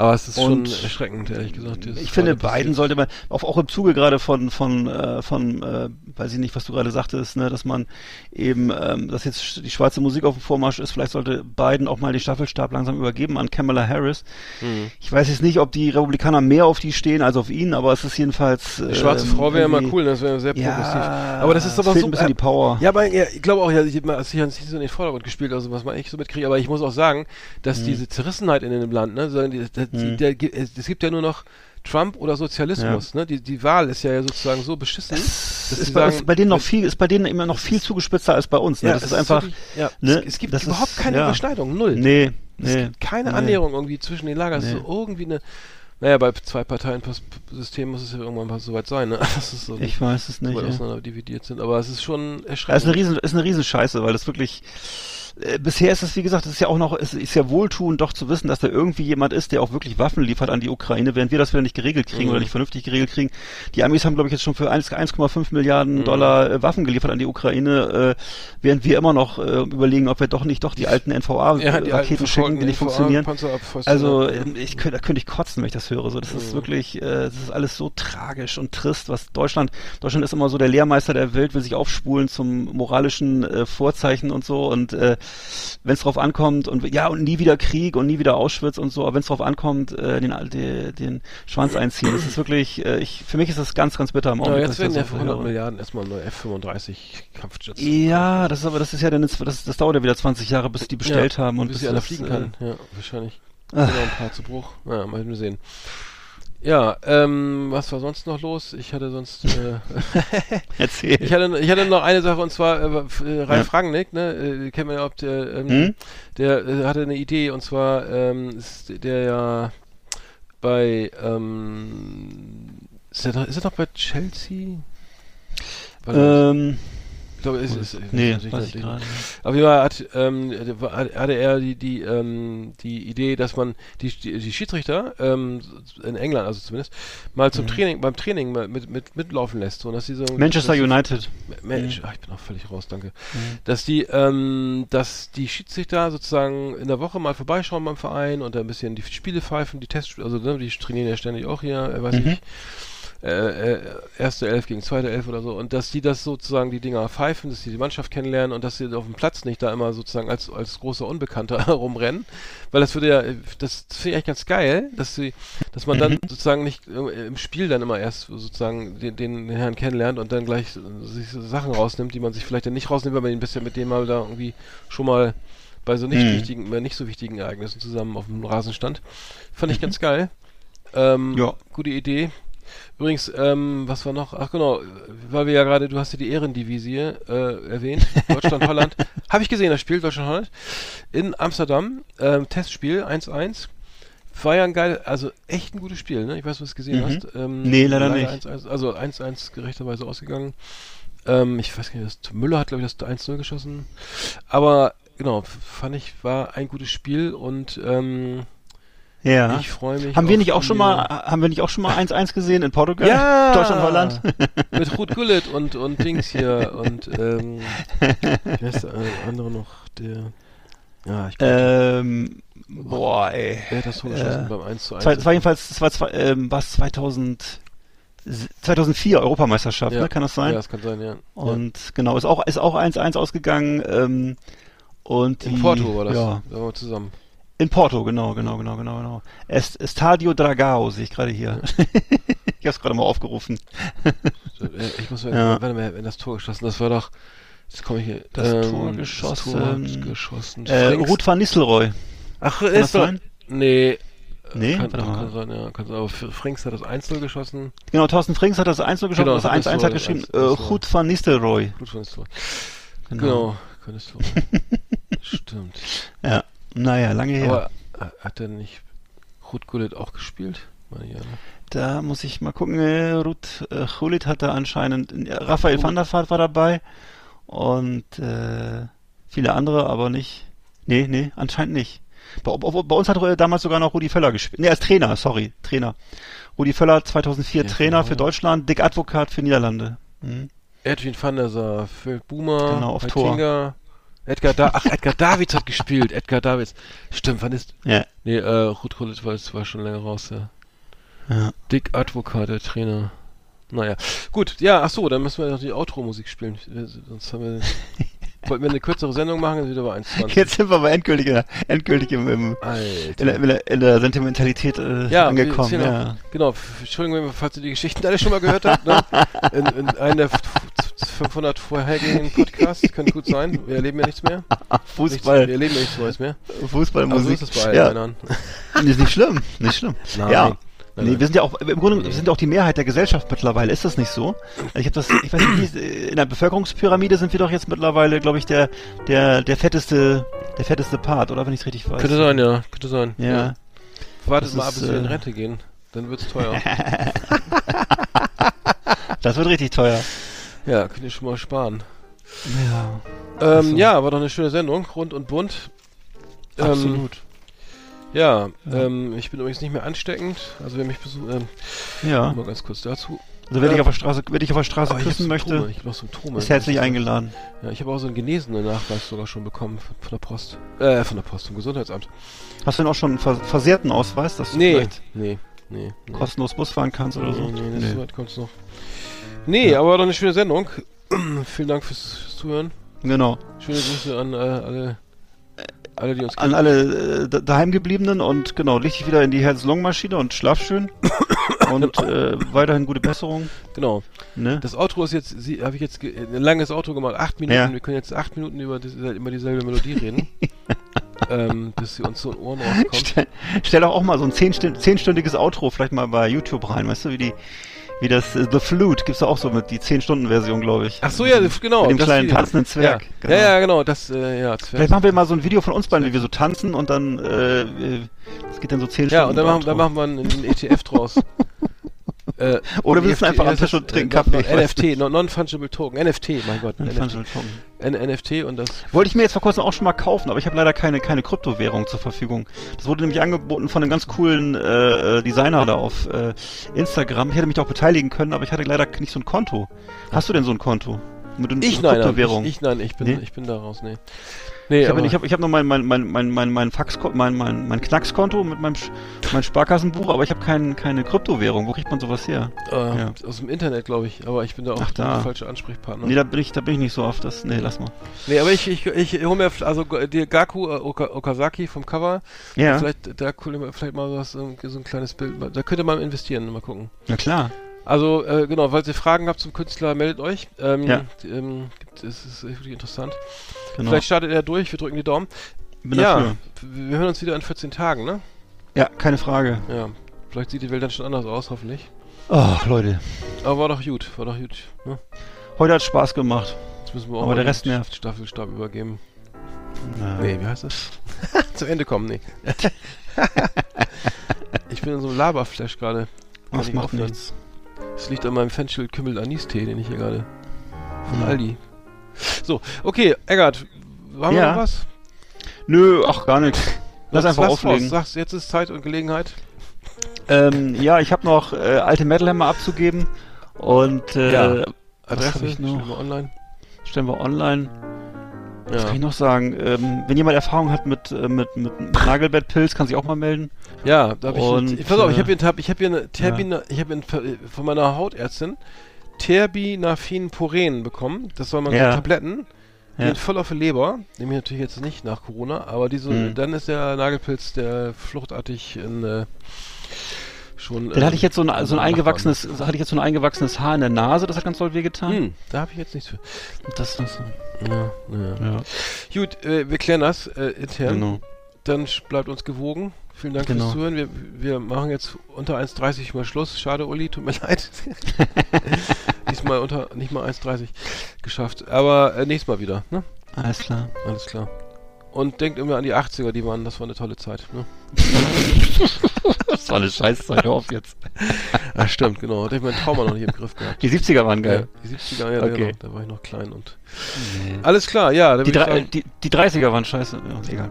aber es ist schon und erschreckend, ehrlich gesagt. Ich finde. Biden sollte man, auch, auch im Zuge gerade von, von, äh, von, äh, weiß ich nicht, was du gerade sagtest, ne, dass man eben, ähm, dass jetzt die schwarze Musik auf dem Vormarsch ist, vielleicht sollte Biden auch mal den Staffelstab langsam übergeben an Kamala Harris. Mhm. Ich weiß jetzt nicht, ob die Republikaner mehr auf die stehen als auf ihn, aber es ist jedenfalls. Die schwarze ähm, Frau wäre immer irgendwie- cool, das wäre sehr progressiv. Ja, aber das ist aber so. ein bisschen die Power. Ja, aber ja, ich glaube auch, ja, ich habe ich nicht so in den Vordergrund gespielt, also was man echt so mitkriege, aber ich muss auch sagen, dass diese Zerrissenheit in dem Land, ne, sagen die, die, Mhm. der, es es gibt ja nur noch Trump oder Sozialismus, ne? Die, die Wahl ist ja sozusagen so beschissen, dass ist bei, sagen, bei denen noch viel, ist bei denen immer noch viel zugespitzer als bei uns. Ne? ja, das es ist einfach. wirklich, ja, ne, es, es gibt das überhaupt ist- keine ja. Überschneidung, null. Nee, Es nee. gibt keine nee. Annäherung irgendwie zwischen den Lagern. Es ist Nee. so irgendwie eine. Naja, bei zwei Parteien System muss es ja irgendwann mal so weit sein, ne? Das ist so Ich weiß es nicht. weit Ja. auseinander dividiert sind. Aber es ist schon Ja, ist erschreckend. eine riesen, ist eine Riesenscheiße, weil das wirklich, äh, bisher ist es, wie gesagt, es ist ja auch noch, es ist ja wohltuend doch zu wissen, dass da irgendwie jemand ist, der auch wirklich Waffen liefert an die Ukraine, während wir das wieder nicht geregelt kriegen Mhm. oder nicht vernünftig geregelt kriegen. Die Amis haben, glaube ich, jetzt schon für 1 1,5 Milliarden Mhm. Dollar äh, Waffen geliefert an die Ukraine, äh, während wir immer noch äh, überlegen, ob wir doch nicht doch die alten ja, NVA-Raketen alten schicken, die nicht funktionieren. Also ja. ähm, ich könnte, da könnte ich kotzen, wenn ich das höre. So, das ist Mhm. wirklich, äh, das ist alles so tragisch und trist, was Deutschland, Deutschland ist immer so der Lehrmeister der Welt, will sich aufspulen zum moralischen äh, Vorzeichen und so. Und äh, wenn es drauf ankommt und ja und nie wieder Krieg und nie wieder Auschwitz und so, aber wenn es drauf ankommt, äh, den, den, den Schwanz einziehen. Das ist wirklich, äh, ich, für mich ist das ganz, ganz bitter am Ja, Augenblick. jetzt was ich werden ja für so 100 höre. Milliarden erstmal neue F-35 Kampfjets. Ja, das ist aber, das ist ja dann, jetzt- das, das dauert ja wieder 20 Jahre, bis die bestellt haben und bis bis sie das, fliegen äh, kann. Ja, wahrscheinlich. Ach. Genau, ein paar zu Bruch. Ja, mal sehen. Ja, ähm, was war sonst noch los? Ich hatte sonst, äh, Erzähl. ich hatte, ich hatte noch eine Sache und zwar äh, äh, Ralf Ja. Rangnick, ne, äh, kennen wir ja, ob der, ähm, Hm? der äh, hatte eine Idee und zwar ähm, ist der ja bei, ähm, ist er noch, ist er noch bei Chelsea? Warte. Ähm, Ich glaube, es ist. Nee, natürlich weiß ich nicht. gerade. Auf jeden Fall hat, ähm, hatte er die, die, ähm, die Idee, dass man die, die, die Schiedsrichter ähm, in England, also zumindest, mal zum Training, beim Training mit, mit, mitlaufen lässt. So, dass sie so, Mhm. Manchester dass, United. Mensch, ach, ich bin auch völlig raus, danke. Dass die, ähm, dass die Schiedsrichter sozusagen in der Woche mal vorbeischauen beim Verein und ein bisschen die Spiele pfeifen, die Tests, also ne, die trainieren ja ständig auch hier, äh, weiß ich, äh, äh, erste Elf gegen zweite Elf oder so und dass die das sozusagen die Dinger pfeifen, dass sie die Mannschaft kennenlernen und dass sie auf dem Platz nicht da immer sozusagen als als großer Unbekannter herumrennen, weil das würde ja, das finde ich eigentlich ganz geil, dass sie, dass man dann sozusagen nicht äh, im Spiel dann immer erst sozusagen den, den Herrn kennenlernt und dann gleich sich so Sachen rausnimmt, die man sich vielleicht dann nicht rausnimmt, wenn man ihn bisher mit dem mal da irgendwie schon mal bei so nicht Mhm. wichtigen, bei nicht so wichtigen Ereignissen zusammen auf dem Rasen stand. Fand ich ganz geil. Ähm, Ja. Gute Idee. Übrigens, ähm, was war noch? Ach genau, weil wir ja gerade, du hast ja die Ehrendivisie äh, erwähnt, Deutschland, Holland. Habe ich gesehen, das Spiel Deutschland, Holland. In Amsterdam, ähm, Testspiel 1-1. War ja ein geil, also echt ein gutes Spiel, ne? Ich weiß, was du es gesehen Mhm. hast. Ähm, Nee, leider nicht. 1-1, also 1-1 gerechterweise ausgegangen. Ähm, ich weiß gar nicht, das, Müller hat, glaube ich, das 1-0 geschossen. Aber genau, fand ich, war ein gutes Spiel und ähm, Ja. ich freue mich. Haben wir nicht auch schon mal, haben wir nicht auch schon mal 1-1 gesehen in Portugal? Ja! Deutschland, Holland? Mit Ruth Gullit und, und Dings hier und ähm, wie heißt der andere noch? Der. Ja, ich ähm, boah, ey. Wer hat das Tor geschossen äh, beim 1 zu 1? Zwei, das war jedenfalls, das war zwei, ähm, was 2000, 2004 Europameisterschaft, ja. ne? Kann das sein? Ja, das kann sein, ja. Und genau, ist auch ist auch 1-1 ausgegangen. Ähm, und ja. In die, Porto war das. Ja, Da waren wir zusammen. In Porto, genau, genau, genau, genau, genau. Est, Estadio Dragao sehe ich gerade hier. ich habe es gerade mal aufgerufen. Äh, Ich muss mal, Ja. warte mal, wenn das Tor geschossen, das war doch, jetzt komme ich hier. Das ähm, Tor Das geschossen. Tor geschossen. Äh, Ruth van Nistelrooy. Ach, Kann das ist doch, sein? nee. Nee, kann, warte mal. kann sein, ja. Kann sein, aber Frings hat das Einzel geschossen. Genau, Thorsten Frings hat das 1 geschossen, Genau, das 1-1 das hat geschrieben. das Äh, das Ruth van Nistelrooy. Gut von Tor. Genau. Genau, könntest du. Stimmt. Ja, naja, lange her. Aber äh, hat er nicht Ruth Gullit auch gespielt? Da muss ich mal gucken. Äh, Ruth äh, Gullit hat da anscheinend. äh, Raphael van der Vaart war dabei. Und äh, viele andere, aber nicht. Nee, nee, anscheinend nicht. Bei, bei, uns hat damals sogar noch Rudi Völler gespielt. Nee, als Trainer, sorry, Trainer. Rudi Völler 2004 Ja, Trainer genau. für Deutschland, Dick Advokat für Niederlande. Mhm. Edwin van der Sar, Phil Boomer, Genau, auf Tor. Edgar da Ach, Edgar Davids hat gespielt. Edgar Davids. Stimmt, wann ist. Ja. Nee, äh, Ruth Gullit war, war schon länger raus, ja. ja. Dick Advokat, der Trainer. Naja. Gut, ja, ach so, dann müssen wir noch die Outro-Musik spielen. Wir- Sonst haben wir. Wollten wir eine kürzere Sendung machen, ist wieder bei 1,20. Jetzt sind wir aber endgültig, in der- endgültig im, im, in, der, in, der, in der Sentimentalität äh, Ja, angekommen. wir erzählen Ja. Genau, Entschuldigung, falls ihr die Geschichten alle schon mal gehört habt. Ne? In, in einem der 500 vorhergehenden Podcasts, könnte gut sein. Wir erleben ja nichts mehr. Nichts, Fußball, wir erleben ja nichts Neues mehr. Fußballmusik. Aber so ist es bei ja. Männern. Ist nicht schlimm, nicht schlimm. Nein. Ja. Nee, wir sind ja auch im Grunde wir sind ja auch die Mehrheit der Gesellschaft mittlerweile. Ist das nicht so? Ich habe das, ich weiß nicht, in der Bevölkerungspyramide sind wir doch jetzt mittlerweile, glaube ich, der der der fetteste der fetteste Part, oder wenn ich richtig weiß. Könnte sein, ja. Könnte sein. Ja. Wartet Das mal ab, bis wir in äh, Rente gehen. Dann wird's teuer. Das wird richtig teuer. Ja, könnt ihr schon mal sparen. Ja. Ähm, so. Ja, war doch eine schöne Sendung. Rund und bunt. Ähm, Absolut. Ja, Ja. Ähm, ich bin übrigens nicht mehr ansteckend. Also wer mich besucht, ähm, Ja. mal ganz kurz dazu. Also wer Ja. dich auf der Straße, wer dich auf der Straße ich hab küssen Symptome, möchte, Ich habe noch Symptome. ist herzlich eingeladen. Ja, ich habe auch so einen genesenen Nachweis sogar schon bekommen von, von der Post. Äh, von der Post, vom Gesundheitsamt. Hast du denn auch schon einen ver versehrten Ausweis, dass du Nee, vielleicht nee, nee. nee. kostenlos Bus fahren kannst oder so? Nee, nee, Nee. so weit kommt's noch. Nee, aber war doch eine schöne Sendung. Vielen Dank fürs, fürs Zuhören. Genau. Schöne Grüße an äh, alle, alle, die uns An alle äh, da- daheimgebliebenen und genau, leg dich wieder in die Herz-Lungen-Maschine und schlaf schön. und äh, weiterhin gute Besserung. Genau. Ne? Das Outro ist jetzt, habe ich jetzt ge- ein langes Outro gemacht, acht Minuten. Ja. Wir können jetzt acht Minuten über diese, immer dieselbe Melodie reden, ähm, bis sie uns so in den Ohren rauskommt. Stell, stell doch auch mal so ein zehnstün- zehnstündiges Outro vielleicht mal bei YouTube rein, weißt du, wie die, wie das äh, The Flute gibt's da auch so mit die 10-Stunden-Version, glaube ich. Ach so, ja, genau. Mit dem kleinen Video. tanzenden Zwerg. Ja, genau. ja, ja, genau. Das, äh, ja, Zwerg. Vielleicht machen wir mal so ein Video von uns beiden, wie wir so tanzen und dann, äh, äh, das geht dann so 10 Ja, Stunden. und dann machen, dann machen wir einen, einen ETF draus. Äh, Oder wir sitzen NFT einfach am Tisch und trinken äh, Kaffee, NFT, non- Non-Fungible Token, NFT, mein Gott. NFT, Fungible N NFT und das. Wollte ich mir jetzt vor kurzem auch schon mal kaufen, aber ich habe leider keine, keine Kryptowährung zur Verfügung. Das wurde nämlich angeboten von einem ganz coolen äh, äh, Designer da auf äh, Instagram. Ich hätte mich auch beteiligen können, aber ich hatte leider nicht so ein Konto. Hast du denn so ein Konto? Mit Ich nein, nein, Kryptowährung? ich, ich nein, ich bin, Nee? ich bin da raus, nee. Nee, Ich habe ich hab, ich hab noch mein, mein, mein, mein, mein, mein Fax, mein, mein, mein Knackskonto mit meinem mein Sparkassenbuch, aber ich habe kein, keine Kryptowährung. Wo kriegt man sowas her? Äh, Ja. Aus dem Internet, glaube ich. Aber ich bin da auch Ach, da. der falsche Ansprechpartner. Nee, da bin ich, da bin ich nicht so oft. Das, nee, lass mal. Nee, aber ich, ich, ich hole mir, also die Gaku äh, Oka, Okazaki vom Cover. Ja, Vielleicht, da mir vielleicht mal was, so ein kleines Bild. Da könnte man investieren, mal gucken. na klar. Also, äh, genau, falls ihr Fragen habt zum Künstler, meldet euch. Ähm, Ja. ähm, es ist wirklich interessant. Genau. Vielleicht startet er durch, wir drücken die Daumen. bin ja, dafür. wir hören uns wieder in 14 Tagen, ne? Ja, keine Frage. Ja. Vielleicht sieht die Welt dann schon anders aus, hoffentlich. Oh, Leute. Aber war doch gut, war doch gut. Ne? Heute hat Spaß gemacht. Jetzt müssen wir auch Aber der den Rest nervt. Staffelstab übergeben. Na, Nee, wie heißt das? Zum Ende kommen, nee. ich bin in so einem Laberflash gerade. Das macht nichts. Es liegt an meinem Fenchel Kümmel Anistee, den ich hier gerade von. Aldi. So, okay, Eggert, haben wir Ja. noch was? Nö, ach gar nichts. Lass einfach lass auflegen. Raus. Sagst, jetzt ist Zeit und Gelegenheit. Ähm, ja, ich habe noch äh, alte Metalhammer abzugeben und äh, Ja. Adresse, ich noch? stellen wir online. stellen wir online. Was kann ich Ja, noch sagen? Ähm, wenn jemand Erfahrung hat mit, äh, mit, mit Nagelbettpilz, kann sich auch mal melden. ja da habe ich, Und, ich, pass auf, ich äh, habe hier, hab, ich hab hier eine Terbina, ich habe von meiner Hautärztin Terbinafin Puren bekommen. Das soll man Ja. so Tabletten. Die Ja. sind voll auf die Leber. Nehme ich natürlich jetzt nicht nach Corona, aber diese, Mhm. dann ist der Nagelpilz, der fluchtartig in, äh, schon. Dann äh, hatte ich jetzt so ein, so ein eingewachsenes, hatte ich jetzt so ein eingewachsenes Haar in der Nase, das hat ganz doll wehgetan. Hm, da habe ich jetzt nichts für. Das, das, Ja, ja. ja, Gut, äh, wir klären das äh, intern. genau. Dann bleibt uns gewogen. Vielen Dank Genau. fürs Zuhören. Wir, wir machen jetzt unter 1,30 mal Schluss. Schade, Uli, tut mir leid. Diesmal unter nicht mal 1,30 geschafft. Aber äh, nächstes Mal wieder, ne? Alles klar. Alles klar. Und denkt immer an die 80er, die waren, das war eine tolle Zeit, ne? Das war eine Scheißzeit, hör auf jetzt. Ah, stimmt, genau. Da hab ich meinen Trauma noch nicht im Griff gehabt. Die 70er waren geil. Ja, die 70er, ja, Okay. genau. Da war ich noch klein und. Alles klar, ja. Die, drei, die, die 30er waren scheiße. Ja, egal.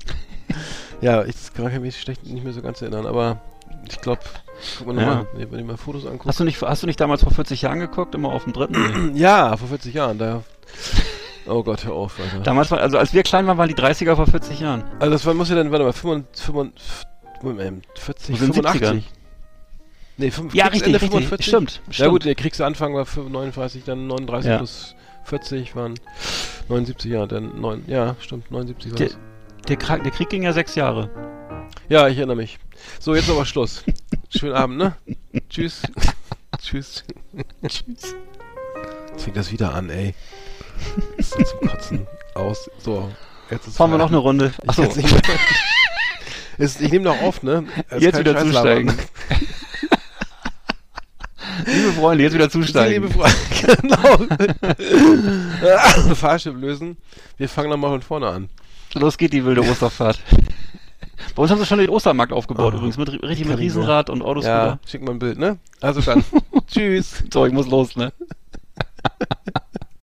ja, ich kann mich schlecht nicht mehr so ganz erinnern, aber ich glaube, guck mal Ja. nochmal, wenn ich mal Fotos angucke. Hast du nicht, hast du nicht damals vor 40 Jahren geguckt, immer auf dem dritten? Nee. Ja, vor 40 Jahren, da. Oh Gott, hör auf, Alter. damals war, also als wir klein waren, waren die 30er vor 40 Jahren. Also das war, muss ja dann, warte mal, 45, 45, Moment, 40, Wo sind 85. Nee, 5, Ja, richtig, richtig. Stimmt, Ja stimmt. gut, der Kriegsanfang war 39, dann 39 Ja. plus 40 waren 79 Jahre, dann 9, ja, stimmt, 79 war Der, das. der, der Krieg ging ja sechs Jahre. Ja, ich erinnere mich. So, jetzt aber Schluss. Schönen Abend, ne? Tschüss. Tschüss. Tschüss. Jetzt fängt das wieder an, ey. Das ist zum Kotzen aus. So, jetzt ist Fahren wir noch eine. Runde. Ich, Achso, jetzt nicht mehr. Ist, ich nehme noch auf, ne? Es jetzt wieder Scheißlabern. zusteigen. Liebe Freunde, jetzt wieder zusteigen. Liebe Freunde, genau. Fahrstuhl lösen. Wir fangen nochmal von vorne an. Los geht die wilde Osterfahrt. Bei uns haben sie schon den Ostermarkt aufgebaut Oh, übrigens, mit, richtig mit Riesenrad und Autos Ja, schick mal ein Bild, ne? Also dann. Tschüss. So, ich muss los, ne?